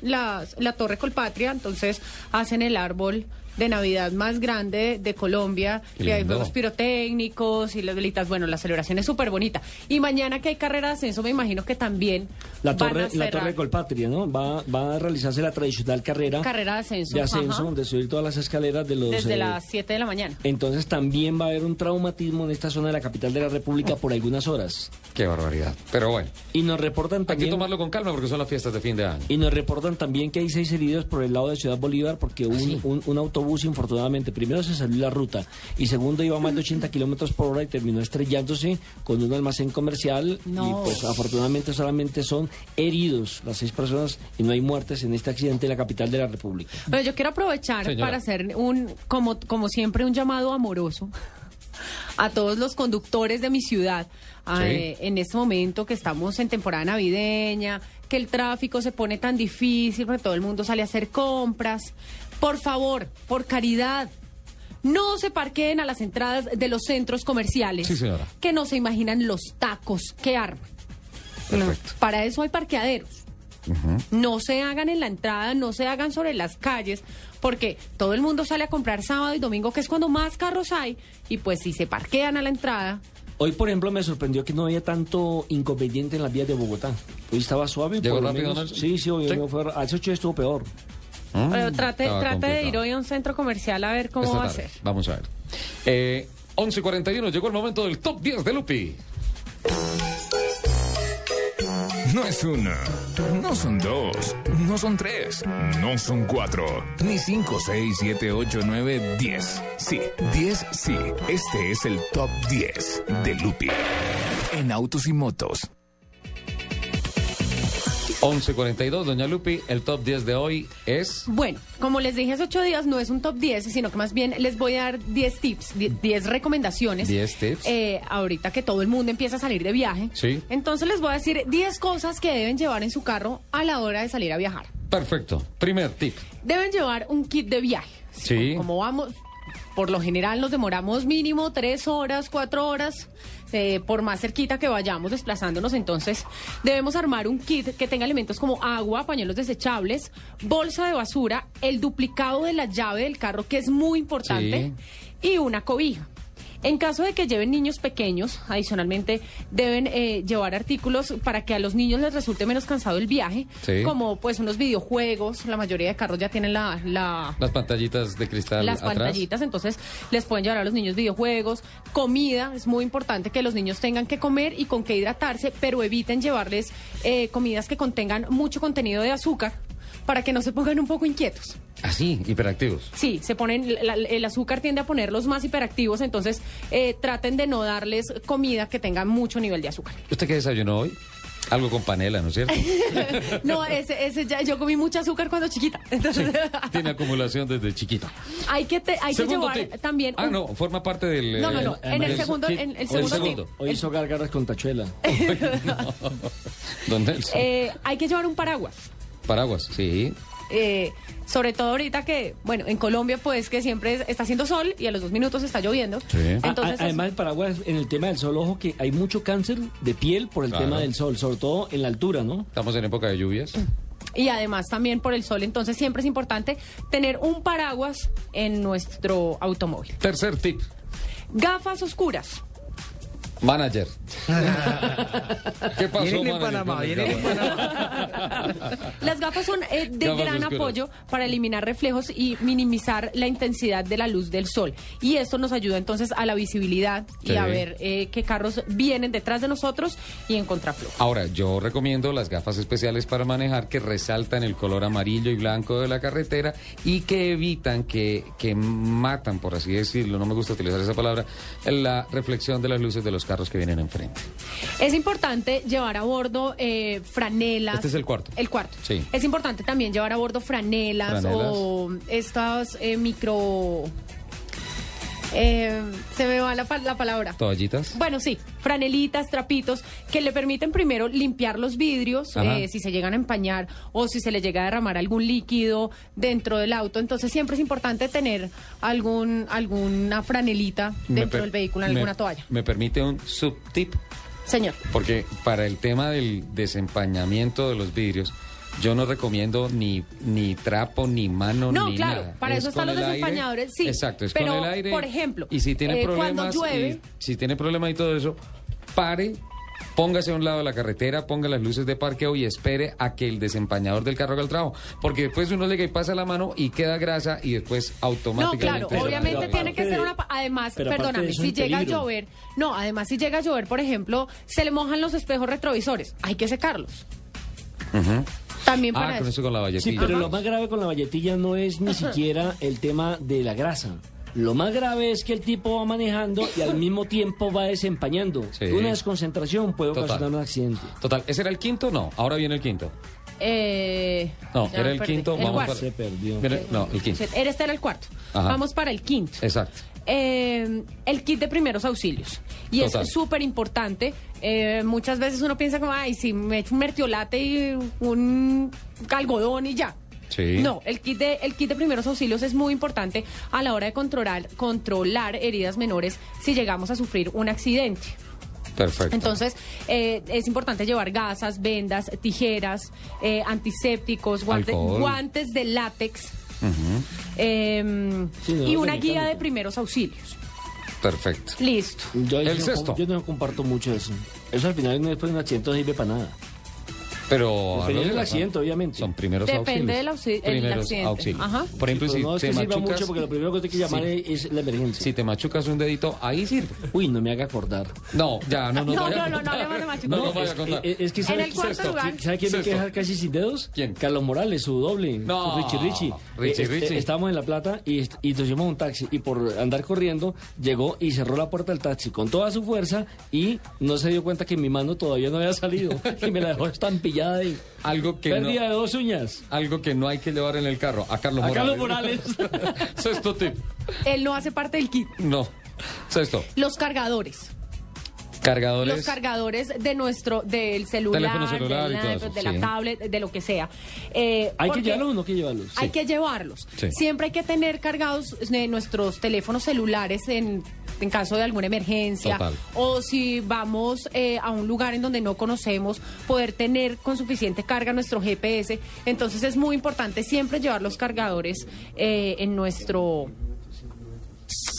la, la Torre Colpatria, entonces hacen el árbol de Navidad más grande de Colombia, Qué que hay lindo. juegos pirotécnicos y las velitas, bueno, la celebración es súper bonita. Y mañana que hay carrera de ascenso, me imagino que también La van a torre, la cerrar torre Colpatria, ¿no? Va, va a realizarse la tradicional carrera, carrera de ascenso, de ascenso, ajá, de subir todas las escaleras de los... desde eh, las 7 de la mañana. Entonces también va a haber un traumatismo en esta zona de la capital de la República por algunas horas. Qué barbaridad. Pero bueno, Y nos reportan hay que también... tomarlo con calma porque son las fiestas de fin de año. Y nos reportan también que hay seis heridos por el lado de Ciudad Bolívar porque un, un, un autobús infortunadamente primero se salió la ruta y segundo iba a más de 80 kilómetros por hora y terminó estrellándose con un almacén comercial No. y pues afortunadamente solamente son heridos las seis personas y no hay muertes en este accidente en la capital de la República. Bueno, yo quiero aprovechar Señora. para hacer un, como, como siempre, un llamado amoroso a todos los conductores de mi ciudad. a, Sí. eh, en este momento que estamos en temporada navideña, que el tráfico se pone tan difícil, porque todo el mundo sale a hacer compras. Por favor, por caridad, no se parqueen a las entradas de los centros comerciales. Sí, señora. Que no se imaginan los tacos que arman. Para eso hay parqueaderos. No se hagan en la entrada, no se hagan sobre las calles, porque todo el mundo sale a comprar sábado y domingo, que es cuando más carros hay, y pues si se parquean a la entrada, Hoy, por ejemplo, me sorprendió que no había tanto inconveniente en las vías de Bogotá. Hoy estaba suave. ¿Llegó por rápido, menos. Sí, sí, hoy ¿Sí? fue- al 8 estuvo peor. Pero trate, estaba trate de ir hoy a un centro comercial a ver cómo Esta va a ser. Vamos a ver. Eh, 11.41, llegó el momento del top 10 de Lupi. No es una, no son dos, no son tres, no son cuatro, ni cinco, seis, siete, ocho, nueve, diez. Sí, diez, sí. Este es el top 10 de Lupi en autos y motos. 11.42, doña Lupi, el top 10 de hoy es... Bueno, como les dije hace ocho días, no es un top 10, sino que más bien les voy a dar 10 tips, 10 10 recomendaciones. 10 tips. Eh, ahorita que todo el mundo empieza a salir de viaje. Sí. Entonces les voy a decir 10 cosas que deben llevar en su carro a la hora de salir a viajar. Perfecto. Primer tip. Deben llevar un kit de viaje. Sí. Como vamos, por lo general nos demoramos mínimo tres horas, cuatro horas, eh, por más cerquita que vayamos desplazándonos. Entonces, debemos armar un kit que tenga elementos como agua, pañuelos desechables, bolsa de basura, el duplicado de la llave del carro, que es muy importante, y una cobija. En caso de que lleven niños pequeños, adicionalmente deben eh, llevar artículos para que a los niños les resulte menos cansado el viaje, Sí. como pues unos videojuegos. La mayoría de carros ya tienen la, la Las pantallitas de cristal las atrás. pantallitas, entonces les pueden llevar a los niños videojuegos, comida, es muy importante que los niños tengan que comer y con qué hidratarse, pero eviten llevarles eh, comidas que contengan mucho contenido de azúcar para que no se pongan un poco inquietos. Así, hiperactivos. Sí, se ponen, la- el azúcar tiende a ponerlos más hiperactivos, entonces eh, traten de no darles comida que tenga mucho nivel de azúcar. ¿Usted qué desayunó hoy? Algo con panela, ¿no es cierto? No, ese, ese ya, yo comí mucha azúcar cuando chiquita, entonces Tiene acumulación desde chiquito. hay que, te- hay que Segundo llevar tip. también... Ah, un- no, forma parte del... No, no, eh, no, en el segundo- en el O segundo Hoy hizo gárgaras con tachuela. Don Nelson. Eh, hay que llevar un paraguas. Paraguas, sí. Eh, sobre todo ahorita que, bueno, en Colombia pues que siempre es- está haciendo sol y a los dos minutos está lloviendo. Entonces, A- a- además, el paraguas, en el tema del sol, ojo que hay mucho cáncer de piel por el Claro. tema del sol, sobre todo en la altura, ¿no? Estamos en época de lluvias. y además también por el sol, entonces siempre es importante tener un paraguas en nuestro automóvil. Tercer tip. Gafas oscuras. Manager. ¿Qué pasó, Vienen en manager, Panamá, con las vienen en gafas? Las gafas son eh, de Gafas gran oscuras. apoyo para eliminar reflejos y minimizar la intensidad de la luz del sol. Y esto nos ayuda entonces a la visibilidad Sí. y a ver eh, qué carros vienen detrás de nosotros y en contraflujo. Ahora, yo recomiendo las gafas especiales para manejar que resaltan el color amarillo y blanco de la carretera y que evitan, que, que matan, por así decirlo, no me gusta utilizar esa palabra, la reflexión de las luces de los carros que vienen enfrente. Es importante llevar a bordo eh, franelas. Este es el cuarto. El cuarto. Sí. Es importante también llevar a bordo franelas, Franelas. o estas eh, micro... eh, se me va la, la palabra. ¿Toallitas? Bueno, sí, franelitas, trapitos, que le permiten primero limpiar los vidrios, eh, si se llegan a empañar o si se le llega a derramar algún líquido dentro del auto. Entonces siempre es importante tener algún alguna franelita dentro del vehículo, me- alguna toalla. ¿Me permite un subtip? Señor. Porque para el tema del desempañamiento de los vidrios, yo no recomiendo ni, ni trapo, ni mano, No, ni claro, nada. para Es eso están los aire. desempañadores, sí. Exacto, es pero, con el aire. por ejemplo, Y si tiene eh, cuando problemas, llueve- y si tiene problemas y todo eso, pare, póngase a un lado de la carretera, ponga las luces de parqueo y espere a que el desempañador del carro haga el trabajo. Porque después uno le y pasa la mano y queda grasa y después No, automáticamente... claro, se- obviamente Pero tiene que aparte ser de- una... Además, de perdóname, si llega a llover... No, además, si llega a llover, por ejemplo, se le mojan los espejos retrovisores. Hay que secarlos. Ujú. También Ah, para con eso. eso con la Sí, valletilla. pero lo más grave con la valletilla no es ni siquiera el tema de la grasa. Lo más grave es que el tipo va manejando y al mismo tiempo va desempañando. Sí. Una desconcentración puede Total. ocasionar un accidente. Total, ¿ese era el quinto? No, ahora viene el quinto. Eh, No, era el perdí. quinto, El vamos para... Se perdió. Mira, No, el quinto. Era Este era el cuarto. Ajá. Vamos para el quinto. Exacto. Eh, el kit de primeros auxilios. Y Total. es súper importante. Eh, muchas veces uno piensa como, ay, si me echo un mertiolate y un algodón y ya. Sí. No, el kit, de, el kit de primeros auxilios es muy importante a la hora de controlar, controlar heridas menores si llegamos a sufrir un accidente. Perfecto. Entonces, eh, es importante llevar gasas, vendas, tijeras, eh, antisépticos, guantes, Alcohol. guantes de látex Eh, Sí, no, y una guía de primeros auxilios. Perfecto. Listo. Yo, El yo sexto. yo no comparto mucho eso. Eso al final después de un accidente no sirve para nada. Pero... Depende del accidente, obviamente. Son primeros Depende auxilios. del auxi- el primeros auxilios. Ajá. Por ejemplo, Pero si no es te que sirva machucas... mucho porque lo primero que hay que llamar Sí. es la emergencia. Si te machucas un dedito, ahí sirve. Uy, no me haga acordar. No, ya, no No, a no, no, no contar. hablemos de machucas. No No, vaya a es, contar. es- es que En sabe, el cuarto ¿sabe- lugar. ¿sabe quién me queja casi sin dedos? ¿Quién? Carlos Morales, su doble. No, Richie Richie. Richie, Eh, este, Richie. estábamos en La Plata y, y nos llevamos un taxi y por andar corriendo llegó y cerró la puerta del taxi con toda su fuerza y no se dio cuenta que mi mano todavía no había salido y me la dejó estampillada y Algo que pérdida no, de dos uñas. algo que no hay que llevar en el carro. A Carlos A Morales. Carlos Sexto tip. Él no hace parte del kit. No. Sexto. Los cargadores. Cargadores. Los cargadores de nuestro, del celular, Teléfono celular del y todo iPad, eso, de la sí. tablet, de lo que sea. Eh, ¿Hay que llevarlos o no hay que llevarlos? Hay que llevarlos. Sí. Siempre hay que tener cargados eh, nuestros teléfonos celulares en, en caso de alguna emergencia. Total. O si vamos eh, a un lugar en donde no conocemos, poder tener con suficiente carga nuestro GPS. Entonces es muy importante siempre llevar los cargadores eh, en nuestro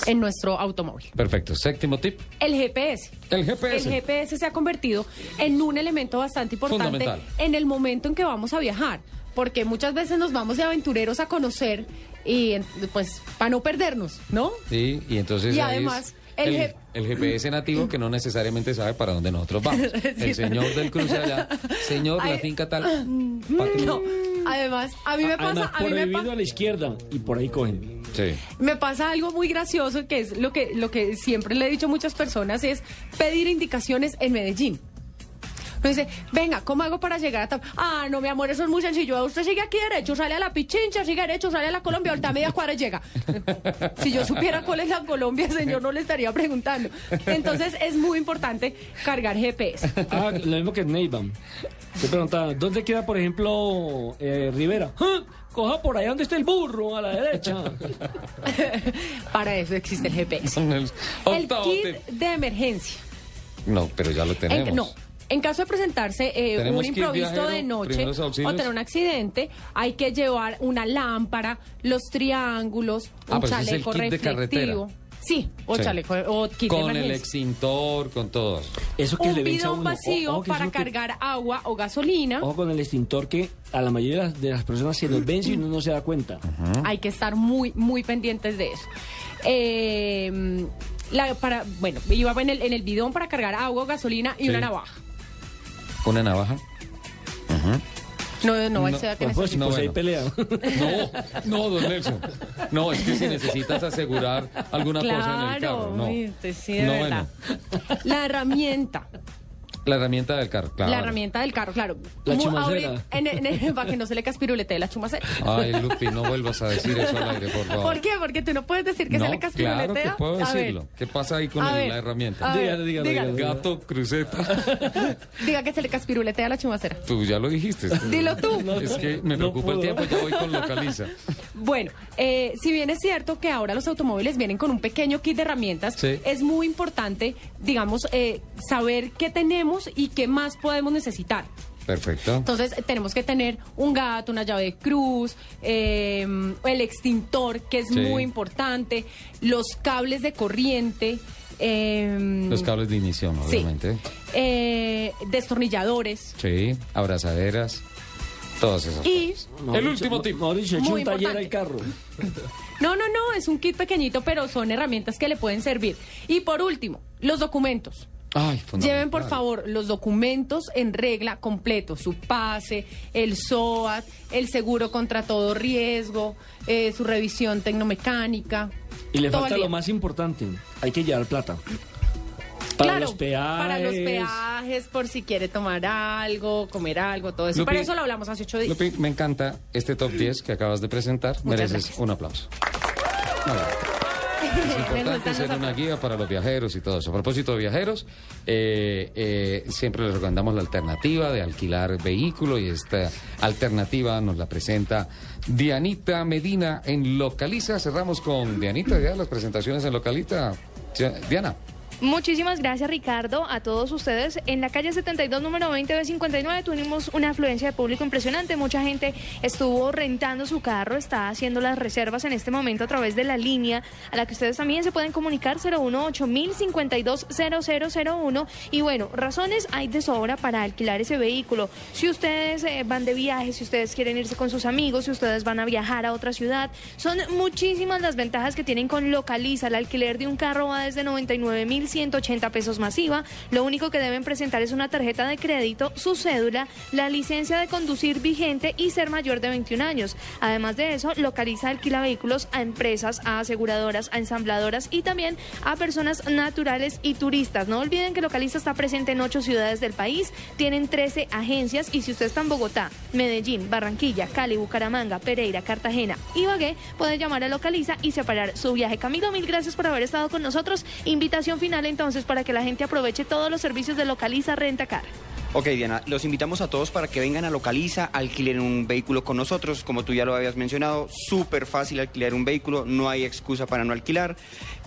en nuestro automóvil. Perfecto. Séptimo tip. El GPS. El GPS. El GPS se ha convertido en un elemento bastante importante en el momento en que vamos a viajar, porque muchas veces nos vamos de aventureros a conocer y en- pues para no perdernos, ¿no? Sí, y entonces Y además, el el, el GPS nativo que no necesariamente sabe para dónde nosotros vamos. El señor del cruce allá, señor, la Ay, finca tal. No, además, a mí me pasa, Además, a mí me prohibido pasa a la izquierda y por ahí cogen. Sí. Me pasa algo muy gracioso que es lo que, lo que siempre le he dicho a muchas personas es pedir indicaciones en Medellín. Me dice, venga, ¿cómo hago para llegar a tal? Ah, no, mi amor, eso es muy sencillo. Usted sigue aquí derecho, sale a la Pichincha, sigue derecho, sale a la Colombia, ahorita a media cuadra y llega. Si yo supiera cuál es la Colombia, señor, no le estaría preguntando. Entonces, es muy importante cargar GPS. Ah, lo mismo que en. Te preguntaba, ¿dónde queda, por ejemplo, eh, Rivera? ¡Ah! Coja por ahí donde está el burro, a la derecha. Para eso existe el GPS. El kit de emergencia. No, pero ya lo tenemos. En- no. En caso de presentarse eh, un improviso viajero, de noche o tener un accidente, hay que llevar una lámpara, los triángulos, Ah, un es el chaleco de reflectivo. Sí, o Sí. chaleco o kit de Con el extintor, con todos. Eso que un le bidón uno. vacío que para que- cargar agua o gasolina. Ojo con el extintor que a la mayoría de las, de las personas se nos vence y uno no se da cuenta. Hay que estar muy, muy pendientes de eso. Eh, la, para, bueno, iba en el, en el bidón para cargar agua o gasolina y Sí. una navaja. Una navaja. Ujú. No, no, él se da que Pues, pues, pues bueno. pelea. No, no, don Nelson. No, es que si necesitas asegurar alguna cosa en el carro. No, sí, No, verdad. La herramienta. La herramienta del carro, claro. La herramienta del carro, claro. La chumacera. ahorita- en- en- para que no se le caspirulete la chumacera. Ay, Lupi, no vuelvas a decir eso al aire, por favor. ¿Por qué? Porque tú no puedes decir que no, se le caspiruletea. claro que puedo A ver, decirlo. ¿Qué pasa ahí con el- la herramienta? Dígalo, dígalo, dígalo. Gato, cruceta. Diga que se le caspiruletea la chumacera. Tú ya lo dijiste. Dilo tú. Es que me No preocupa el tiempo, ya voy con localiza. Bueno, eh, si bien es cierto que ahora los automóviles vienen con un pequeño kit de herramientas, Sí. es muy importante, digamos, eh, saber qué tenemos y qué más podemos necesitar. Perfecto. Entonces tenemos que tener un gato, una llave de cruz, eh, el extintor, que es Sí. muy importante, los cables de corriente, eh, Los cables de inicio, Sí. obviamente. eh, destornilladores. Sí, abrazaderas, todas esas Y cosas. El último tip. Mauricio, un taller al carro. no, no, no, es un kit pequeñito, pero son herramientas que le pueden servir. Y por último, los documentos. Ay, Lleven por favor los documentos en regla completo, su pase, el SOAT, el seguro contra todo riesgo, eh, su revisión tecnomecánica. Y le falta al lo más importante, hay que llevar plata. Para claro, los peajes. para los peajes, por si quiere tomar algo, comer algo, todo eso. Lupi, Para eso lo hablamos hace ocho días. Lupi, me encanta este top 10 que acabas de presentar. Muchas Mereces gracias. un aplauso. Importante gustan ser una guía para los viajeros y todo eso. A propósito de viajeros, eh, eh, siempre les recomendamos la alternativa de alquilar vehículo y esta alternativa nos la presenta Dianita Medina en Localiza. Cerramos con Dianita, ya las presentaciones en Localiza. Ya- Diana. Muchísimas gracias Ricardo, a todos ustedes. En la calle 72, número 20 de 59, tuvimos una afluencia de público impresionante. Mucha gente estuvo rentando su carro, está haciendo las reservas en este momento a través de la línea a la que ustedes también se pueden comunicar 018 1052 0001. Y bueno, razones hay de sobra para alquilar ese vehículo. Si ustedes eh, van de viaje, si ustedes quieren irse con sus amigos, si ustedes van a viajar a otra ciudad, son muchísimas las ventajas que tienen con Localiza. El alquiler de un carro va desde 99.180 pesos masiva. Lo único que deben presentar es una tarjeta de crédito, su cédula, la licencia de conducir vigente y ser mayor de 21 años. Además de eso, Localiza alquila vehículos a empresas, a aseguradoras, a ensambladoras y también a personas naturales y turistas. No olviden que Localiza está presente en ocho ciudades del país, tienen 13 agencias y si usted está en Bogotá, Medellín, Barranquilla, Cali, Bucaramanga, Pereira, Cartagena, Ibagué, puede llamar a Localiza y separar su viaje. Camilo, mil gracias por haber estado con nosotros. Invitación final entonces para que la gente aproveche todos los servicios de Localiza Renta Car. Ok, Diana, los invitamos a todos para que vengan a Localiza, alquilen un vehículo con nosotros. Como tú ya lo habías mencionado, súper fácil alquilar un vehículo, no hay excusa para no alquilar.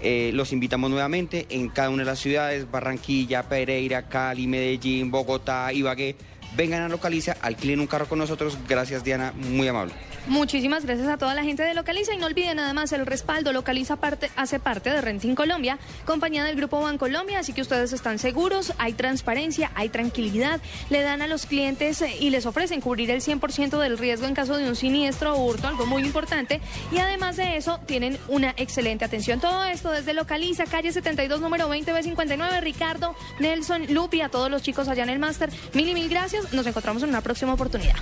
Eh, los invitamos nuevamente en cada una de las ciudades, Barranquilla, Pereira, Cali, Medellín, Bogotá, Ibagué. Vengan a Localiza, alquilen un carro con nosotros. Gracias Diana, muy amable. Muchísimas gracias a toda la gente de Localiza y no olviden nada más el respaldo. Localiza hace parte de Renting Colombia, compañía del Grupo Bancolombia, así que ustedes están seguros, hay transparencia, hay tranquilidad, le dan a los clientes eh, y les ofrecen cubrir el 100% del riesgo en caso de un siniestro o hurto, algo muy importante. Y además de eso, tienen una excelente atención. Todo esto desde Localiza, calle 72, número 20B59, Ricardo, Nelson, Lupi, a todos los chicos allá en el máster. Mil y mil gracias. Nos encontramos en una próxima oportunidad.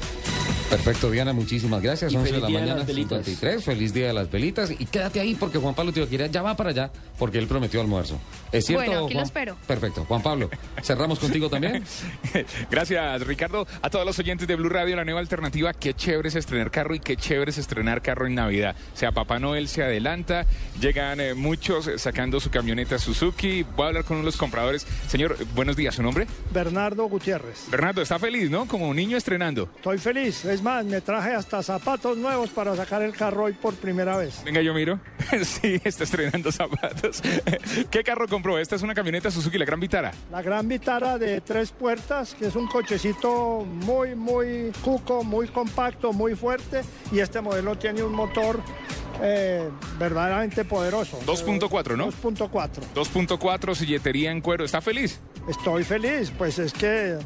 Perfecto, Diana, muchísimas gracias. Y 11 de feliz la día de mañana, las velitas. 53. Feliz día de las velitas. Y quédate ahí porque Juan Pablo Tibaquira ya va para allá porque él prometió almuerzo. ¿Es cierto? Bueno, aquí lo espero. Perfecto. Juan Pablo, cerramos contigo también. Gracias, Ricardo. A todos los oyentes de Blue Radio, la nueva alternativa. Qué chévere es estrenar carro y qué chévere es estrenar carro en Navidad. O sea, Papá Noel se adelanta, llegan eh, muchos eh, sacando su camioneta Suzuki. Voy a hablar con uno de los compradores. Señor, buenos días, ¿su nombre? Bernardo Gutiérrez. Bernardo, ¿está feliz, no? Como un niño estrenando. Estoy feliz. Es más, me traje hasta zapatos nuevos para sacar el carro hoy por primera vez. Venga, yo miro. sí, está estrenando zapatos. ¿Qué carro compró? Esta es una camioneta Suzuki, la Gran Vitara. La Gran Vitara de tres puertas, que es un cochecito muy, muy cuco, muy compacto, muy fuerte. Y este modelo tiene un motor eh, verdaderamente poderoso. 2.4, ¿no? 2.4. 2.4, silletería en cuero. ¿Está feliz? Estoy feliz, pues es que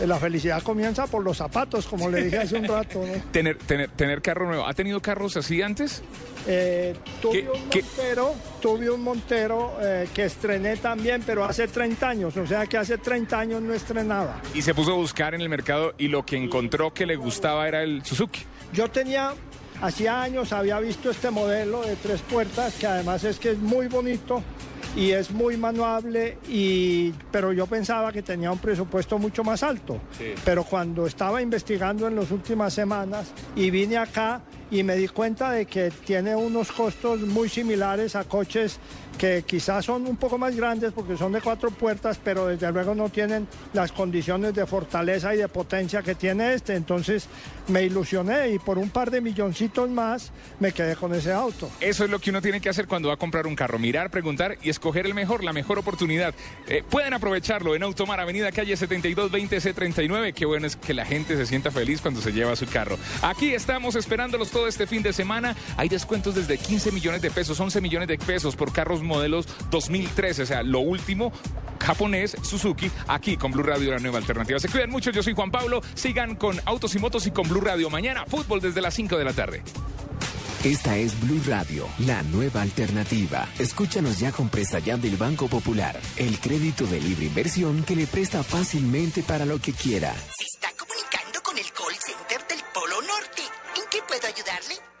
eh, la felicidad comienza por los zapatos, como le dije hace un rato. ¿no? Tener, tener, tener carro nuevo. ¿Ha tenido carros así antes? Eh, tuve, ¿Qué- un qué? Montero, tuve un Montero eh, que estrené también, pero hace 30 años, o sea que hace 30 años no estrenaba. Y se puso a buscar en el mercado y lo que encontró que le gustaba era el Suzuki. Yo tenía, hacía años había visto este modelo de tres puertas, que además es que es muy bonito y es muy manuable, y, pero yo pensaba que tenía un presupuesto mucho más alto. Sí. Pero cuando estaba investigando en las últimas semanas y vine acá y me di cuenta de que tiene unos costos muy similares a coches que quizás son un poco más grandes porque son de cuatro puertas, pero desde luego no tienen las condiciones de fortaleza y de potencia que tiene este. Entonces me ilusioné y por un par de milloncitos más me quedé con ese auto. Eso es lo que uno tiene que hacer cuando va a comprar un carro. Mirar, preguntar y escoger el mejor, la mejor oportunidad. Eh, pueden aprovecharlo en Automar, Avenida Calle 7220C39. Qué bueno es que la gente se sienta feliz cuando se lleva su carro. Aquí estamos esperándolos todo este fin de semana. Hay descuentos desde 15 millones de pesos, 11 millones de pesos por carros modelos 2013. O sea, lo último japonés Suzuki aquí con Blue Radio, la nueva alternativa. Se cuidan mucho, yo soy Juan Pablo. Sigan con Autos y Motos y con Blue Radio. Mañana, fútbol desde las 5 de la tarde. Esta es Blue Radio, la nueva alternativa. Escúchanos ya con Presta Ya del Banco Popular, el crédito de libre inversión que le presta fácilmente para lo que quiera. Se está comunicando con el call center del Polo Norte. ¿En qué puedo ayudarle?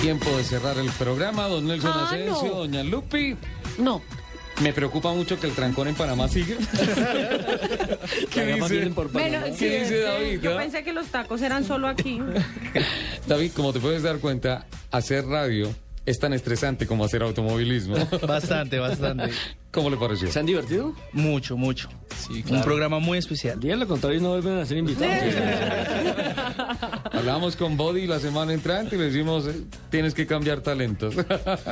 Tiempo de cerrar el programa. Don Nelson Ah, Asensio, no. doña Lupi. No. Me preocupa mucho que el trancón en Panamá sigue. ¿Qué dice? por Bueno, ¿Qué sí, dice David? Yo no? pensé que los tacos eran solo aquí. David, como te puedes dar cuenta, hacer radio es tan estresante como hacer automovilismo. Bastante, bastante. ¿Cómo le pareció? ¿Se han divertido? Mucho, mucho. Sí, Un programa muy especial. Digan lo contrario no vuelven a ser invitados. Hablábamos con Body la semana entrante y le decimos, eh, tienes que cambiar talentos.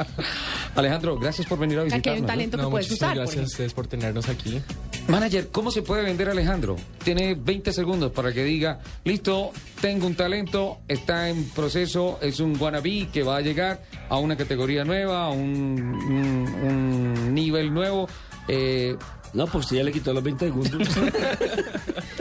Alejandro, gracias por venir a Aquí visitarnos. hay un ¿no? talento que No, puedes muchísimas usar. gracias a ustedes por tenernos aquí. Manager, ¿cómo se puede vender Alejandro? Tiene 20 segundos para que diga, listo, tengo un talento, está en proceso, es un wannabe que va a llegar a una categoría nueva, a un, un- un nivel nuevo. Eh, No, pues usted ya le quitó los 20 segundos.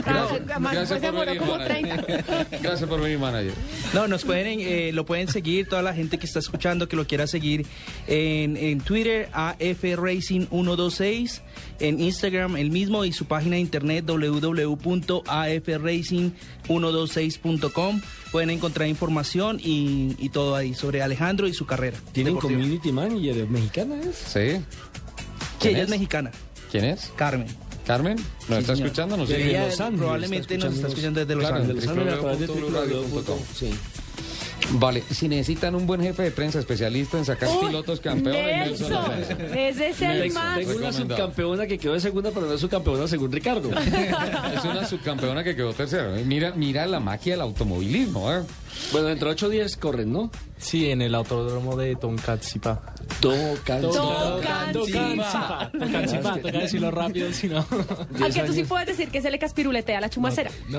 gracias, además, gracias por venir, como manager. Gracias por venir, manager. No, nos pueden, eh, lo pueden seguir, toda la gente que está escuchando, que lo quiera seguir en, en Twitter, AF Racing 126, en Instagram el mismo y su página de internet www.afracing126.com. Pueden encontrar información y, y todo ahí sobre Alejandro y su carrera. ¿Tienen deportiva. community manager mexicana? ¿es? Sí. Sí, ¿Quién ella es? es mexicana, ¿Quién es? Carmen. Carmen, ¿nos está señor. escuchando? ¿Nos sigue? Probablemente nos está escuchando desde Los Claro, Ángeles. www.bluradio.com. Vale, si necesitan un buen jefe de prensa especialista en sacar Uy, pilotos campeones, Nelson Lorenzo. Ese es el Tengo, más. tengo una subcampeona que quedó de segunda, pero no es subcampeona según Ricardo. Es una subcampeona que quedó tercera. Mira, mira la magia del automovilismo, ¿eh? Bueno, dentro de 8 días corren, ¿no? Sí, en el autódromo de Tonkatzipa. Tonkatzipa. Tonkatzipa. Tonkatzipa, toca decirlo rápido, si no. Al que tú sí puedes decir que se le caspiruletea la chumacera.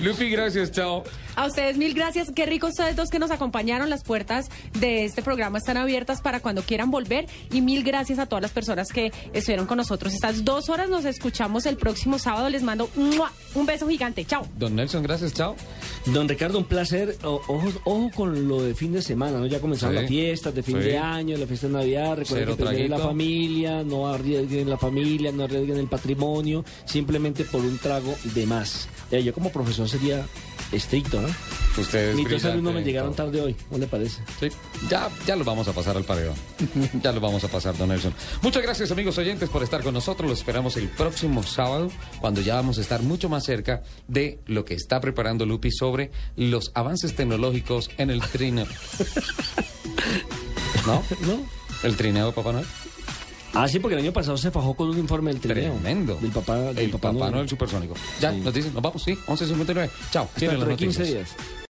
Lupi, gracias, chao. A ustedes mil gracias. Qué rico ustedes dos que nos acompañaron. Las puertas de este programa están abiertas para cuando quieran volver. Y mil gracias a todas las personas que estuvieron con nosotros estas dos horas. Nos escuchamos el próximo sábado. Les mando un beso gigante. Chao. Don Nelson, gracias, chao. Don Ricardo, un placer. O- ojo, ojo con lo de fin de semana, ¿no? Ya comenzaron Sí, las fiestas de fin sí. de año, la fiesta de Navidad. Recuerden que preserven la traguito. familia, no arriesguen la familia, no arriesguen el patrimonio, simplemente por un trago de más. Eh, yo como profesor sería estricto, ¿no? Ustedes Ni dos alumnos me llegaron tarde hoy, ¿cómo le parece? Sí, ya, ya lo vamos a pasar al paredón. ya lo vamos a pasar, don Nelson. Muchas gracias, amigos oyentes, por estar con nosotros. Los esperamos el próximo sábado, cuando ya vamos a estar mucho más cerca de lo que está preparando Lupi sobre los avances tecnológicos en el trineo. ¿No? ¿No? ¿El trineo Papá Noel? Ah, sí, porque el año pasado se fajó con un informe del trineo. Tremendo. Del papá, del El papá, Papá Noel supersónico. Ya, nos dicen, nos vamos, sí, 11.59. Chao. Tienen las de 15 noticias. días.